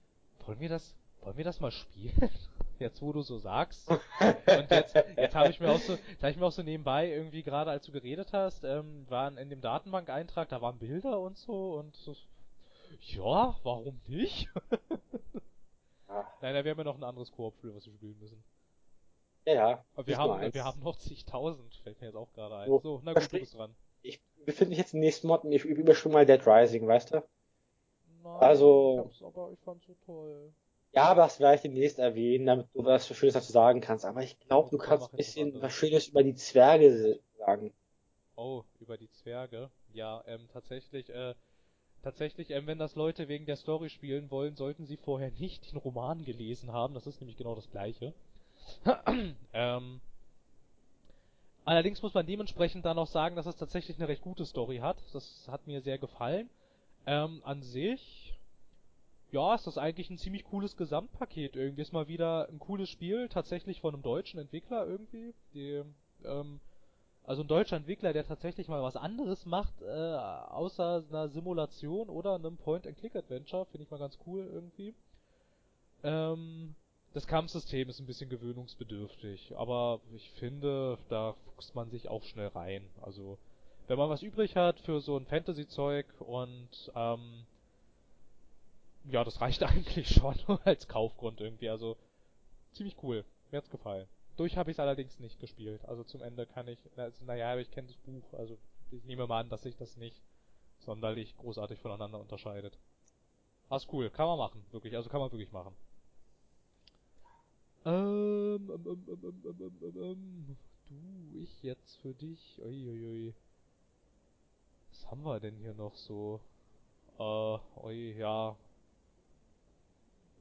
wollen wir das, wollen wir das mal spielen? jetzt wo du so sagst. Und jetzt, jetzt habe ich mir auch so, jetzt habe ich mir auch so nebenbei irgendwie gerade, als du geredet hast, ähm, waren in dem Datenbank-Eintrag, da waren Bilder und so und so, ja, warum nicht? ja. Nein, da wäre mir noch ein anderes Koop für was wir spielen müssen. Ja, ja. Aber wir haben, wir haben noch zigtausend, fällt mir jetzt auch gerade ein. So, so na gut, du bist dran. Ich befinde mich jetzt im nächsten Mod und ich überspringe mal Dead Rising, weißt du? Nein, also, ich hab's aber, ich fand's so toll. Ja, aber das werde ich demnächst erwähnen, damit du was Schönes dazu sagen kannst. Aber ich glaube, du kannst ein bisschen was Schönes über die Zwerge sagen. Oh, über die Zwerge? Ja, ähm, tatsächlich, äh, tatsächlich, ähm, wenn das Leute wegen der Story spielen wollen, sollten sie vorher nicht den Roman gelesen haben. Das ist nämlich genau das gleiche. ähm, allerdings muss man dementsprechend dann auch sagen, dass es tatsächlich eine recht gute Story hat. Das hat mir sehr gefallen. Ähm, an sich ja, ist das eigentlich ein ziemlich cooles Gesamtpaket irgendwie. Ist mal wieder ein cooles Spiel, tatsächlich von einem deutschen Entwickler irgendwie. Die, ähm, also ein deutscher Entwickler, der tatsächlich mal was anderes macht, äh, außer einer Simulation oder einem Point-and-Click-Adventure, finde ich mal ganz cool irgendwie. Ähm, das Kampfsystem ist ein bisschen gewöhnungsbedürftig, aber ich finde, da fuchst man sich auch schnell rein. Also, wenn man was übrig hat für so ein Fantasy-Zeug und ähm, ja, das reicht eigentlich schon als Kaufgrund irgendwie. Also ziemlich cool. Mir hat's gefallen. Durch habe ich es allerdings nicht gespielt. Also zum Ende kann ich, also, naja, ich kenne das Buch. Also ich nehme mal an, dass sich das nicht sonderlich großartig voneinander unterscheidet. Ah, ist cool. Kann man machen. Wirklich. Also kann man wirklich machen. Ähm, ähm, ähm, ähm, ähm, ähm, ähm, ähm. Du, ich jetzt für dich. Uiuiui. Was haben wir denn hier noch so? Äh, ui, ja,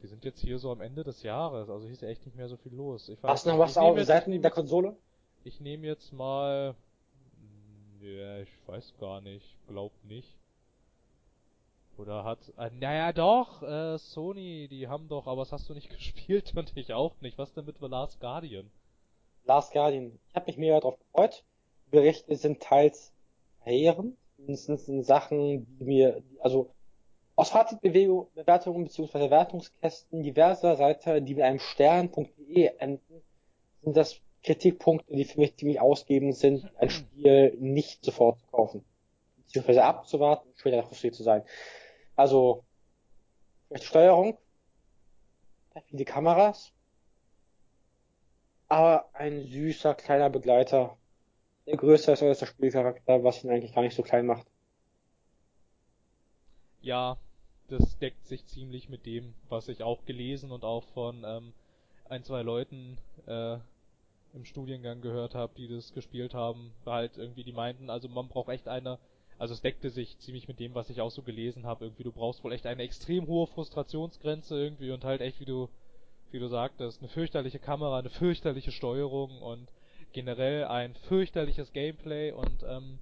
wir sind jetzt hier so am Ende des Jahres, also hier ist ja echt nicht mehr so viel los. Ich Hast du noch was auf Seiten der Konsole? Ich nehme jetzt mal. Ja, ich weiß gar nicht. Glaub nicht. Oder hat. Äh, naja, doch, äh, Sony, die haben doch, aber was hast du nicht gespielt und ich auch nicht. Was denn mit The Last Guardian? Last Guardian. Ich habe mich mega drauf gefreut. Die Berichte sind teils verheerend. Mindestens in Sachen, die mir, also aus Fazitbewertungen bzw. Wertungskästen diverser Seiten, die mit einem Stern.de enden, sind das Kritikpunkte, die für mich ziemlich ausgebend sind, ein Spiel nicht sofort zu kaufen. Beziehungsweise abzuwarten und später frustriert zu sein. Also, schlechte Steuerung, viele Kameras, aber ein süßer kleiner Begleiter, der größer ist als der Spielcharakter, was ihn eigentlich gar nicht so klein macht. Ja, das deckt sich ziemlich mit dem, was ich auch gelesen und auch von ähm, ein, zwei Leuten äh, im Studiengang gehört habe, die das gespielt haben, halt irgendwie die meinten, also man braucht echt eine, also es deckte sich ziemlich mit dem, was ich auch so gelesen habe, irgendwie du brauchst wohl echt eine extrem hohe Frustrationsgrenze irgendwie und halt echt, wie du, wie du sagtest, eine fürchterliche Kamera, eine fürchterliche Steuerung und generell ein fürchterliches Gameplay und ähm,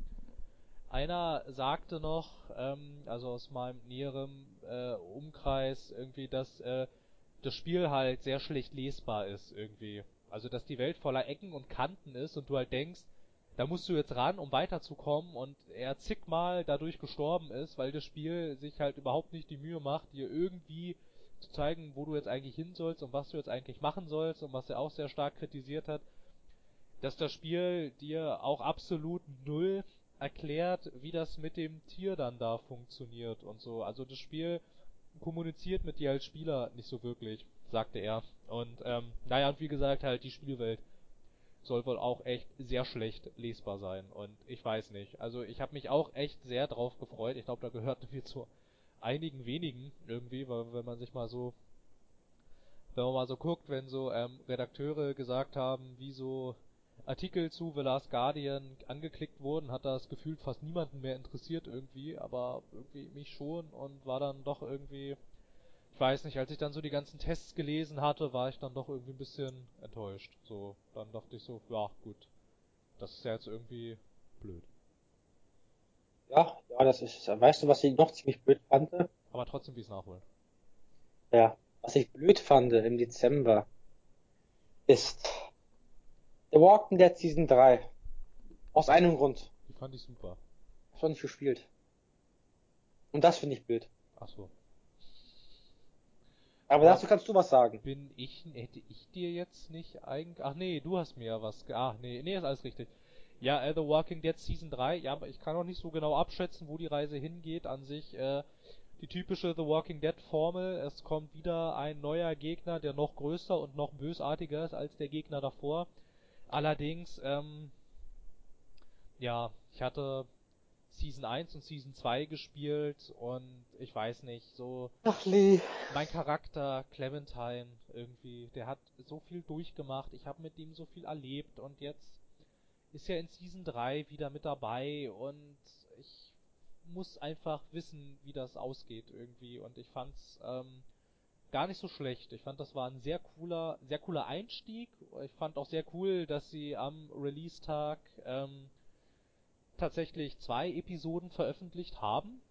einer sagte noch, ähm, also aus meinem näheren äh, Umkreis, irgendwie, dass äh, das Spiel halt sehr schlecht lesbar ist, irgendwie. Also, dass die Welt voller Ecken und Kanten ist und du halt denkst, da musst du jetzt ran, um weiterzukommen und er zigmal dadurch gestorben ist, weil das Spiel sich halt überhaupt nicht die Mühe macht, dir irgendwie zu zeigen, wo du jetzt eigentlich hin sollst und was du jetzt eigentlich machen sollst und was er auch sehr stark kritisiert hat, dass das Spiel dir auch absolut null erklärt, wie das mit dem Tier dann da funktioniert und so. Also das Spiel kommuniziert mit dir als Spieler nicht so wirklich, sagte er. Und ähm, naja, und wie gesagt, halt die Spielwelt. soll wohl auch echt sehr schlecht lesbar sein. Und ich weiß nicht. Also ich habe mich auch echt sehr drauf gefreut. Ich glaube, da gehört mir zu einigen wenigen irgendwie, weil wenn man sich mal so wenn man mal so guckt, wenn so ähm, Redakteure gesagt haben, wie so Artikel zu The Last Guardian angeklickt wurden, hat das gefühlt fast niemanden mehr interessiert irgendwie, aber irgendwie mich schon und war dann doch irgendwie, ich weiß nicht, als ich dann so die ganzen Tests gelesen hatte, war ich dann doch irgendwie ein bisschen enttäuscht. So, dann dachte ich so, ja gut, das ist ja jetzt irgendwie blöd. Ja, ja, das ist, weißt du, was ich noch ziemlich blöd fand? Aber trotzdem wie es nachholen. Ja, was ich blöd fand im Dezember ist The Walking Dead Season 3. Aus einem Grund. Die fand ich super. Ich habe nicht gespielt. Und das finde ich blöd. Ach so. Aber dazu kannst du was sagen. Bin ich, hätte ich dir jetzt nicht eigentlich, ach nee, du hast mir ja was, ach nee, nee, ist alles richtig. Ja, äh, The Walking Dead Season 3, ja, aber ich kann auch nicht so genau abschätzen, wo die Reise hingeht. An sich, äh, die typische The Walking Dead Formel, es kommt wieder ein neuer Gegner, der noch größer und noch bösartiger ist als der Gegner davor. Allerdings, ähm, ja, ich hatte Season 1 und Season 2 gespielt und ich weiß nicht, so Ach, Lee. mein Charakter Clementine irgendwie, der hat so viel durchgemacht, ich habe mit ihm so viel erlebt und jetzt ist er in Season 3 wieder mit dabei und ich muss einfach wissen, wie das ausgeht irgendwie und ich fand's ähm, gar nicht so schlecht. Ich fand, das war ein sehr cooler, sehr cooler Einstieg. Ich fand auch sehr cool, dass sie am Release-Tag ähm, tatsächlich zwei Episoden veröffentlicht haben.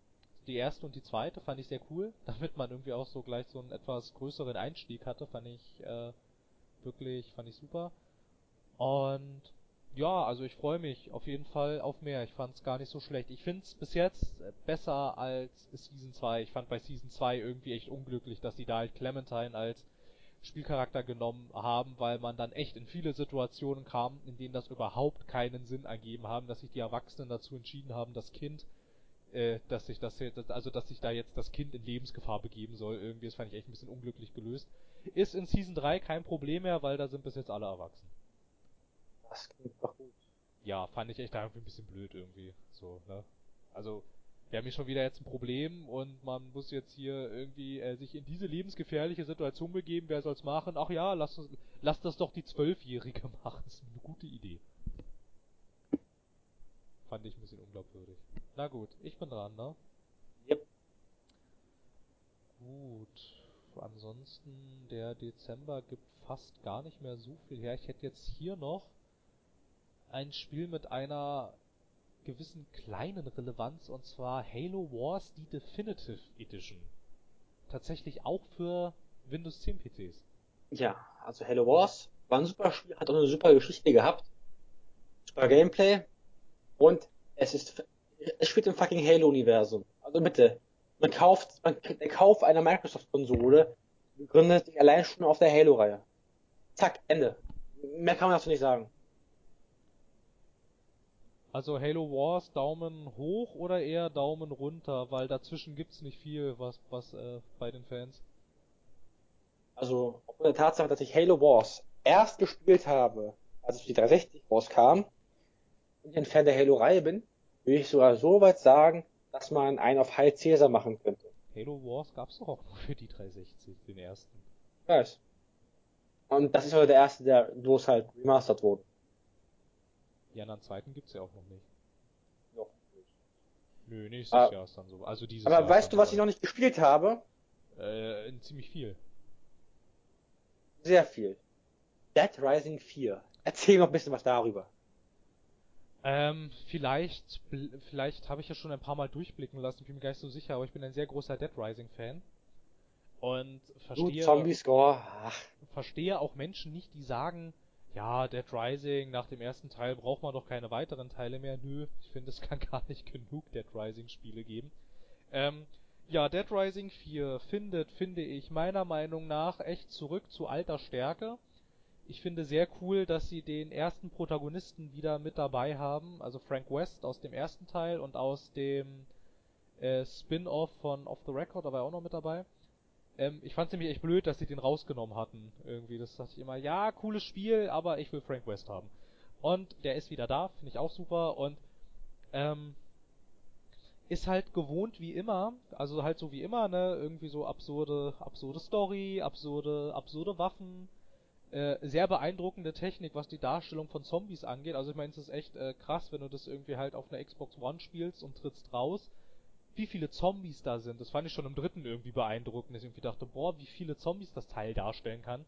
Die erste und die zweite fand ich sehr cool, damit man irgendwie auch so gleich so einen etwas größeren Einstieg hatte, fand ich äh, wirklich, fand ich super. Und ja, also ich freue mich auf jeden Fall auf mehr. Ich fand es gar nicht so schlecht. Ich finde es bis jetzt besser als Season 2. Ich fand bei Season 2 irgendwie echt unglücklich, dass sie da halt Clementine als Spielcharakter genommen haben, weil man dann echt in viele Situationen kam, in denen das überhaupt keinen Sinn ergeben haben, dass sich die Erwachsenen dazu entschieden haben, das Kind, äh, dass sich das jetzt, also dass sich da jetzt das Kind in Lebensgefahr begeben soll. Irgendwie, das fand ich echt ein bisschen unglücklich gelöst. Ist in Season 3 kein Problem mehr, weil da sind bis jetzt alle erwachsen. Das klingt doch gut. Ja, fand ich echt irgendwie ein bisschen blöd irgendwie. So, ne? Also, wir haben hier schon wieder jetzt ein Problem und man muss jetzt hier irgendwie äh, sich in diese lebensgefährliche Situation begeben. Wer soll's machen? Ach ja, lass, uns- lass das doch die Zwölfjährige machen. Das ist eine gute Idee. Fand ich ein bisschen unglaubwürdig. Na gut, ich bin dran, ne? Yep. Gut. Ansonsten, der Dezember gibt fast gar nicht mehr so viel her. Ich hätte jetzt hier noch ein Spiel mit einer gewissen kleinen Relevanz und zwar Halo Wars die Definitive Edition. Tatsächlich auch für Windows 10 PCs. Ja, also Halo Wars war ein super Spiel, hat auch eine super Geschichte gehabt. Super Gameplay. Und es ist, es spielt im fucking Halo-Universum. Also bitte. Man kauft, man, der Kauf einer Microsoft-Konsole begründet sich allein schon auf der Halo-Reihe. Zack, Ende. Mehr kann man dazu nicht sagen. Also Halo Wars Daumen hoch oder eher Daumen runter, weil dazwischen gibt's nicht viel, was was äh, bei den Fans. Also, aufgrund der Tatsache, dass ich Halo Wars erst gespielt habe, als es für die 360 rauskam, und ich ein Fan der Halo-Reihe bin, würde ich sogar so weit sagen, dass man einen auf High Caesar machen könnte. Halo Wars gab's doch auch nur für die 360, den ersten. Ich weiß. Und das ist heute der erste, der, es halt remastered wurde. Die anderen zweiten gibt's ja auch noch nicht. Noch. Nö, nächstes Ah. Jahr ist dann so. Also dieses Aber Jahr weißt du, was ich noch nicht gespielt habe? Äh, ziemlich viel. Sehr viel. Dead Rising 4. Erzähl noch ein bisschen was darüber. Ähm, vielleicht, vielleicht habe ich ja schon ein paar Mal durchblicken lassen, ich bin mir gar nicht so sicher, aber ich bin ein sehr großer Dead Rising Fan. Und verstehe, Zombie-Score. Ach, verstehe auch Menschen nicht, die sagen, ja, Dead Rising, nach dem ersten Teil braucht man doch keine weiteren Teile mehr. Nö, ich finde, es kann gar nicht genug Dead Rising Spiele geben. Ähm, ja, Dead Rising 4 findet, finde ich, meiner Meinung nach echt zurück zu alter Stärke. Ich finde sehr cool, dass sie den ersten Protagonisten wieder mit dabei haben, also Frank West aus dem ersten Teil und aus dem äh, Spin-off von Off the Record, da war er auch noch mit dabei. Ähm, ich fand nämlich echt blöd, dass sie den rausgenommen hatten. Irgendwie, das dachte ich immer, ja, cooles Spiel, aber ich will Frank West haben. Und der ist wieder da, finde ich auch super. Und ähm, ist halt gewohnt wie immer, also halt so wie immer, ne, irgendwie so absurde, absurde Story, absurde, absurde Waffen, äh, sehr beeindruckende Technik, was die Darstellung von Zombies angeht. Also ich meine, es ist echt äh, krass, wenn du das irgendwie halt auf einer Xbox One spielst und trittst raus, wie viele Zombies da sind. Das fand ich schon im dritten irgendwie beeindruckend, dass ich irgendwie dachte, boah, wie viele Zombies das Teil darstellen kann.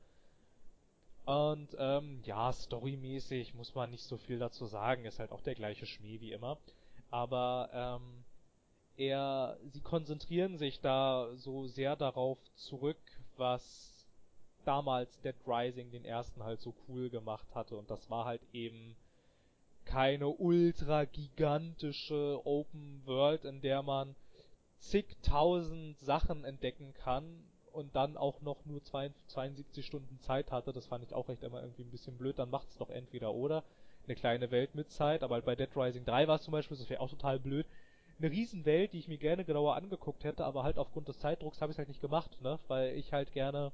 Und ähm, ja, storymäßig muss man nicht so viel dazu sagen, ist halt auch der gleiche Schmäh wie immer. Aber ähm, er, sie konzentrieren sich da so sehr darauf zurück, was damals Dead Rising den ersten halt so cool gemacht hatte und das war halt eben keine ultra gigantische Open World, in der man zigtausend Sachen entdecken kann und dann auch noch nur 72 Stunden Zeit hatte. Das fand ich auch echt immer irgendwie ein bisschen blöd. Dann macht's doch entweder oder. Eine kleine Welt mit Zeit, aber bei Dead Rising 3 war es zum Beispiel, das wäre auch total blöd, eine Riesenwelt, die ich mir gerne genauer angeguckt hätte, aber halt aufgrund des Zeitdrucks habe ich es halt nicht gemacht, ne? Weil ich halt gerne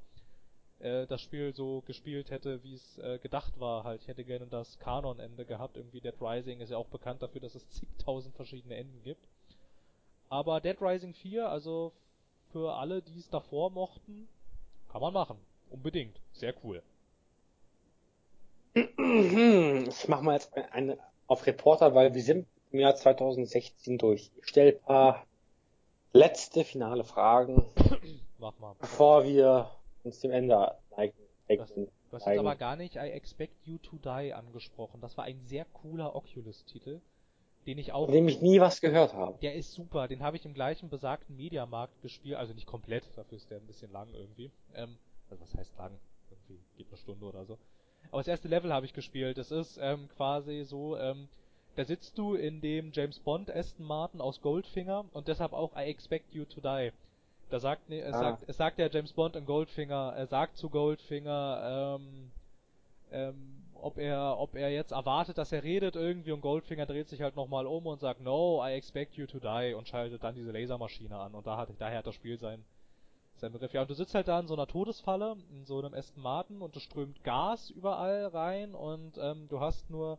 äh, das Spiel so gespielt hätte, wie es äh, gedacht war. Halt, ich hätte gerne das Kanon-Ende gehabt. Irgendwie Dead Rising ist ja auch bekannt dafür, dass es zigtausend verschiedene Enden gibt. Aber Dead Rising 4, also für alle, die es davor mochten, kann man machen. Unbedingt. Sehr cool. Ich mach mal jetzt eine auf Reporter, weil wir sind im Jahr 2016 durch. Ich stelle ein paar letzte finale Fragen, Mach mal. bevor wir uns dem Ende neigen. Das, du hast jetzt aber gar nicht I Expect You to Die angesprochen. Das war ein sehr cooler Oculus-Titel, den ich auch... Von dem ich nie was gehört habe. Der ist super, den habe ich im gleichen besagten Mediamarkt gespielt, also nicht komplett, dafür ist der ein bisschen lang irgendwie. Ähm, also was heißt lang? Irgendwie geht eine Stunde oder so. Aber das erste Level habe ich gespielt. Das ist ähm, quasi so, ähm, da sitzt du in dem James Bond Aston Martin aus Goldfinger und deshalb auch I Expect You to Die. Da sagt, nee, es Ah. sagt, es sagt der James Bond in Goldfinger, er sagt zu Goldfinger, ähm, ähm, ob er, ob er jetzt erwartet, dass er redet irgendwie und Goldfinger dreht sich halt nochmal um und sagt, no, I expect you to die und schaltet dann diese Lasermaschine an und da hat, daher hat das Spiel sein, sein Begriff. Ja, und du sitzt halt da in so einer Todesfalle, in so einem Aston Martin und es strömt Gas überall rein und ähm, du hast nur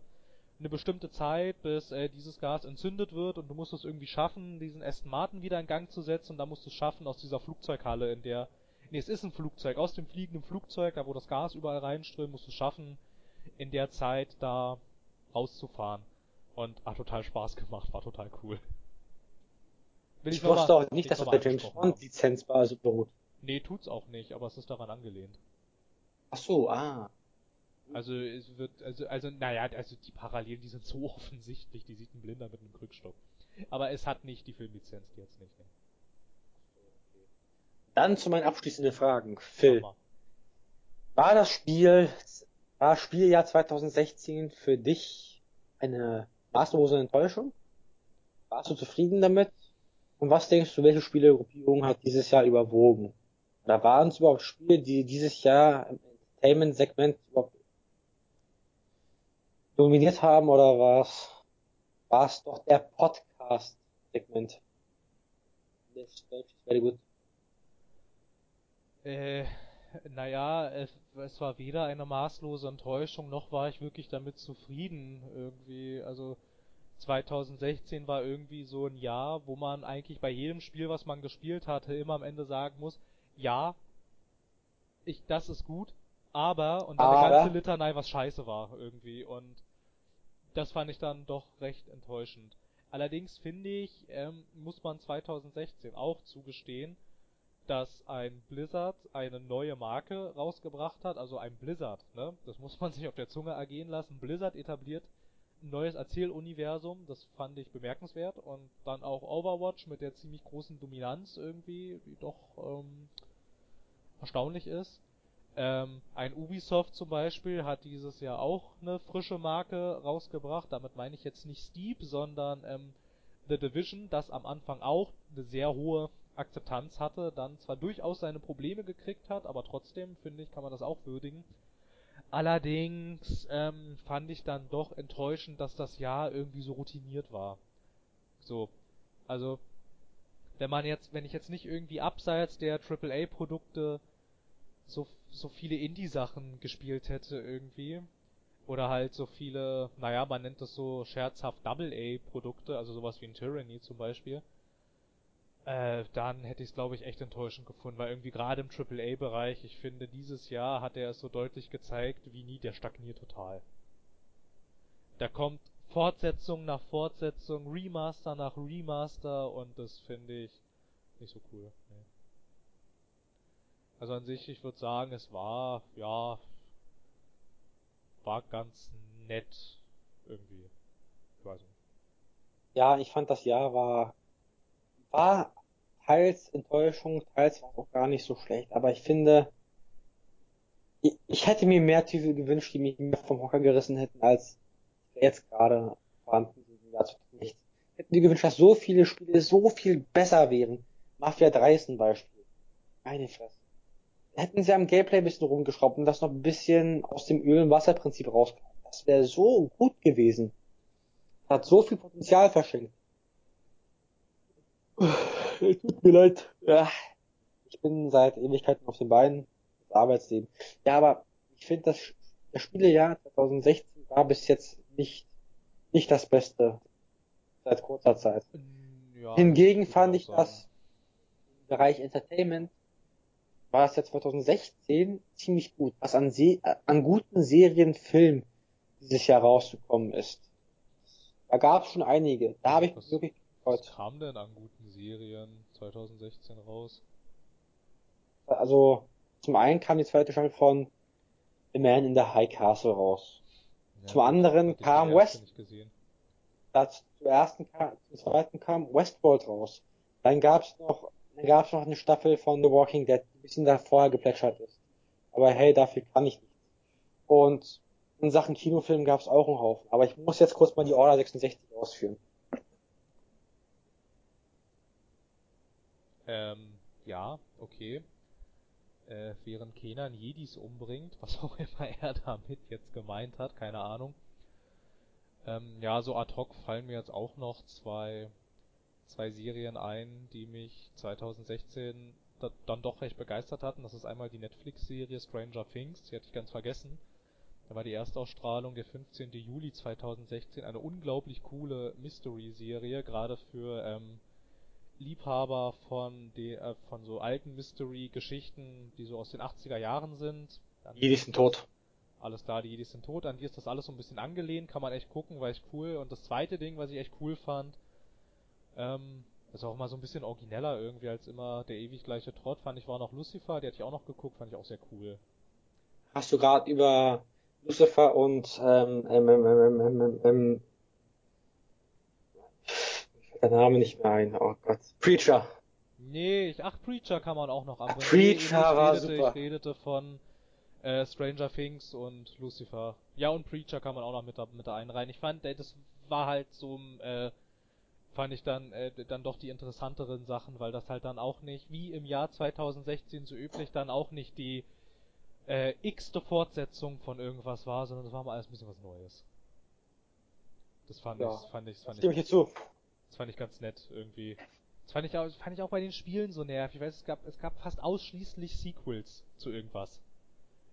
eine bestimmte Zeit, bis äh, dieses Gas entzündet wird und du musst es irgendwie schaffen, diesen Aston Martin wieder in Gang zu setzen und dann musst du es schaffen, aus dieser Flugzeughalle, in der, nee, es ist ein Flugzeug, aus dem fliegenden Flugzeug, da wo das Gas überall reinströmt, musst du es schaffen, in der Zeit da rauszufahren. Und hat total Spaß gemacht, war total cool. Will Ich wusste mal- auch nicht, dass das noch der James Bond Lizenzbasis beruht. haben. Nee, tut's auch nicht, aber es ist daran angelehnt. Ach so, ah. Also es wird, also, also, naja, also die Parallelen, die sind so offensichtlich, die sieht ein Blinder mit einem Krückstock. Aber es hat nicht die Filmlizenz, die jetzt nicht. Ne? Dann zu meinen abschließenden Fragen. Phil, war das Spiel, war Spieljahr 2016 für dich eine maßlose Enttäuschung? Warst du zufrieden damit? Und was denkst du, welche Spielegruppierung hat dieses Jahr überwogen? Oder waren es überhaupt Spiele, die dieses Jahr im Entertainment-Segment überhaupt dominiert haben oder war es, war es doch der Podcast-Segment? Das Deutsch ist very good. Äh, naja, es, es war weder eine maßlose Enttäuschung, noch war ich wirklich damit zufrieden irgendwie. Also 2016 war irgendwie so ein Jahr, wo man eigentlich bei jedem Spiel, was man gespielt hatte, immer am Ende sagen muss, ja, ich, das ist gut, aber, und dann eine Aber- ganze Litanei, was scheiße war irgendwie. Und das fand ich dann doch recht enttäuschend. Allerdings finde ich, ähm, muss man 2016 auch zugestehen, dass ein Blizzard eine neue Marke rausgebracht hat, also ein Blizzard, ne? Das muss man sich auf der Zunge ergehen lassen. Blizzard etabliert ein neues Erzähluniversum, das fand ich bemerkenswert und dann auch Overwatch mit der ziemlich großen Dominanz irgendwie, die doch ähm, erstaunlich ist. Ähm, ein Ubisoft zum Beispiel hat dieses Jahr auch eine frische Marke rausgebracht. Damit meine ich jetzt nicht Steep, sondern ähm, The Division, das am Anfang auch eine sehr hohe Akzeptanz hatte, dann zwar durchaus seine Probleme gekriegt hat, aber trotzdem, finde ich, kann man das auch würdigen. Allerdings ähm, fand ich dann doch enttäuschend, dass das Jahr irgendwie so routiniert war. So, also wenn man jetzt, wenn ich jetzt nicht irgendwie abseits der AAA-Produkte so, so viele Indie-Sachen gespielt hätte irgendwie oder halt so viele, naja, man nennt das so scherzhaft Double-A-Produkte, also sowas wie ein Tyranny zum Beispiel, äh, dann hätte ich es glaube ich echt enttäuschend gefunden, weil irgendwie gerade im Triple-A-Bereich, ich finde, dieses Jahr hat er es so deutlich gezeigt, wie nie, der stagniert total. Da kommt Fortsetzung nach Fortsetzung, Remaster nach Remaster und das finde ich nicht so cool. Nee. Also an sich, ich würde sagen, es war, ja, war ganz nett irgendwie. Ich weiß nicht. Ja, ich fand das Jahr war, war teils Enttäuschung, teils war auch gar nicht so schlecht, aber ich finde, ich, ich hätte mir mehr Titel gewünscht, die mich mehr vom Hocker gerissen hätten, als jetzt gerade vorhanden sind im Jahr 2016. Hätten mir gewünscht, dass so viele Spiele so viel besser wären. Mafia 3 ist ein Beispiel. Meine Fresse. Hätten sie am Gameplay ein bisschen rumgeschraubt und das noch ein bisschen aus dem Öl- und Wasserprinzip rausgekommen. Das wäre so gut gewesen. Hat so viel Potenzial verschenkt. Tut mir leid. Ja. Ich bin seit Ewigkeiten auf den Beinen. Das Arbeitsleben. Ja, aber ich finde, das, das Spielejahr 2016 war bis jetzt nicht, nicht das Beste. Seit kurzer Zeit. Ja, Hingegen fand ich das im Bereich Entertainment war es ja 2016 ziemlich gut, was an, Se an guten Serien, Filmen dieses Jahr rausgekommen ist. Da gab es schon einige. Da habe ich mich wirklich gefreut. Was kam denn an guten Serien 2016 raus? Also, zum einen kam die zweite Staffel von The Man in the High Castle raus. Ja, zum anderen kam West. Das, zum ersten kam, zum zweiten kam Westworld raus. Dann gab es noch, gab es noch eine Staffel von The Walking Dead, die ein bisschen da vorher geplätschert ist. Aber hey, dafür kann ich nichts. Und in Sachen Kinofilm gab es auch einen Haufen. Aber ich muss jetzt kurz mal die Order 66 ausführen. Ähm, ja, okay. Äh, während Kenan Jedis umbringt, was auch immer er damit jetzt gemeint hat, keine Ahnung. Ähm, ja, so ad hoc fallen mir jetzt auch noch zwei, zwei Serien ein, die mich 2016 da, dann doch recht begeistert hatten. Das ist einmal die Netflix-Serie Stranger Things, die hatte ich ganz vergessen. Da war die Erstausstrahlung der 15. Juli 2016, eine unglaublich coole Mystery-Serie, gerade für ähm, Liebhaber von, de, äh, von so alten Mystery-Geschichten, die so aus den 80er Jahren sind. Die sind tot. Alles klar, die Jedis sind tot. An die ist das alles so ein bisschen angelehnt, kann man echt gucken, war echt cool. Und das zweite Ding, was ich echt cool fand, ähm, ist auch mal so ein bisschen origineller irgendwie als immer der ewig gleiche Trott, fand ich, war noch Lucifer, die hatte ich auch noch geguckt, fand ich auch sehr cool. Hast du gerade über Lucifer und ähm, ähm, ähm, ähm, ähm, ähm, der Name nicht mehr ein, oh Gott. Preacher. Nee, ich, ach, Preacher kann man auch noch anbringen. Preacher nee, war redete, super. Ich redete von äh, Stranger Things und Lucifer. Ja, und Preacher kann man auch noch mit da, mit da einreihen. Ich fand, das war halt so, äh, fand ich dann, äh, dann doch die interessanteren Sachen, weil das halt dann auch nicht, wie im Jahr 2016 so üblich, dann auch nicht die äh, x-te Fortsetzung von irgendwas war, sondern das war mal alles ein bisschen was Neues. Das fand ja, ich, fand ich, fand ich. ich zu. Das fand ich ganz nett irgendwie. Das fand ich auch, fand ich auch bei den Spielen so nervig. Ich weiß, es gab, es gab fast ausschließlich Sequels zu irgendwas.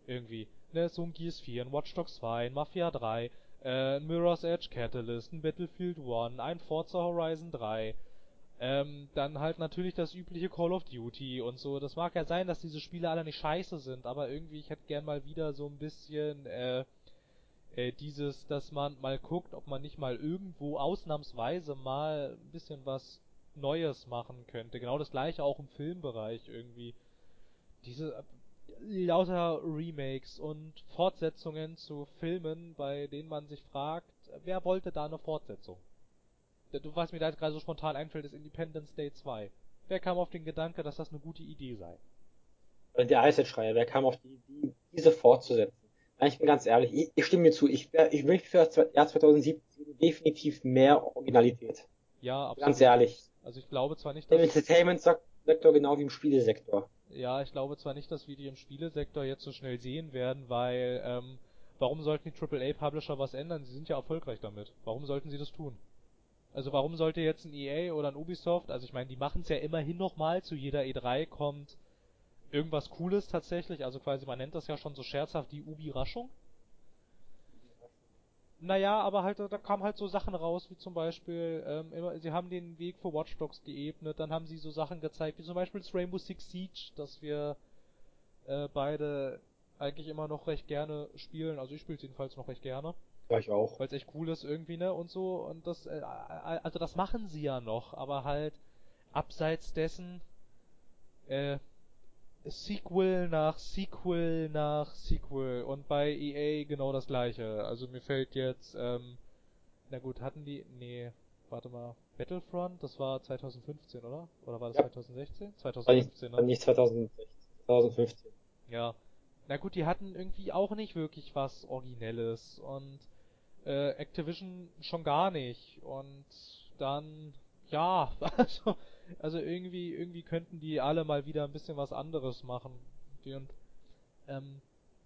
Irgendwie. Ne, so ein Gears 4, ein Watch Dogs 2, ein Mafia 3, äh, Mirror's Edge Catalyst, ein Battlefield 1, ein Forza Horizon 3, ähm, dann halt natürlich das übliche Call of Duty und so. Das mag ja sein, dass diese Spiele alle nicht scheiße sind, aber irgendwie, ich hätte gern mal wieder so ein bisschen, äh, äh, dieses, dass man mal guckt, ob man nicht mal irgendwo ausnahmsweise mal ein bisschen was Neues machen könnte. Genau das gleiche auch im Filmbereich irgendwie. Diese lauter Remakes und Fortsetzungen zu Filmen, bei denen man sich fragt, wer wollte da eine Fortsetzung? Du, was mir da jetzt gerade so spontan einfällt, ist Independence Day 2. Wer kam auf den Gedanke, dass das eine gute Idee sei? Der Ice wer kam auf die Idee, diese fortzusetzen? Ich bin ganz ehrlich, ich, ich stimme mir zu, ich, ich möchte für das Jahr 2017 definitiv mehr Originalität. Ja, absolut. Ganz ehrlich. Also ich glaube zwar nicht, dass... Im Entertainment-Sektor genau wie im Spielesektor. Ja, ich glaube zwar nicht, dass wir die im Spielesektor jetzt so schnell sehen werden, weil, ähm, warum sollten die AAA-Publisher was ändern? Sie sind ja erfolgreich damit. Warum sollten sie das tun? Also warum sollte jetzt ein EA oder ein Ubisoft, also ich meine, die machen es ja immerhin nochmal, zu jeder E3 kommt irgendwas Cooles tatsächlich, also quasi man nennt das ja schon so scherzhaft die Ubi-Raschung. Naja, aber halt, da kamen halt so Sachen raus, wie zum Beispiel, ähm, immer, sie haben den Weg für Watch Dogs geebnet, dann haben sie so Sachen gezeigt, wie zum Beispiel das Rainbow Six Siege, das wir äh, beide eigentlich immer noch recht gerne spielen, also ich spiele es jedenfalls noch recht gerne. Ja, ich auch. Weil es echt cool ist irgendwie, ne, und so, und das, äh, also das machen sie ja noch, aber halt, abseits dessen, äh, Sequel nach Sequel nach Sequel und bei EA genau das gleiche. Also mir fällt jetzt, ähm, na gut, hatten die, nee, warte mal, Battlefront, das war 2015, oder? Oder war das Ja. 2016? 2015, Nicht, ne? nicht 2016, 2015. Ja. Na gut, die hatten irgendwie auch nicht wirklich was Originelles und äh, Activision schon gar nicht. Und dann, ja, also, also irgendwie, irgendwie könnten die alle mal wieder ein bisschen was anderes machen. Und ähm,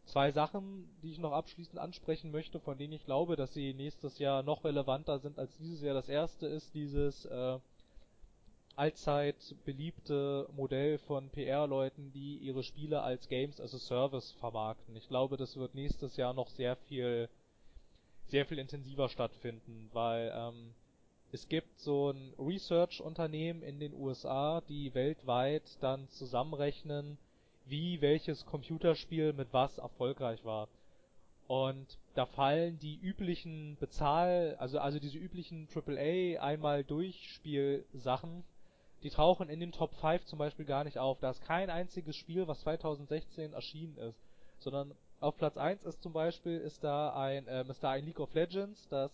zwei Sachen, die ich noch abschließend ansprechen möchte, von denen ich glaube, dass sie nächstes Jahr noch relevanter sind als dieses Jahr. Das erste ist dieses äh, allzeit beliebte Modell von PR-Leuten, die ihre Spiele als Games as a Service vermarkten. Ich glaube, das wird nächstes Jahr noch sehr viel, sehr viel intensiver stattfinden, weil ähm, es gibt so ein Research-Unternehmen in den USA, die weltweit dann zusammenrechnen, wie welches Computerspiel mit was erfolgreich war. Und da fallen die üblichen Bezahl, also also diese üblichen AAA einmal Durchspiel-Sachen, die tauchen in den Top 5 zum Beispiel gar nicht auf. Da ist kein einziges Spiel, was 2016 erschienen ist, sondern auf Platz 1 ist zum Beispiel ist da ein ähm, ist da ein League of Legends, das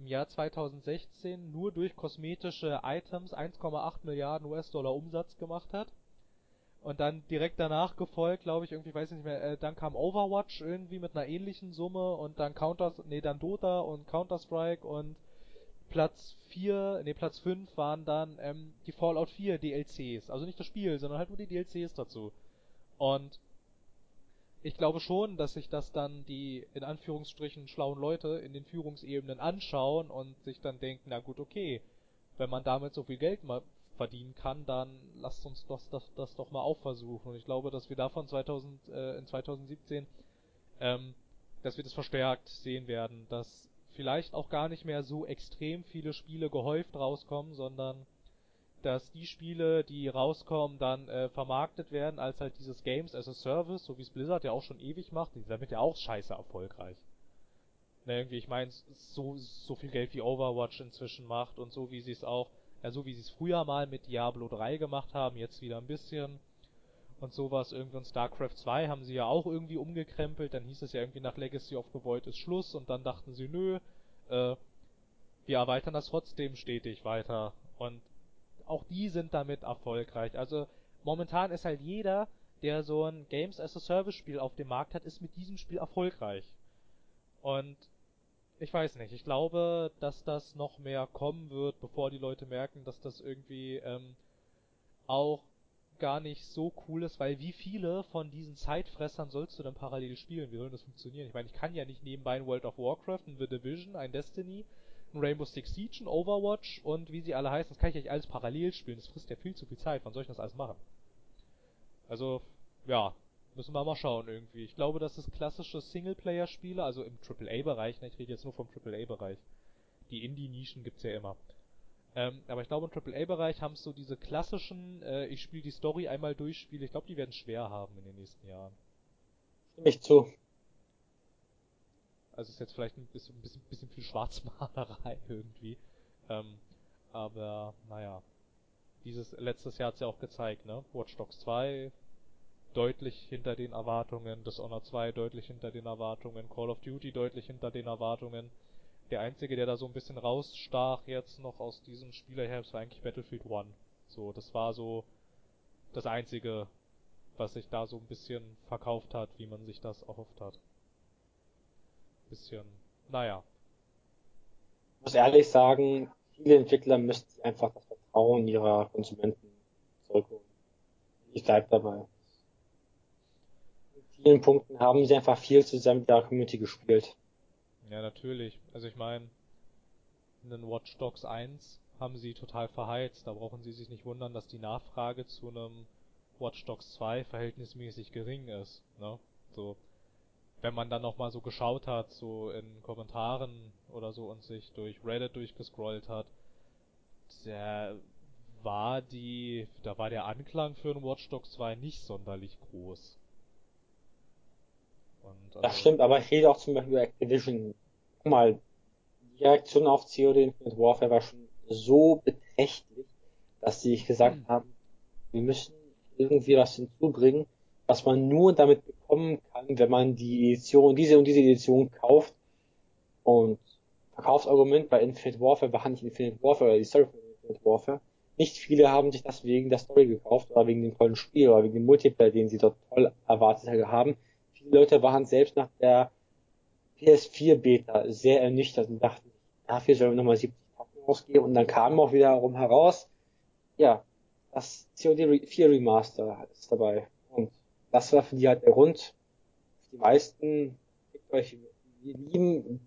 im Jahr 2016 nur durch kosmetische Items 1,8 Milliarden US-Dollar Umsatz gemacht hat. Und dann direkt danach gefolgt, glaube ich, irgendwie, weiß ich nicht mehr, äh, dann kam Overwatch irgendwie mit einer ähnlichen Summe und dann Counter, nee, dann Dota und Counter-Strike und Platz 4, nee, Platz 5 waren dann ähm, die Fallout 4 DLCs. Also nicht das Spiel, sondern halt nur die DLCs dazu. Und ich glaube schon, dass sich das dann die in Anführungsstrichen schlauen Leute in den Führungsebenen anschauen und sich dann denken, na gut, okay, wenn man damit so viel Geld mal verdienen kann, dann lasst uns das, das, das doch mal auch versuchen. Und ich glaube, dass wir davon 2000, äh, in 2017, ähm, dass wir das verstärkt sehen werden, dass vielleicht auch gar nicht mehr so extrem viele Spiele gehäuft rauskommen, sondern dass die Spiele, die rauskommen, dann äh, vermarktet werden als halt dieses Games as a Service, so wie es Blizzard ja auch schon ewig macht. Die sind damit ja auch scheiße erfolgreich. Ne, irgendwie, ich meine, so, so viel Geld wie Overwatch inzwischen macht und so wie sie es auch, ja, so wie sie es früher mal mit Diablo 3 gemacht haben, jetzt wieder ein bisschen. Und sowas, irgendwann StarCraft 2 haben sie ja auch irgendwie umgekrempelt, dann hieß es ja irgendwie nach Legacy of the Void ist Schluss und dann dachten sie, nö, äh, wir erweitern das trotzdem stetig weiter. Und auch die sind damit erfolgreich. Also momentan ist halt jeder, der so ein Games as a Service Spiel auf dem Markt hat, ist mit diesem Spiel erfolgreich. Und ich weiß nicht, ich glaube, dass das noch mehr kommen wird, bevor die Leute merken, dass das irgendwie ähm, auch gar nicht so cool ist, weil wie viele von diesen Zeitfressern sollst du dann parallel spielen? Wie soll das funktionieren? Ich meine, ich kann ja nicht nebenbei ein World of Warcraft, ein The Division, ein Destiny, Rainbow Six Siege, ein Overwatch und wie sie alle heißen, das kann ich nicht alles parallel spielen. Das frisst ja viel zu viel Zeit. Wann soll ich das alles machen? Also, ja, müssen wir mal schauen irgendwie. Ich glaube, dass es klassische Singleplayer-Spiele, also im AAA-Bereich, ne, ich rede jetzt nur vom AAA-Bereich. Die Indie-Nischen gibt's ja immer. Ähm, aber ich glaube, im AAA-Bereich haben es so diese klassischen, äh, ich spiele die Story einmal durch, Spiele, ich glaube, die werden schwer haben in den nächsten Jahren. Stimme ich zu. Also ist jetzt vielleicht ein bisschen, ein bisschen, bisschen viel Schwarzmalerei irgendwie. Ähm, aber, naja. Dieses, letztes Jahr hat's ja auch gezeigt, ne? Watch Dogs 2 deutlich hinter den Erwartungen, Dishonored 2 deutlich hinter den Erwartungen, Call of Duty deutlich hinter den Erwartungen. Der einzige, der da so ein bisschen rausstach jetzt noch aus diesem Spielerherbst war eigentlich Battlefield 1. So, das war so das einzige, was sich da so ein bisschen verkauft hat, wie man sich das erhofft hat. Bisschen, naja. Ich muss ehrlich sagen, viele Entwickler müssten einfach das Vertrauen ihrer Konsumenten zurückholen. Ich bleib dabei. In vielen Punkten haben sie einfach viel zusammen mit der Community gespielt. Ja, natürlich. Also ich meine, einen Watch Dogs 1 haben sie total verheizt. Da brauchen sie sich nicht wundern, dass die Nachfrage zu einem Watch Dogs 2 verhältnismäßig gering ist. Ne? So. Wenn man dann nochmal so geschaut hat, so in Kommentaren oder so und sich durch Reddit durchgescrollt hat, der war die, da war der Anklang für ein Watch Dogs 2 nicht sonderlich groß. Also das stimmt, aber ich rede auch zum Beispiel über Activision. Guck mal, die Reaktion auf COD Infinite Warfare war schon so beträchtlich, dass sie gesagt hm. haben, wir müssen irgendwie was hinzubringen, was man nur damit bekommen kann, wenn man die Edition, diese und diese Edition kauft. Und Verkaufsargument bei Infinite Warfare war nicht Infinite Warfare oder die Story von Infinite Warfare. Nicht viele haben sich das wegen der Story gekauft oder wegen dem tollen Spiel oder wegen dem Multiplayer, den sie dort toll erwartet haben. Viele Leute waren selbst nach der PS4 Beta sehr ernüchtert und dachten, dafür sollen wir nochmal 70 Tacken ausgeben und dann kam auch wiederum heraus, ja, das COD 4 Remaster ist dabei. Und das war für die halt der Grund. Die meisten, euch, wir lieben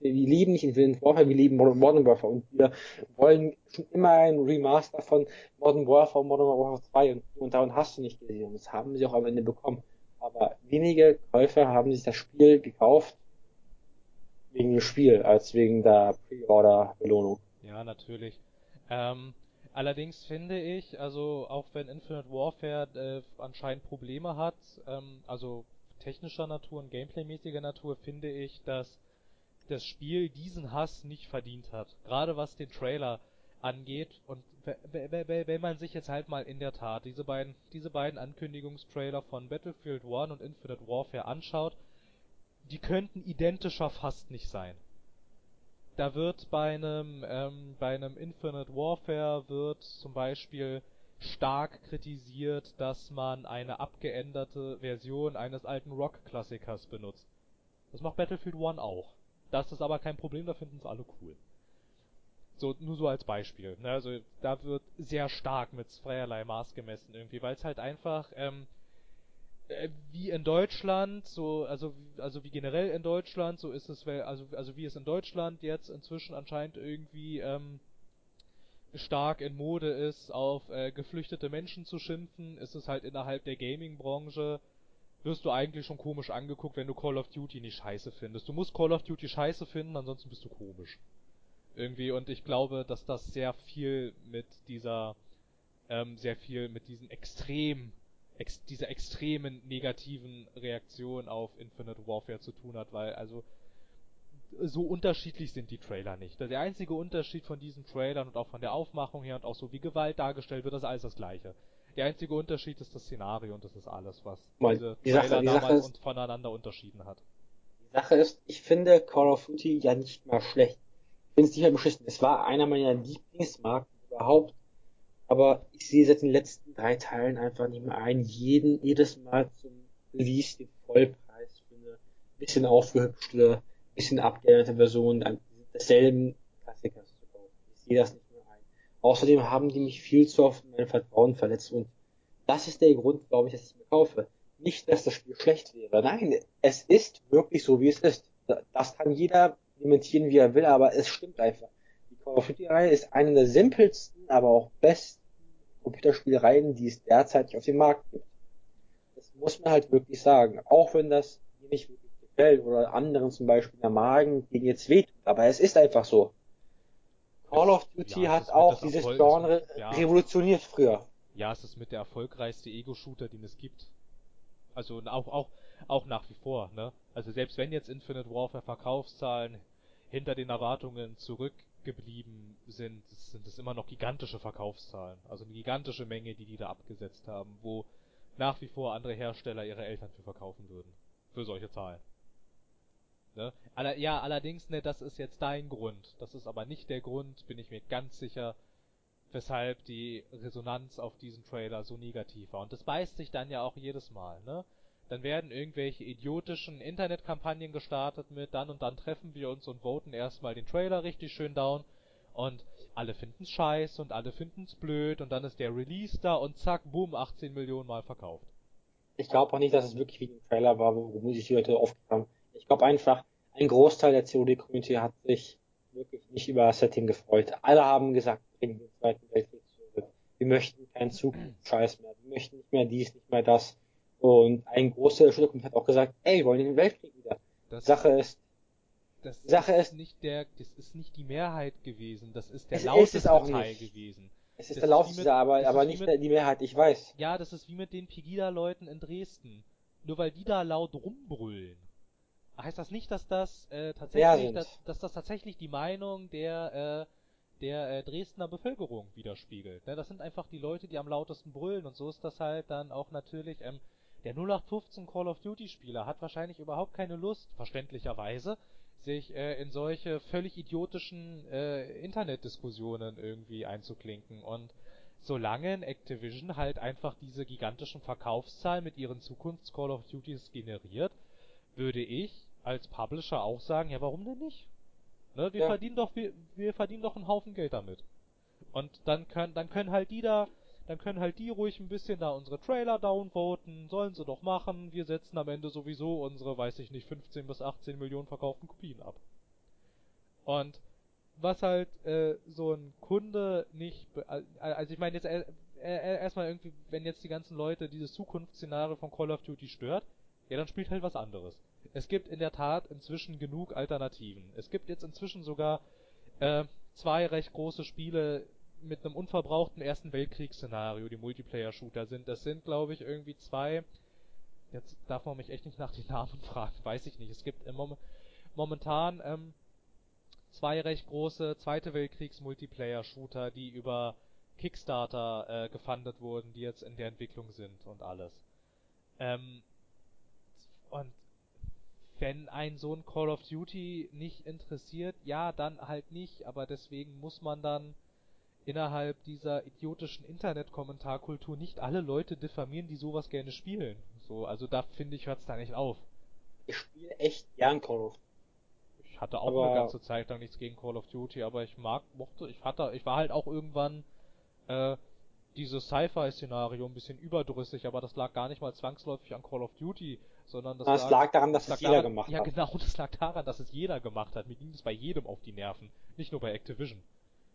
wir lieben nicht Infinite Warfare, wir lieben Modern Warfare und wir wollen schon immer ein Remaster von Modern Warfare, Modern Warfare 2 und, und daran hast du nicht gesehen. Und das haben sie auch am Ende bekommen. Aber wenige Käufer haben sich das Spiel gekauft wegen dem Spiel, als wegen der Pre-Order-Belohnung. Ja, natürlich. Ähm, Allerdings finde ich, also auch wenn Infinite Warfare äh, anscheinend Probleme hat, ähm, also technischer Natur und gameplaymäßiger Natur, finde ich, dass das Spiel diesen Hass nicht verdient hat. Gerade was den Trailer angeht und wenn man sich jetzt halt mal in der Tat diese beiden diese beiden Ankündigungstrailer von Battlefield 1 und Infinite Warfare anschaut, die könnten identischer fast nicht sein da wird bei einem ähm, bei einem Infinite Warfare wird zum Beispiel stark kritisiert, dass man eine abgeänderte Version eines alten Rock-Klassikers benutzt. Das macht Battlefield 1 auch. Das ist aber kein Problem, da finden es alle cool. So, nur so als Beispiel. Ne? Also da wird sehr stark mit zweierlei Maß gemessen irgendwie, weil es halt einfach ähm, äh, wie in Deutschland, so, also, also wie generell in Deutschland, so ist es, also, also wie es in Deutschland jetzt inzwischen anscheinend irgendwie, ähm, stark in Mode ist, auf äh, geflüchtete Menschen zu schimpfen, ist es halt innerhalb der Gaming-Branche, wirst du eigentlich schon komisch angeguckt, wenn du Call of Duty nicht scheiße findest. Du musst Call of Duty scheiße finden, ansonsten bist du komisch. Irgendwie, und ich glaube, dass das sehr viel mit dieser, ähm, sehr viel mit diesen extrem ex dieser extremen negativen Reaktion auf Infinite Warfare zu tun hat, weil also so unterschiedlich sind die Trailer nicht. Der einzige Unterschied von diesen Trailern und auch von der Aufmachung her und auch so wie Gewalt dargestellt wird, ist alles das gleiche. Der einzige Unterschied ist das Szenario und das ist alles, was Mal, diese die Trailer Sache, die damals ist, voneinander unterschieden hat. Die Sache ist, ich finde Call of Duty ja nicht mal schlecht. Ich finde es nicht mal beschissen. Es war einer meiner Lieblingsmarken überhaupt aber ich sehe seit den letzten drei Teilen einfach nicht mehr ein, jeden, jedes Mal zum Release den Vollpreis für eine bisschen aufgehübschte, bisschen abgeänderte Version desselben Klassikers zu kaufen. Ich sehe das nicht mehr ein. Außerdem haben die mich viel zu oft in mein Vertrauen verletzt und das ist der Grund, glaube ich, dass ich es mir kaufe. Nicht, dass das Spiel schlecht wäre. Nein, es ist wirklich so, wie es ist. Das kann jeder dementieren, wie er will, aber es stimmt einfach. Die Call of Duty-Reihe ist eine der simpelsten, aber auch besten Computerspielereien, die es derzeit auf dem Markt gibt. Das muss man halt wirklich sagen. Auch wenn das mir nicht wirklich gefällt oder anderen zum Beispiel der Magen gegen jetzt wehtut. Aber es ist einfach so. Call of Duty ja, hat auch dieses Erfolg, Genre ja. revolutioniert früher. Ja, es ist mit der erfolgreichste Ego-Shooter, den es gibt. Also auch, auch, auch nach wie vor, ne? Also selbst wenn jetzt Infinite Warfare Verkaufszahlen hinter den Erwartungen zurück geblieben sind, sind es immer noch gigantische Verkaufszahlen. Also eine gigantische Menge, die die da abgesetzt haben, wo nach wie vor andere Hersteller ihre Eltern für verkaufen würden. Für solche Zahlen. Ne? Aller, ja, allerdings, ne, das ist jetzt dein Grund. Das ist aber nicht der Grund, bin ich mir ganz sicher, weshalb die Resonanz auf diesen Trailer so negativ war. Und das beißt sich dann ja auch jedes Mal, ne? Dann werden irgendwelche idiotischen Internetkampagnen gestartet mit dann und dann treffen wir uns und voten erstmal den Trailer richtig schön down und alle finden's scheiße und alle finden's blöd und dann ist der Release da und zack, boom, 18 Millionen Mal verkauft. Ich glaube auch nicht, dass es wirklich wie ein Trailer war, wo sich die Leute aufgekommen Ich glaube einfach, ein Großteil der COD-Community hat sich wirklich nicht über das Setting gefreut. Alle haben gesagt, bringen den Zweiten Weltkrieg zurück. Wir möchten keinen Zug, Scheiß mehr. Wir möchten nicht mehr dies, nicht mehr das. Und ein großer Shooter hat auch gesagt, ey, wir wollen den Weltkrieg wieder. Das, Sache ist, das Sache ist ist- nicht der, das ist nicht die Mehrheit gewesen, das ist der Es ist lauteste es auch Teil nicht. gewesen. es ist Das der ist lauteste, mit- aber, aber ist nicht mit- die Mehrheit, ich weiß. Ja, das ist wie mit den Pegida-Leuten in Dresden. Nur weil die da laut rumbrüllen, heißt das nicht, dass das äh, tatsächlich, dass, dass das tatsächlich die Meinung der äh, der äh, Dresdner Bevölkerung widerspiegelt. Ne? Das sind einfach die Leute, die am lautesten brüllen und so ist das halt dann auch natürlich. Ähm, der 0815 Call of Duty Spieler hat wahrscheinlich überhaupt keine Lust, verständlicherweise, sich äh, in solche völlig idiotischen äh, Internetdiskussionen irgendwie einzuklinken und solange ein Activision halt einfach diese gigantischen Verkaufszahlen mit ihren Zukunfts Call of Duties generiert, würde ich als Publisher auch sagen, ja warum denn nicht? Ne, wir Ja. verdienen doch wir, wir verdienen doch einen Haufen Geld damit. Und dann können dann können halt die da dann können halt die ruhig ein bisschen da unsere Trailer downvoten, sollen sie doch machen. Wir setzen am Ende sowieso unsere, weiß ich nicht, 15 bis 18 Millionen verkauften Kopien ab. Und was halt äh, so ein Kunde nicht, also ich meine jetzt äh, äh, erstmal irgendwie, wenn jetzt die ganzen Leute dieses Zukunftsszenario von Call of Duty stört, ja dann spielt halt was anderes. Es gibt in der Tat inzwischen genug Alternativen. Es gibt jetzt inzwischen sogar äh, zwei recht große Spiele mit einem unverbrauchten Ersten Weltkriegsszenario, die Multiplayer-Shooter sind. Das sind, glaube ich, irgendwie zwei. Jetzt darf man mich echt nicht nach den Namen fragen, weiß ich nicht. Es gibt im Mom momentan ähm, zwei recht große Zweite Weltkriegs-Multiplayer-Shooter, die über Kickstarter äh, gefundet wurden, die jetzt in der Entwicklung sind und alles. Ähm, und wenn ein so ein Call of Duty nicht interessiert, ja, dann halt nicht, aber deswegen muss man dann innerhalb dieser idiotischen Internet-Kommentarkultur nicht alle Leute diffamieren, die sowas gerne spielen. So, also da finde ich, hört's da nicht auf. Ich spiele echt gern Call of. Ich hatte auch Aber- eine ganze Zeit lang nichts gegen Call of Duty, aber ich mag, mochte, ich hatte, ich war halt auch irgendwann äh, dieses Sci-Fi-Szenario ein bisschen überdrüssig, aber das lag gar nicht mal zwangsläufig an Call of Duty, sondern das, Das lag daran, dass das es lag jeder daran, gemacht ja, hat. genau, das lag daran, dass es jeder gemacht hat. Mir ging es bei jedem auf die Nerven, nicht nur bei Activision.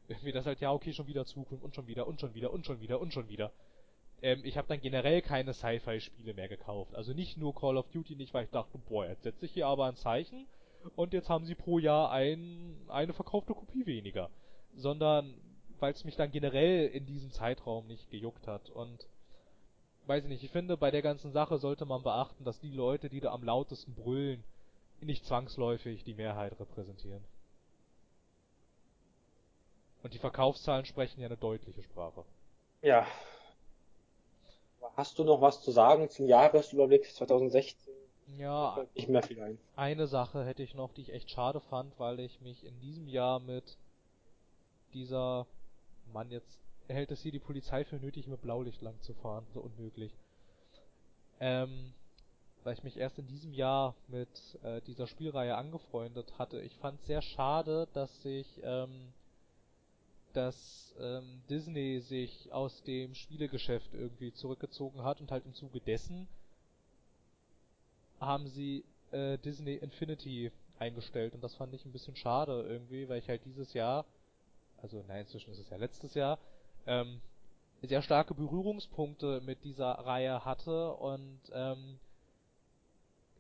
Irgendwie das halt, ja, okay, schon wieder Zukunft und schon wieder und schon wieder und schon wieder und schon wieder. Ähm, ich habe dann generell keine Sci-Fi-Spiele mehr gekauft. Also nicht nur Call of Duty nicht, weil ich dachte, boah, jetzt setze ich hier aber ein Zeichen und jetzt haben sie pro Jahr ein, eine verkaufte Kopie weniger. Sondern weil es mich dann generell in diesem Zeitraum nicht gejuckt hat. Und weiß ich nicht, ich finde, bei der ganzen Sache sollte man beachten, dass die Leute, die da am lautesten brüllen, nicht zwangsläufig die Mehrheit repräsentieren. Und die Verkaufszahlen sprechen ja eine deutliche Sprache. Ja. Hast du noch was zu sagen zum Jahresüberblick 2016? Ja, Nicht mehr viel ein. eine Sache hätte ich noch, die ich echt schade fand, weil ich mich in diesem Jahr mit dieser Mann jetzt hält es hier die Polizei für nötig, mit Blaulicht lang zu fahren, so unmöglich. Ähm, weil ich mich erst in diesem Jahr mit äh, dieser Spielreihe angefreundet hatte. Ich fand sehr schade, dass sich ähm, dass ähm, Disney sich aus dem Spielegeschäft irgendwie zurückgezogen hat und halt im Zuge dessen haben sie äh, Disney Infinity eingestellt. Und das fand ich ein bisschen schade irgendwie, weil ich halt dieses Jahr, also nein, inzwischen ist es ja letztes Jahr, ähm, sehr starke Berührungspunkte mit dieser Reihe hatte. Und ähm,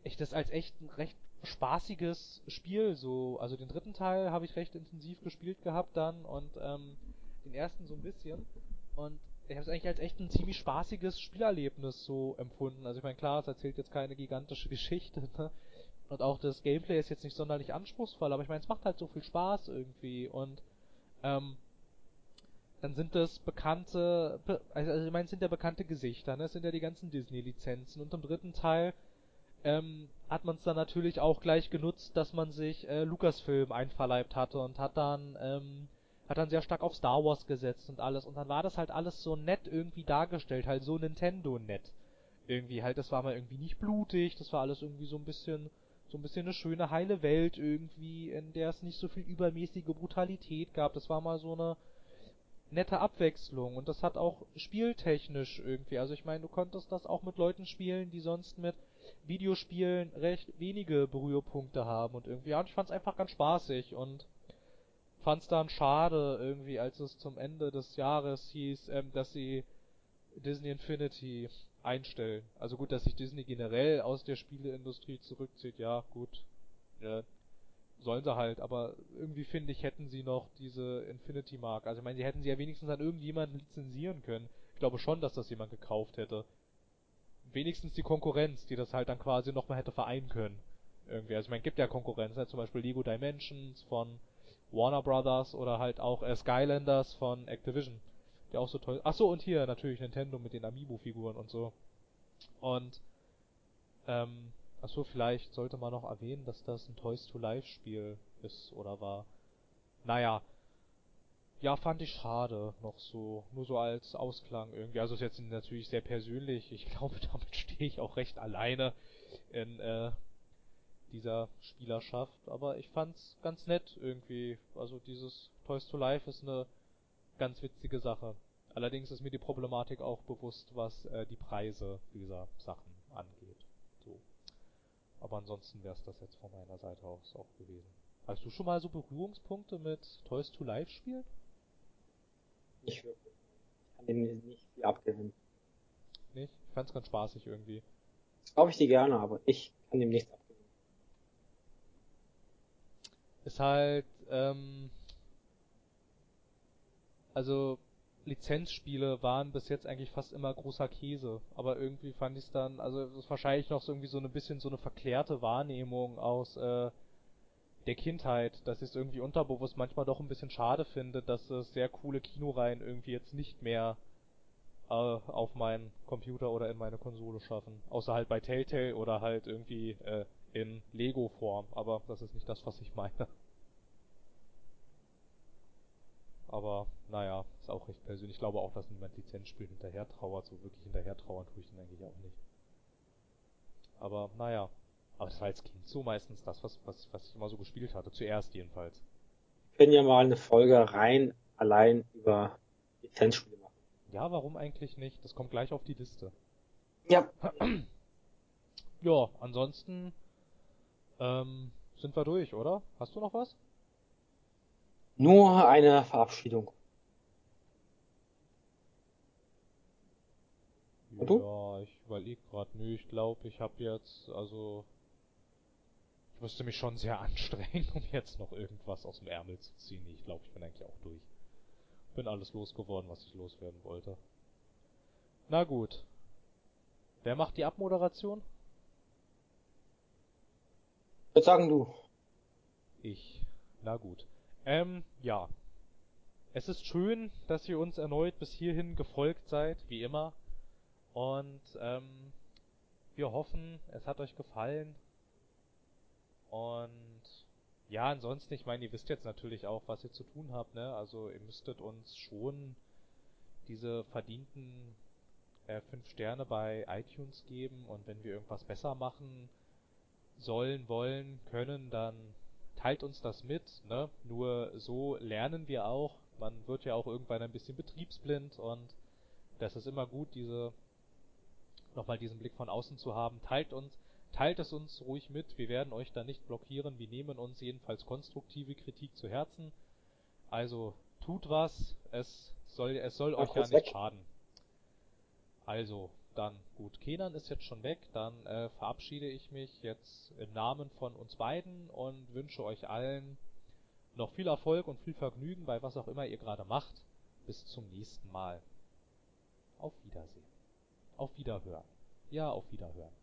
ich das als echt ein recht spaßiges Spiel so, also den dritten Teil habe ich recht intensiv gespielt gehabt dann und ähm, den ersten so ein bisschen und ich habe es eigentlich als echt ein ziemlich spaßiges Spielerlebnis so empfunden. Also ich meine, klar, es erzählt jetzt keine gigantische Geschichte, ne? Und auch das Gameplay ist jetzt nicht sonderlich anspruchsvoll, aber ich meine, es macht halt so viel Spaß irgendwie und ähm, dann sind das bekannte, be- also ich meine, es sind ja bekannte Gesichter, ne? Es sind ja die ganzen Disney-Lizenzen und im dritten Teil ähm, hat man es dann natürlich auch gleich genutzt, dass man sich äh, Lucasfilm einverleibt hatte und hat dann ähm, hat dann sehr stark auf Star Wars gesetzt und alles und dann war das halt alles so nett irgendwie dargestellt, halt so Nintendo nett. Irgendwie halt, das war mal irgendwie nicht blutig, das war alles irgendwie so ein bisschen so ein bisschen eine schöne heile Welt irgendwie, in der es nicht so viel übermäßige Brutalität gab. Das war mal so eine nette Abwechslung und das hat auch spieltechnisch irgendwie, also ich meine, du konntest das auch mit Leuten spielen, die sonst mit Videospielen recht wenige Berührpunkte haben und irgendwie, ja, und ich fand's einfach ganz spaßig und fand's dann schade irgendwie, als es zum Ende des Jahres hieß, ähm, dass sie Disney Infinity einstellen. Also gut, dass sich Disney generell aus der Spieleindustrie zurückzieht, ja, gut. Ja, sollen sie halt, aber irgendwie finde ich, hätten sie noch diese Infinity Mark. Also ich meine, sie hätten sie ja wenigstens an irgendjemanden lizenzieren können. Ich glaube schon, dass das jemand gekauft hätte. Wenigstens die Konkurrenz, die das halt dann quasi nochmal hätte vereinen können. Irgendwie. Also ich meine, gibt ja Konkurrenz, ne? zum Beispiel Lego Dimensions von Warner Brothers oder halt auch äh, Skylanders von Activision. Der auch so toll. Ach so, und hier natürlich Nintendo mit den Amiibo-Figuren und so. Und ähm, Achso, vielleicht sollte man noch erwähnen, dass das ein Toys to Life Spiel ist oder war. Naja. Ja, fand ich schade, noch so, nur so als Ausklang irgendwie. Also ist jetzt natürlich sehr persönlich. Ich glaube, damit stehe ich auch recht alleine in äh, dieser Spielerschaft. Aber ich fand's ganz nett irgendwie. Also dieses Toys to Life ist eine ganz witzige Sache. Allerdings ist mir die Problematik auch bewusst, was äh, die Preise dieser Sachen angeht. So. Aber ansonsten wäre es das jetzt von meiner Seite aus auch gewesen. Hast du schon mal so Berührungspunkte mit Toys to Life Spielen? Nicht wirklich. Ich kann dem nicht viel abgewinnen. Nicht? Ich fand's ganz spaßig irgendwie. Das glaube ich dir gerne, aber ich kann dem nichts abgewinnen. Ist halt, ähm, also Lizenzspiele waren bis jetzt eigentlich fast immer großer Käse, aber irgendwie fand ich es dann, also es ist wahrscheinlich noch so irgendwie so ein bisschen so eine verklärte Wahrnehmung aus äh, der Kindheit, dass ich es irgendwie unterbewusst manchmal doch ein bisschen schade finde, dass es sehr coole Kinoreihen irgendwie jetzt nicht mehr äh, auf meinen Computer oder in meine Konsole schaffen. Außer halt bei Telltale oder halt irgendwie äh, in Lego-Form, aber das ist nicht das, was ich meine. Aber naja, ist auch recht persönlich. Ich glaube auch, dass niemand Lizenzspiel hinterher trauert. So wirklich hinterher trauern tue ich den eigentlich auch nicht. Aber naja. Aber das war als Kind so meistens das, was, was, was ich immer so gespielt hatte. Zuerst jedenfalls. Wir können ja mal eine Folge rein allein über Lizenzspiele machen. Ja, warum eigentlich nicht? Das kommt gleich auf die Liste. Ja. Ja, ansonsten ähm, sind wir durch, oder? Hast du noch was? Nur eine Verabschiedung. Und du? Ja, ich überlege gerade. Nö, ich glaube, ich habe jetzt, also ich müsste mich schon sehr anstrengen, um jetzt noch irgendwas aus dem Ärmel zu ziehen. Ich glaube, ich bin eigentlich auch durch. Bin alles losgeworden, was ich loswerden wollte. Na gut. Wer macht die Abmoderation? Würde sagen du. Ich. Na gut. Ähm, ja. Es ist schön, dass ihr uns erneut bis hierhin gefolgt seid, wie immer. Und ähm, wir hoffen, es hat euch gefallen. Und ja, ansonsten, ich meine, ihr wisst jetzt natürlich auch, was ihr zu tun habt, ne? Also ihr müsstet uns schon diese verdienten äh, 5 Sterne bei iTunes geben und wenn wir irgendwas besser machen sollen, wollen, können, dann teilt uns das mit, ne? Nur so lernen wir auch. Man wird ja auch irgendwann ein bisschen betriebsblind und das ist immer gut, diese nochmal diesen Blick von außen zu haben. Teilt uns, teilt es uns ruhig mit. Wir werden euch da nicht blockieren. Wir nehmen uns jedenfalls konstruktive Kritik zu Herzen. Also tut was. Es soll, es soll euch ja nicht weg. schaden. Also dann gut. Kenan ist jetzt schon weg. Dann äh, verabschiede ich mich jetzt im Namen von uns beiden und wünsche euch allen noch viel Erfolg und viel Vergnügen bei was auch immer ihr gerade macht. Bis zum nächsten Mal. Auf Wiedersehen. Auf Wiederhören. Ja, auf Wiederhören.